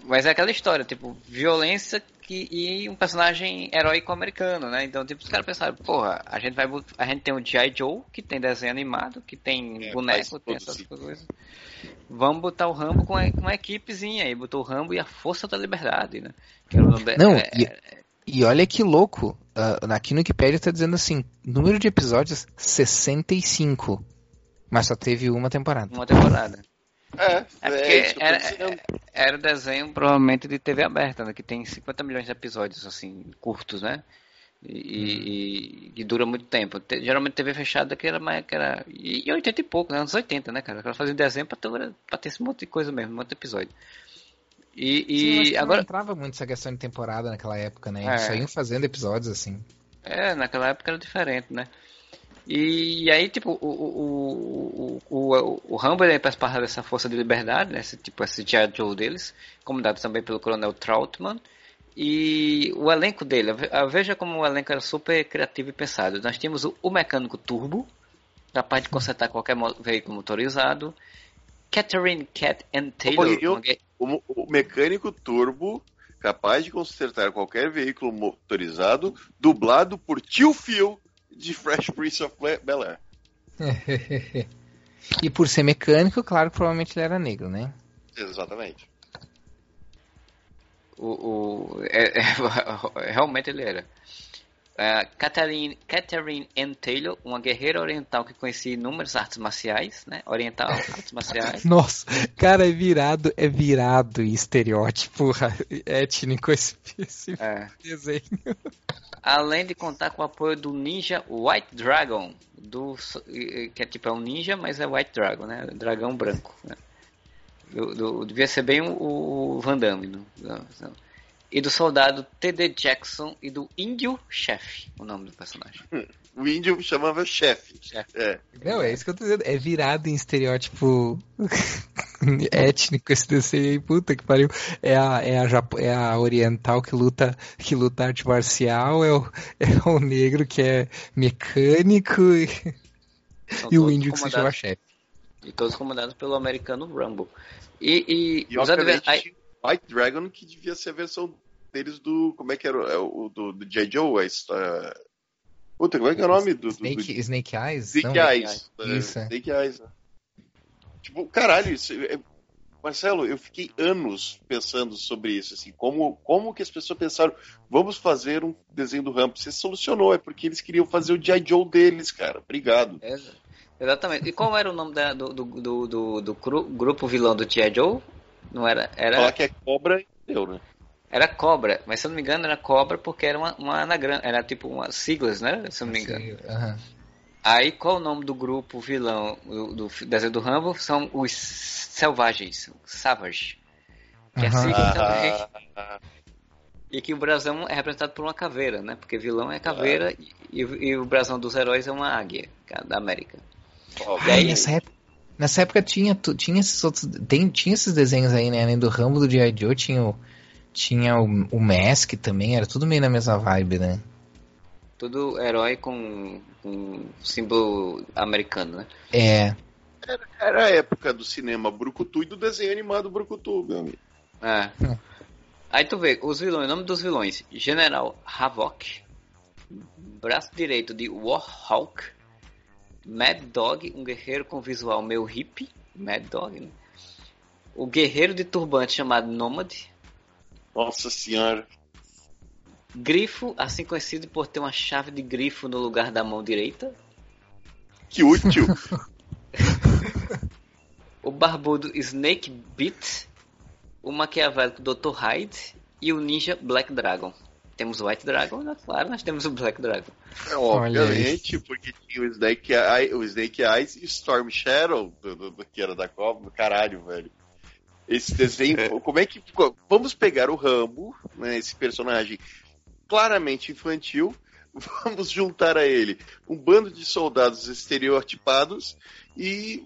Mas é aquela história, tipo, violência que, e um personagem heróico americano, né? Então, tipo, os caras pensaram, porra, a gente vai a gente tem o G.I. Joe, que tem desenho animado, que tem é, boneco, tem essas coisas. Vamos botar o Rambo com, a, com uma equipezinha aí, botou o Rambo e a Força da Liberdade, né? Que era o nome Não, é, e, e, olha que louco, uh, aqui no Wikipedia tá dizendo assim, número de episódios 65, mas só teve uma temporada. Uma temporada. É, é, é porque é era, era desenho provavelmente de TV aberta, né? Que tem 50 milhões de episódios, assim, curtos, né? E, e, e dura muito tempo. Te, geralmente TV fechada que era mais. Que era, e, e 80 e pouco, né? Anos 80, né, cara? Ela fazia desenho pra ter, pra ter esse monte de coisa mesmo, um monte de episódio. E, e agora. Não entrava muito essa questão de temporada naquela época, né? Eles é. só iam fazendo episódios assim. É, naquela época era diferente, né? E aí, tipo, o, o, o, o, o Rambo ele participar dessa força de liberdade, né? Esse, tipo, esse G.I. Joe deles, comandado também pelo Coronel Troutman. E o elenco dele, veja como o elenco era super criativo e pensado. Nós tínhamos o, o mecânico Turbo, capaz de consertar qualquer veículo motorizado. Catherine Cat and Taylor. O, o mecânico Turbo, capaz de consertar qualquer veículo motorizado, dublado por Tio Phil de Fresh Prince of Bel-Air. e por ser mecânico, claro que provavelmente ele era negro, né? Exatamente. O, o é, é, realmente ele era. Uh, Catherine, Catherine Ann Taylor, uma guerreira oriental que conhecia inúmeras artes marciais, né? Oriental, artes marciais. Nossa, cara, é virado, é virado em estereótipo étnico esse, esse é. desenho. Além de contar com o apoio do ninja White Dragon, do, que é tipo é um ninja, mas é White Dragon, né? Dragão branco. Né? Do, do, devia ser bem o, o Van Damme. No, no, e do soldado T.D. Jackson e do índio chefe, o nome do personagem. O índio chamava chefe. Chef. É. Não, é isso que eu tô dizendo. É virado em estereótipo étnico esse desenho aí, puta que pariu. É a, é a, é a oriental que luta, que luta arte marcial, é o, é o negro que é mecânico e, e o índio que se chama chefe. E todos comandados pelo americano Rumble. E, e, e os adversários. White Dragon, que devia ser a versão deles do. Como é que era? É o do, do J. Joe, a história. Puta, como é que é o nome do. Snake, do... Snake Eyes? Snake Não, Eyes. É, isso. Snake Eyes. Né? Tipo, caralho, isso é... Marcelo, eu fiquei anos pensando sobre isso, assim, como, como que as pessoas pensaram, vamos fazer um desenho do Rambo. Você solucionou, é porque eles queriam fazer o G.I. Joe deles, cara. Obrigado. É, exatamente. E qual era o nome da, do, do, do, do, do grupo vilão do G.I. Joe? Não era. era... Falar que é cobra e deu, né? Era cobra, mas se eu não me engano era cobra porque era uma, uma anagrama, era tipo umas siglas, né? Se eu não me engano. Uhum. Aí qual o nome do grupo vilão do, do desenho do Rambo? São os selvagens, Savage. Que é sigla também. E que o brasão é representado por uma caveira, né? Porque vilão é caveira e, e, o brasão dos heróis é uma águia, da América. Oh, e aí, nessa época, nessa época tinha, tinha esses outros. Tem, tinha esses desenhos aí, né? Além do Rambo do G.I. Joe, tinha o tinha o, o Mask também, era tudo meio na mesma vibe, né? Tudo herói com, com símbolo americano, né? É. Era, era, a época do cinema Brucutu e do desenho animado Brucutu, meu amigo. É. Aí tu vê, os vilões, o nome dos vilões: General Havok, braço direito de Warhawk, Mad Dog, um guerreiro com visual meio hippie, Mad Dog, né? O guerreiro de turbante chamado Nomad, nossa senhora. Grifo, assim conhecido por ter uma chave de grifo no lugar da mão direita. Que útil! o barbudo Snake Beat, o maquiavélico Dr. Hyde e o ninja Black Dragon. Temos o White Dragon, né? claro, nós temos o Black Dragon. É, obviamente, porque tinha o Snake, Eye, o Snake Eyes e Storm Shadow, do, do, do, que era da Copa. Caralho, velho. Esse desenho, como é que. Vamos pegar o Rambo, né, esse personagem claramente infantil, vamos juntar a ele um bando de soldados estereotipados e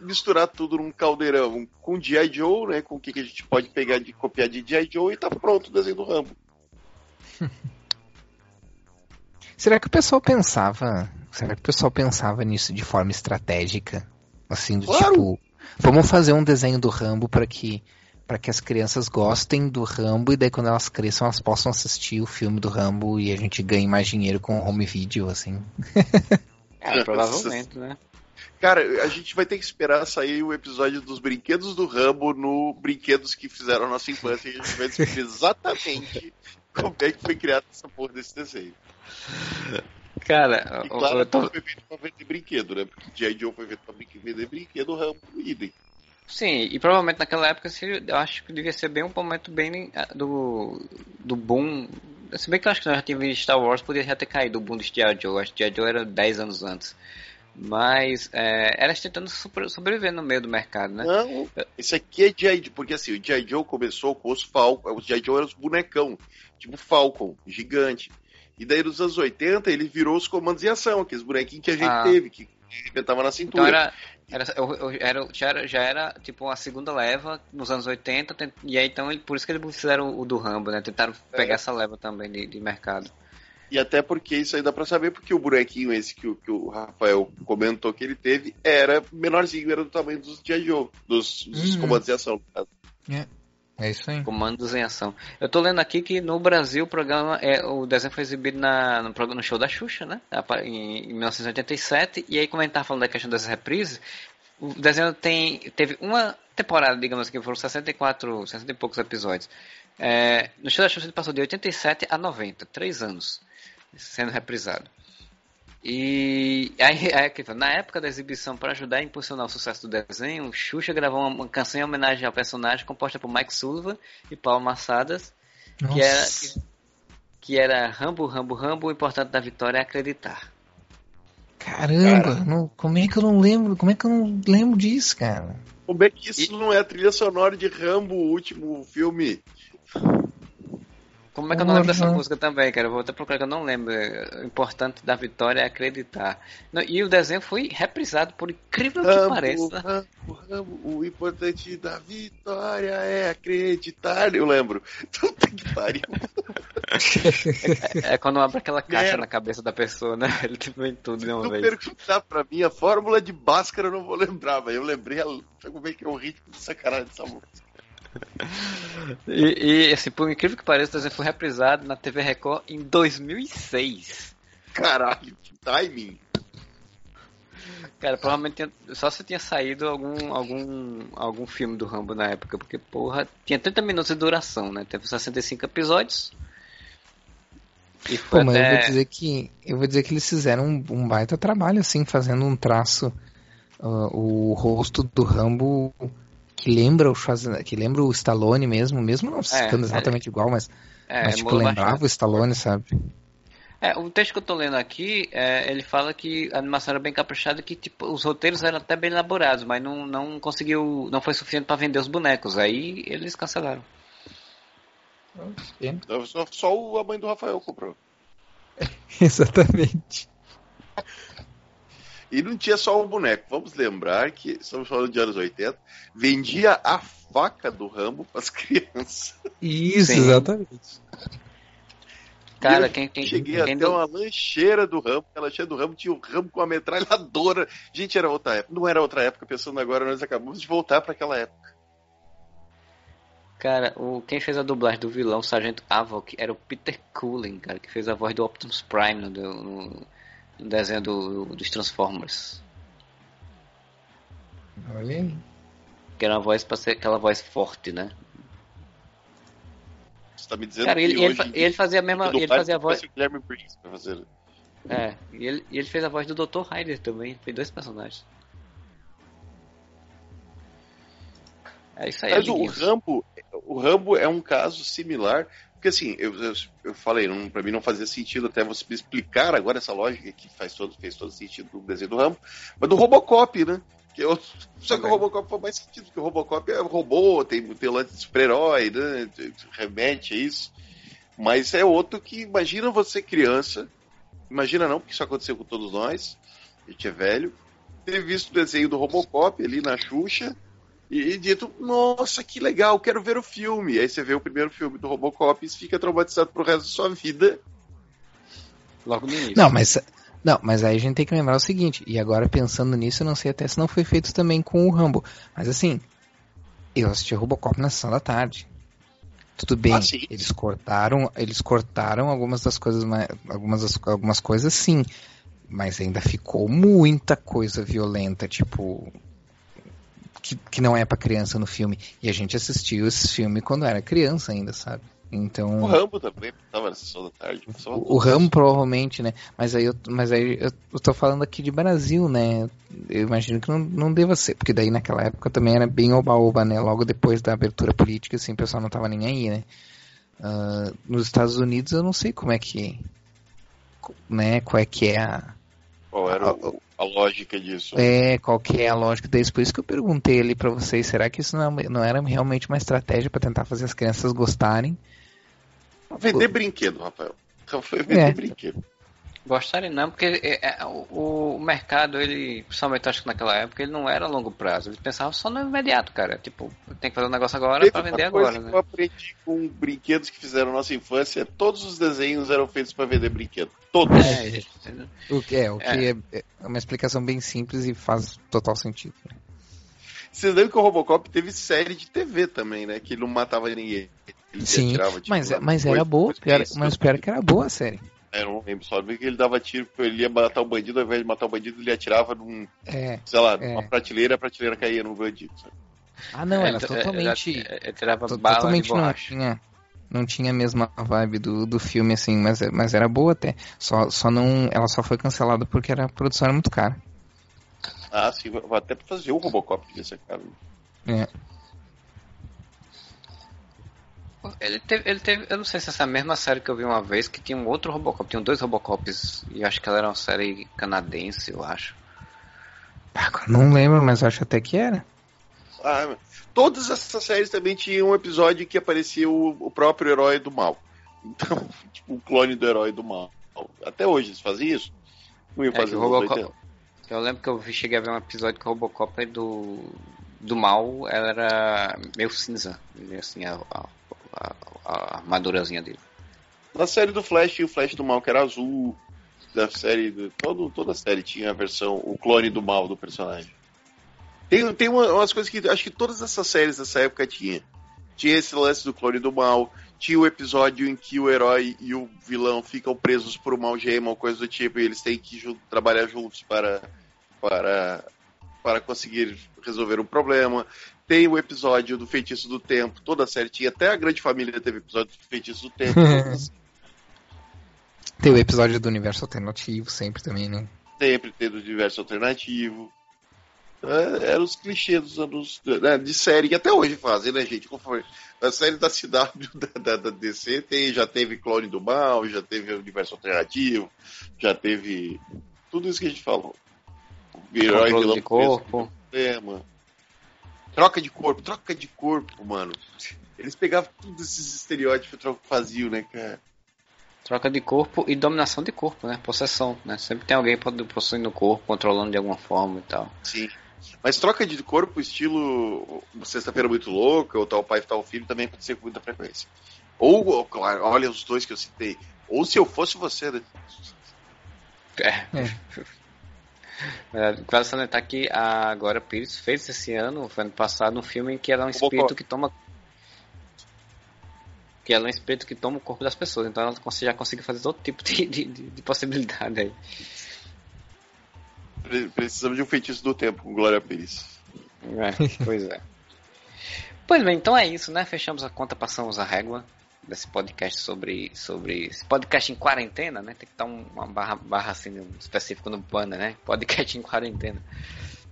misturar tudo num caldeirão com G.I. Joe, né? Com o que, que a gente pode pegar de copiar de G.I. Joe e tá pronto o desenho do Rambo. Será que o pessoal pensava. Será que o pessoal pensava nisso de forma estratégica? Assim, do claro. tipo Vamos fazer um desenho do Rambo para que para que as crianças gostem do Rambo e daí quando elas cresçam elas possam assistir o filme do Rambo e a gente ganhe mais dinheiro com home video, assim. é, provavelmente, né? Cara, a gente vai ter que esperar sair o episódio dos brinquedos do Rambo no Brinquedos que fizeram a nossa infância e a gente vai descobrir exatamente como é que foi criado essa porra desse desenho. Cara, e claro, eu tô... foi feito pra vender brinquedo, né? Porque G.I. Joe foi feito pra vender brinquedo, o Rambo, idem. Sim, e provavelmente naquela época eu acho que devia ser bem um momento bem ah, do, do boom. Se bem que eu acho que nós já tínhamos visto Star Wars, poderia já ter caído o boom do G.I. Joe. Acho que G.I. Joe era 10 anos antes. Mas é, elas tentando sobreviver no meio do mercado, né? Não, esse aqui é G.I. Joe, porque assim, o G.I. Joe começou com os Falcon, os G.I. Joe eram os bonecão, tipo Falcon, gigante. E daí nos anos 80 ele virou os comandos em ação, aqueles bonequinhos que a gente ah. teve, que inventava na cintura. Então era, era, era, já, era, já era tipo uma segunda leva nos anos 80, e aí então por isso que eles fizeram o do Rambo, né? Tentaram pegar é. essa leva também de, de mercado. E até porque isso aí dá pra saber, porque o bonequinho esse que, que o Rafael comentou que ele teve era menorzinho, era do tamanho dos G.I. Joe, dos, dos uhum. comandos de ação. É. É isso aí. Comandos em ação. Eu tô lendo aqui que no Brasil o programa é o desenho foi exibido na, no, programa, no show da Xuxa, né? Em, em 1987. E aí, como a gente tava falando da questão das reprises, o desenho tem, teve uma temporada, digamos assim, que foram 64, 60 e poucos episódios. É, no show da Xuxa ele passou de 87 a 90, três anos sendo reprisado. E aí, aí, na época da exibição, para ajudar a impulsionar o sucesso do desenho, Xuxa gravou uma, uma canção em homenagem ao personagem composta por Mike Sullivan e Paulo Massadas, que era, que, que era Rambo, Rambo, Rambo, o importante da vitória é acreditar. Caramba, cara. não, como é que eu não lembro? Como é que eu não lembro disso, cara? Como é que isso e... não é a trilha sonora de Rambo, o último filme? Como é que eu não lembro dessa música também, cara? Eu vou até procurar que eu não lembro. O importante da vitória é acreditar. E o desenho foi reprisado, por incrível que pareça. O importante da vitória é acreditar. Eu lembro. Puta que pariu. É, é, quando abre aquela caixa na cabeça da pessoa, né? Ele vem tudo de uma Se vez. Se perguntar pra mim a fórmula de Bhaskara, eu não vou lembrar, mas eu lembrei como é que é o ritmo de sacanagem dessa música. E, e, assim, por incrível que pareça, o desenho foi reprisado na TV Record em 2006. Caralho, que timing! Cara, provavelmente tinha, só se tinha saído algum, algum, algum filme do Rambo na época, porque, porra, tinha 30 minutos de duração, né? Teve 65 episódios. E foi Pô, mas até... eu vou dizer que eu vou dizer que eles fizeram um, um baita trabalho, assim, fazendo um traço. Uh, o rosto do Rambo que lembra o Schwarzenegger, que lembra o Stallone mesmo, mesmo não é, ficando exatamente é, igual, mas, é, mas tipo, lembrava bastante. o Stallone, sabe? É, o texto que eu tô lendo aqui, é, ele fala que a animação era bem caprichada, que tipo, os roteiros eram até bem elaborados, mas não, não conseguiu, não foi suficiente para vender os bonecos, aí eles cancelaram. Só, só a mãe do Rafael comprou. Exatamente. E não tinha só um boneco. Vamos lembrar que, estamos falando de anos 80, vendia a faca do Rambo para as crianças. Isso, Sim. exatamente. Cara, quem, quem Cheguei quem até deu... uma lancheira do Rambo, a lancheira do Rambo tinha o Rambo com a metralhadora. Gente, era outra época. Não era outra época, pensando agora, nós acabamos de voltar para aquela época. Cara, o, quem fez a dublagem do vilão, o Sargento Avok, era o Peter Cullen, cara, que fez a voz do Optimus Prime no, no, no desenho do, dos Transformers. Olha aí. Que era uma voz pra ser aquela voz forte, né? Você tá me dizendo Cara, que ele, hoje, ele, ele fazia a mesma. Ele fazia a voz. Guilherme Briggs pra fazer. É, e ele, e ele fez a voz do Dr. Hyder também. Fez dois personagens. É isso aí, Mas o Rambo, o Rambo é um caso similar porque assim, eu, eu, eu falei, pra mim não fazia sentido até você me explicar agora essa lógica que faz todo, fez todo sentido do desenho do Rambo, mas do Robocop, né? Que eu, só que o Robocop faz mais sentido, porque o Robocop é robô, tem, tem lance de super-herói, né? Remete a isso. Mas é outro que, imagina você criança, imagina não, porque isso aconteceu com todos nós, a gente é velho, ter visto o desenho do Robocop ali na Xuxa, e dito, nossa, que legal, quero ver o filme. Aí você vê o primeiro filme do Robocop e fica traumatizado pro resto da sua vida. Logo no início. Não, mas, não, mas aí a gente tem que lembrar o seguinte, e agora pensando nisso, eu não sei até se não foi feito também com o Rambo. Mas assim, eu assisti Robocop na sessão da tarde. Tudo bem, ah, eles cortaram, eles cortaram algumas das coisas, algumas, algumas coisas sim, mas ainda ficou muita coisa violenta, tipo que, que não é para criança no filme. E a gente assistiu esse filme quando era criança ainda, sabe? Então. O Rambo também tava na sessão da tarde. O, o Rambo provavelmente, né? Mas aí, eu, mas aí eu, eu tô falando aqui de Brasil, né? Eu imagino que não, não deva ser, porque daí naquela época também era bem oba-oba, né? Logo depois da abertura política, assim, o pessoal não tava nem aí, né? Uh, nos Estados Unidos eu não sei como é que. Né? Qual é que é a. Qual era o, a lógica disso. É, qual que é a lógica disso? Por isso que eu perguntei ali para vocês, será que isso não, é não era realmente uma estratégia para tentar fazer as crianças gostarem? Vender brinquedo, Rafael. Foi vender é. brinquedo. Gostarem não, porque é, é, o, o, mercado, ele, principalmente acho que naquela época, ele não era a longo prazo. Ele pensava só no imediato, cara. Tipo, tem que fazer um negócio agora para vender agora. Né? eu aprendi com brinquedos que fizeram nossa infância, todos os desenhos eram feitos para vender brinquedo. Todos. É, o que, é, o que é. é, é uma explicação bem simples e faz total sentido. Vocês lembram que o Robocop teve série de TV também, né? Que ele não matava ninguém. Ele Sim, atirava, tipo, mas, mas era boa, mas pior que era boa a série. É, eu não lembro, só que ele dava tiro, ele ia matar o bandido, ao invés de matar o bandido, ele atirava num, É. sei lá, É. numa prateleira, a prateleira caía no bandido. sabe? Ah, não, É, era é, totalmente. é, é, tirava to- bala totalmente de não borracha. tinha. Não tinha a mesma vibe do, do filme, assim, mas, mas era boa até. Só, só não. Ela só foi cancelada porque era, a produção era muito cara. Ah, sim, vai até pra fazer o Robocop desse cara. É. Ele teve, ele teve, eu não sei se essa mesma série que eu vi uma vez, que tinha um outro Robocop, tinham dois Robocops, e acho que ela era uma série canadense, eu acho. Agora não lembro, mas acho até que era. Ah, todas essas séries também tinham um episódio que aparecia o, o próprio herói do mal. Então, tipo, o clone do herói do mal. Até hoje eles fazem isso? Não ia É, fazer Robocop, 80. eu lembro que eu cheguei a ver um episódio que o Robocop do, do mal ela era meio cinza, assim, a, a, a, a armadurazinha dele. Na série do Flash tinha o Flash do mal que era azul. Da série, do, todo, toda a série tinha a versão, o clone do mal do personagem. Tem, tem uma- umas coisas que acho que todas essas séries dessa época tinha. Tinha esse lance do clone do mal, tinha o episódio em que o herói e o vilão ficam presos por uma algema ou coisa do tipo, e eles têm que trabalhar juntos para, para, para conseguir resolver um problema. Tem o episódio do Feitiço do Tempo, toda a série tinha, até a Grande Família teve episódio do Feitiço do Tempo. Tem o episódio do universo alternativo sempre também, né? sempre tendo universo alternativo. É, eram os clichês dos anos né, de série que até hoje fazem, né, gente? Conforme a série da CW da, da, da DC tem, já teve Clone do Mal, já teve universo alternativo, já teve tudo isso que a gente falou. Herói, vilão, de corpo. problema. Troca de corpo, troca de corpo, mano. Eles pegavam todos esses estereótipos e tro- faziam, né, cara? Troca de corpo e dominação de corpo, né? Possessão, né? Sempre tem alguém possuindo o corpo, controlando de alguma forma e tal. Sim. Mas troca de corpo, estilo Sexta-feira Muito Louca, ou tal pai, tal filho, também acontecia com muita frequência. Ou, ou, claro, olha os dois que eu citei. Ou se eu fosse você, né? É. É, Vale salientar que a Glória Pires fez esse ano, foi ano passado, um filme em que ela é um espírito que toma. Que ela é um espírito que toma o corpo das pessoas, então ela já consegue fazer todo tipo de, de, de- de possibilidade aí. Pre- Precisamos de um feitiço do tempo com Glória Pires. É, pois é. Pois bem, então é isso, né? Fechamos a conta, passamos a régua desse podcast sobre. sobre esse podcast em quarentena, né? Tem que estar um- uma barra, barra assim um específico no banner, né? Podcast em quarentena.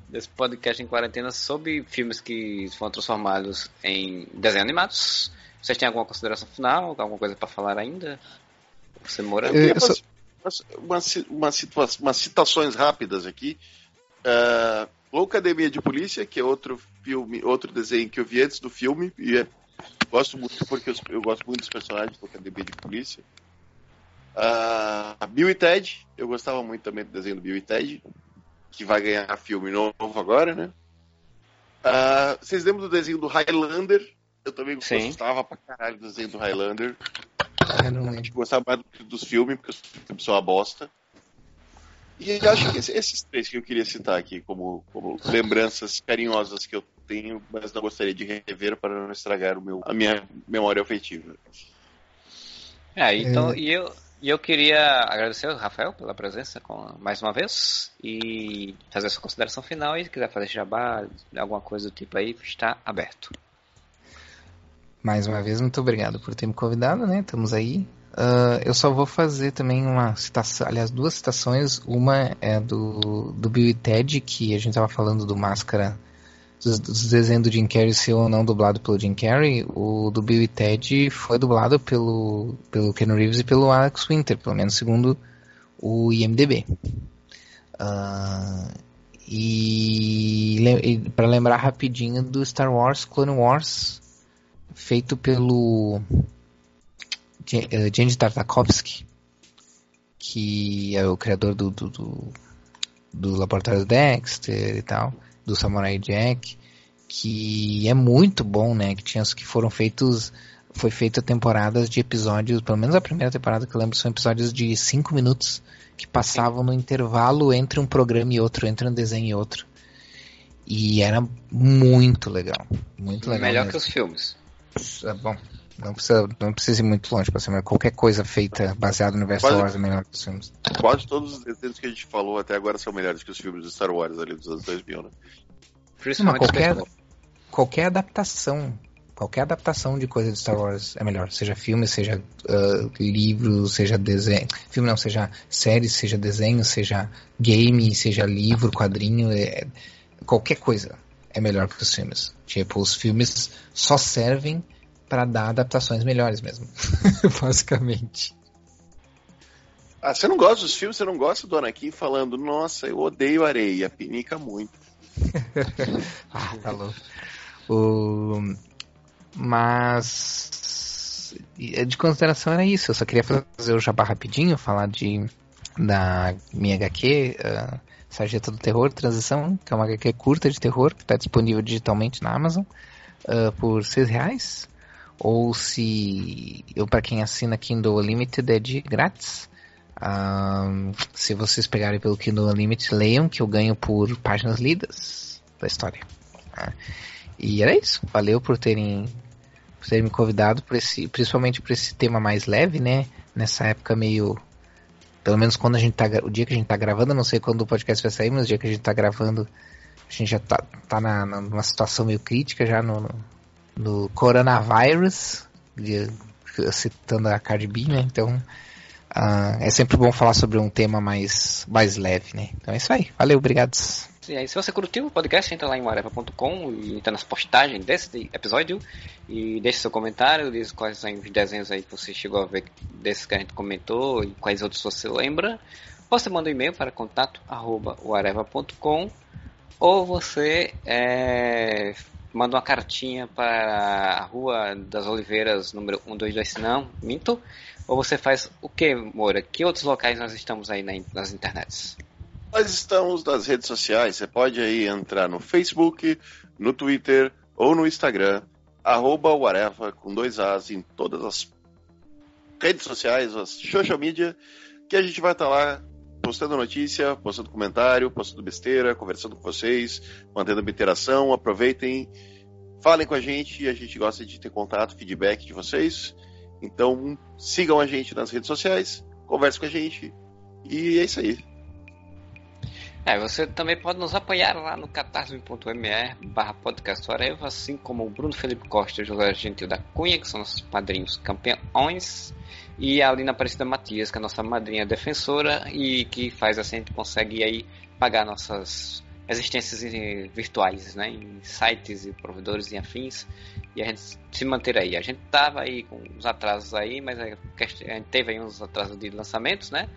Desse podcast em quarentena sobre filmes que foram transformados em desenhos animados. Vocês têm alguma consideração final? Alguma coisa pra falar ainda? Você mora. Eu Eu- eu só- umas, umas, umas citações rápidas aqui. Uh, Loucademia de Polícia, que é outro filme, outro desenho que eu vi antes do filme, e é- gosto muito porque eu, eu gosto muito dos personagens do Loucademia de Polícia. Uh, Bill e Ted, eu gostava muito também do desenho do Bill e Ted, que vai ganhar filme novo agora, né? Uh, vocês lembram do desenho do Highlander? Eu também Sim. gostava pra caralho do desenho do Highlander. Eu não A lembro. gente gostava mais do- dos filmes, porque filmes são uma bosta. E eu acho que esse- esses três que eu queria citar aqui, como, como lembranças carinhosas que eu tenho, mas não gostaria de rever para não estragar o meu, a minha memória afetiva. É, então, e eu, e eu queria agradecer ao Rafael pela presença com, mais uma vez e fazer a sua consideração final e se quiser fazer jabá, alguma coisa do tipo aí, está aberto. Mais uma vez, muito obrigado por ter me convidado, né? Estamos aí. Ah, eu só vou fazer também uma citação, aliás, duas citações. Uma é do, do Bill e Ted, que a gente tava falando do Máscara, dos, dos desenhos do Jim Carrey ser ou não dublado pelo Jim Carrey. O do Bill e Ted foi dublado pelo, pelo Ken Reeves e pelo Alex Winter, pelo menos segundo o IMDB. Ah, e, e para lembrar rapidinho do Star Wars Clone Wars, feito pelo eh, James Tartakovsky, que é o criador do, do, do, do Laboratório Dexter e tal, do Samurai Jack, que é muito bom, né? Que tinha que foram feitos, foi feita temporadas de episódios, pelo menos a primeira temporada que eu lembro são episódios de 5 minutos que passavam no intervalo entre um programa e outro, entre um desenho e outro. E era muito legal, muito legal. Melhor mesmo. que os filmes. É bom. Não precisa, não precisa ir muito longe pra ser melhor. Qualquer coisa feita baseada no universo Star Wars é melhor que os filmes. Quase todos os desenhos que a gente falou até agora são melhores que os filmes de Star Wars ali dos anos 2000, né? Não, qualquer, qualquer adaptação qualquer adaptação de coisa de Star Wars é melhor. Seja filme, seja uh, livro, seja desenho. Filme não, seja série, seja desenho, seja game, seja livro, quadrinho. É, qualquer coisa é melhor que os filmes. Tipo, os filmes só servem para dar adaptações melhores mesmo. Basicamente. Ah, você não gosta dos filmes? Você não gosta do Anakin falando, nossa, eu odeio areia, pinica muito. ah, tá louco. O... Mas de consideração era isso. Eu só queria fazer o jabá rapidinho, falar de da minha HQ, uh, Sargento do Terror, Transição, que é uma HQ curta de terror, que está disponível digitalmente na Amazon, uh, por seis reais. Ou se, eu para quem assina Kindle Unlimited é de grátis. Uh, se vocês pegarem pelo Kindle Unlimited, leiam que eu ganho por páginas lidas da história. Uh, e era isso. Valeu por terem por ter me convidado, por esse, principalmente por esse tema mais leve, né? Nessa época meio. Pelo menos quando a gente tá. O dia que a gente tá gravando, não sei quando o podcast vai sair, mas o dia que a gente tá gravando, a gente já tá, tá na, numa situação meio crítica já no, no coronavírus, citando a Cardi B, né? Então. Uh, é sempre bom falar sobre um tema mais, mais leve, né? Então é isso aí. Valeu, obrigado. E aí, se você curtiu o podcast, entra lá em whatever.com e entra nas postagens desse episódio e deixe seu comentário, diz quais são os desenhos aí que você chegou a ver desses que a gente comentou e quais outros você lembra. Você manda um e-mail para contato.whatever.com ou você é, manda uma cartinha para a Rua das Oliveiras, número 122, não, minto. Ou você faz o que, Moura? Que outros locais nós estamos aí nas internets? Nós estamos nas redes sociais. Você pode aí entrar no Facebook, no Twitter ou no Instagram, arroba com dois As em todas as redes sociais, as social media, que a gente vai estar lá postando notícia, postando comentário, postando besteira, conversando com vocês, mantendo uma interação. Aproveitem, falem com a gente, a gente gosta de ter contato, feedback de vocês. Então sigam a gente nas redes sociais, conversem com a gente. E é isso aí. É, você também pode nos apoiar lá no catarse.me barra assim como o Bruno Felipe Costa e o José Gentil da Cunha, que são nossos padrinhos campeões, e a Alina Aparecida Matias, que é a nossa madrinha defensora e que faz assim, a gente consegue aí pagar nossas existências virtuais, né, em sites e provedores e afins, e a gente se manter aí. A gente tava aí com uns atrasos aí, mas a gente teve aí uns atrasos de lançamentos, né,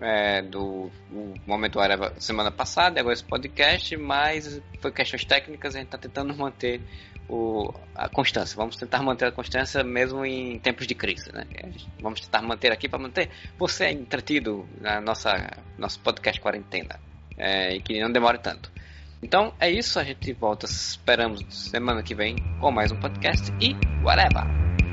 é, do Momento Areva semana passada, agora esse podcast, mas foi questões técnicas, a gente está tentando manter o, a constância. Vamos tentar manter a constância mesmo em tempos de crise, né? Vamos tentar manter aqui para manter você entretido na nossa nosso podcast quarentena é, e que não demore tanto. Então é isso, a gente volta, esperamos semana que vem com mais um podcast e whatever!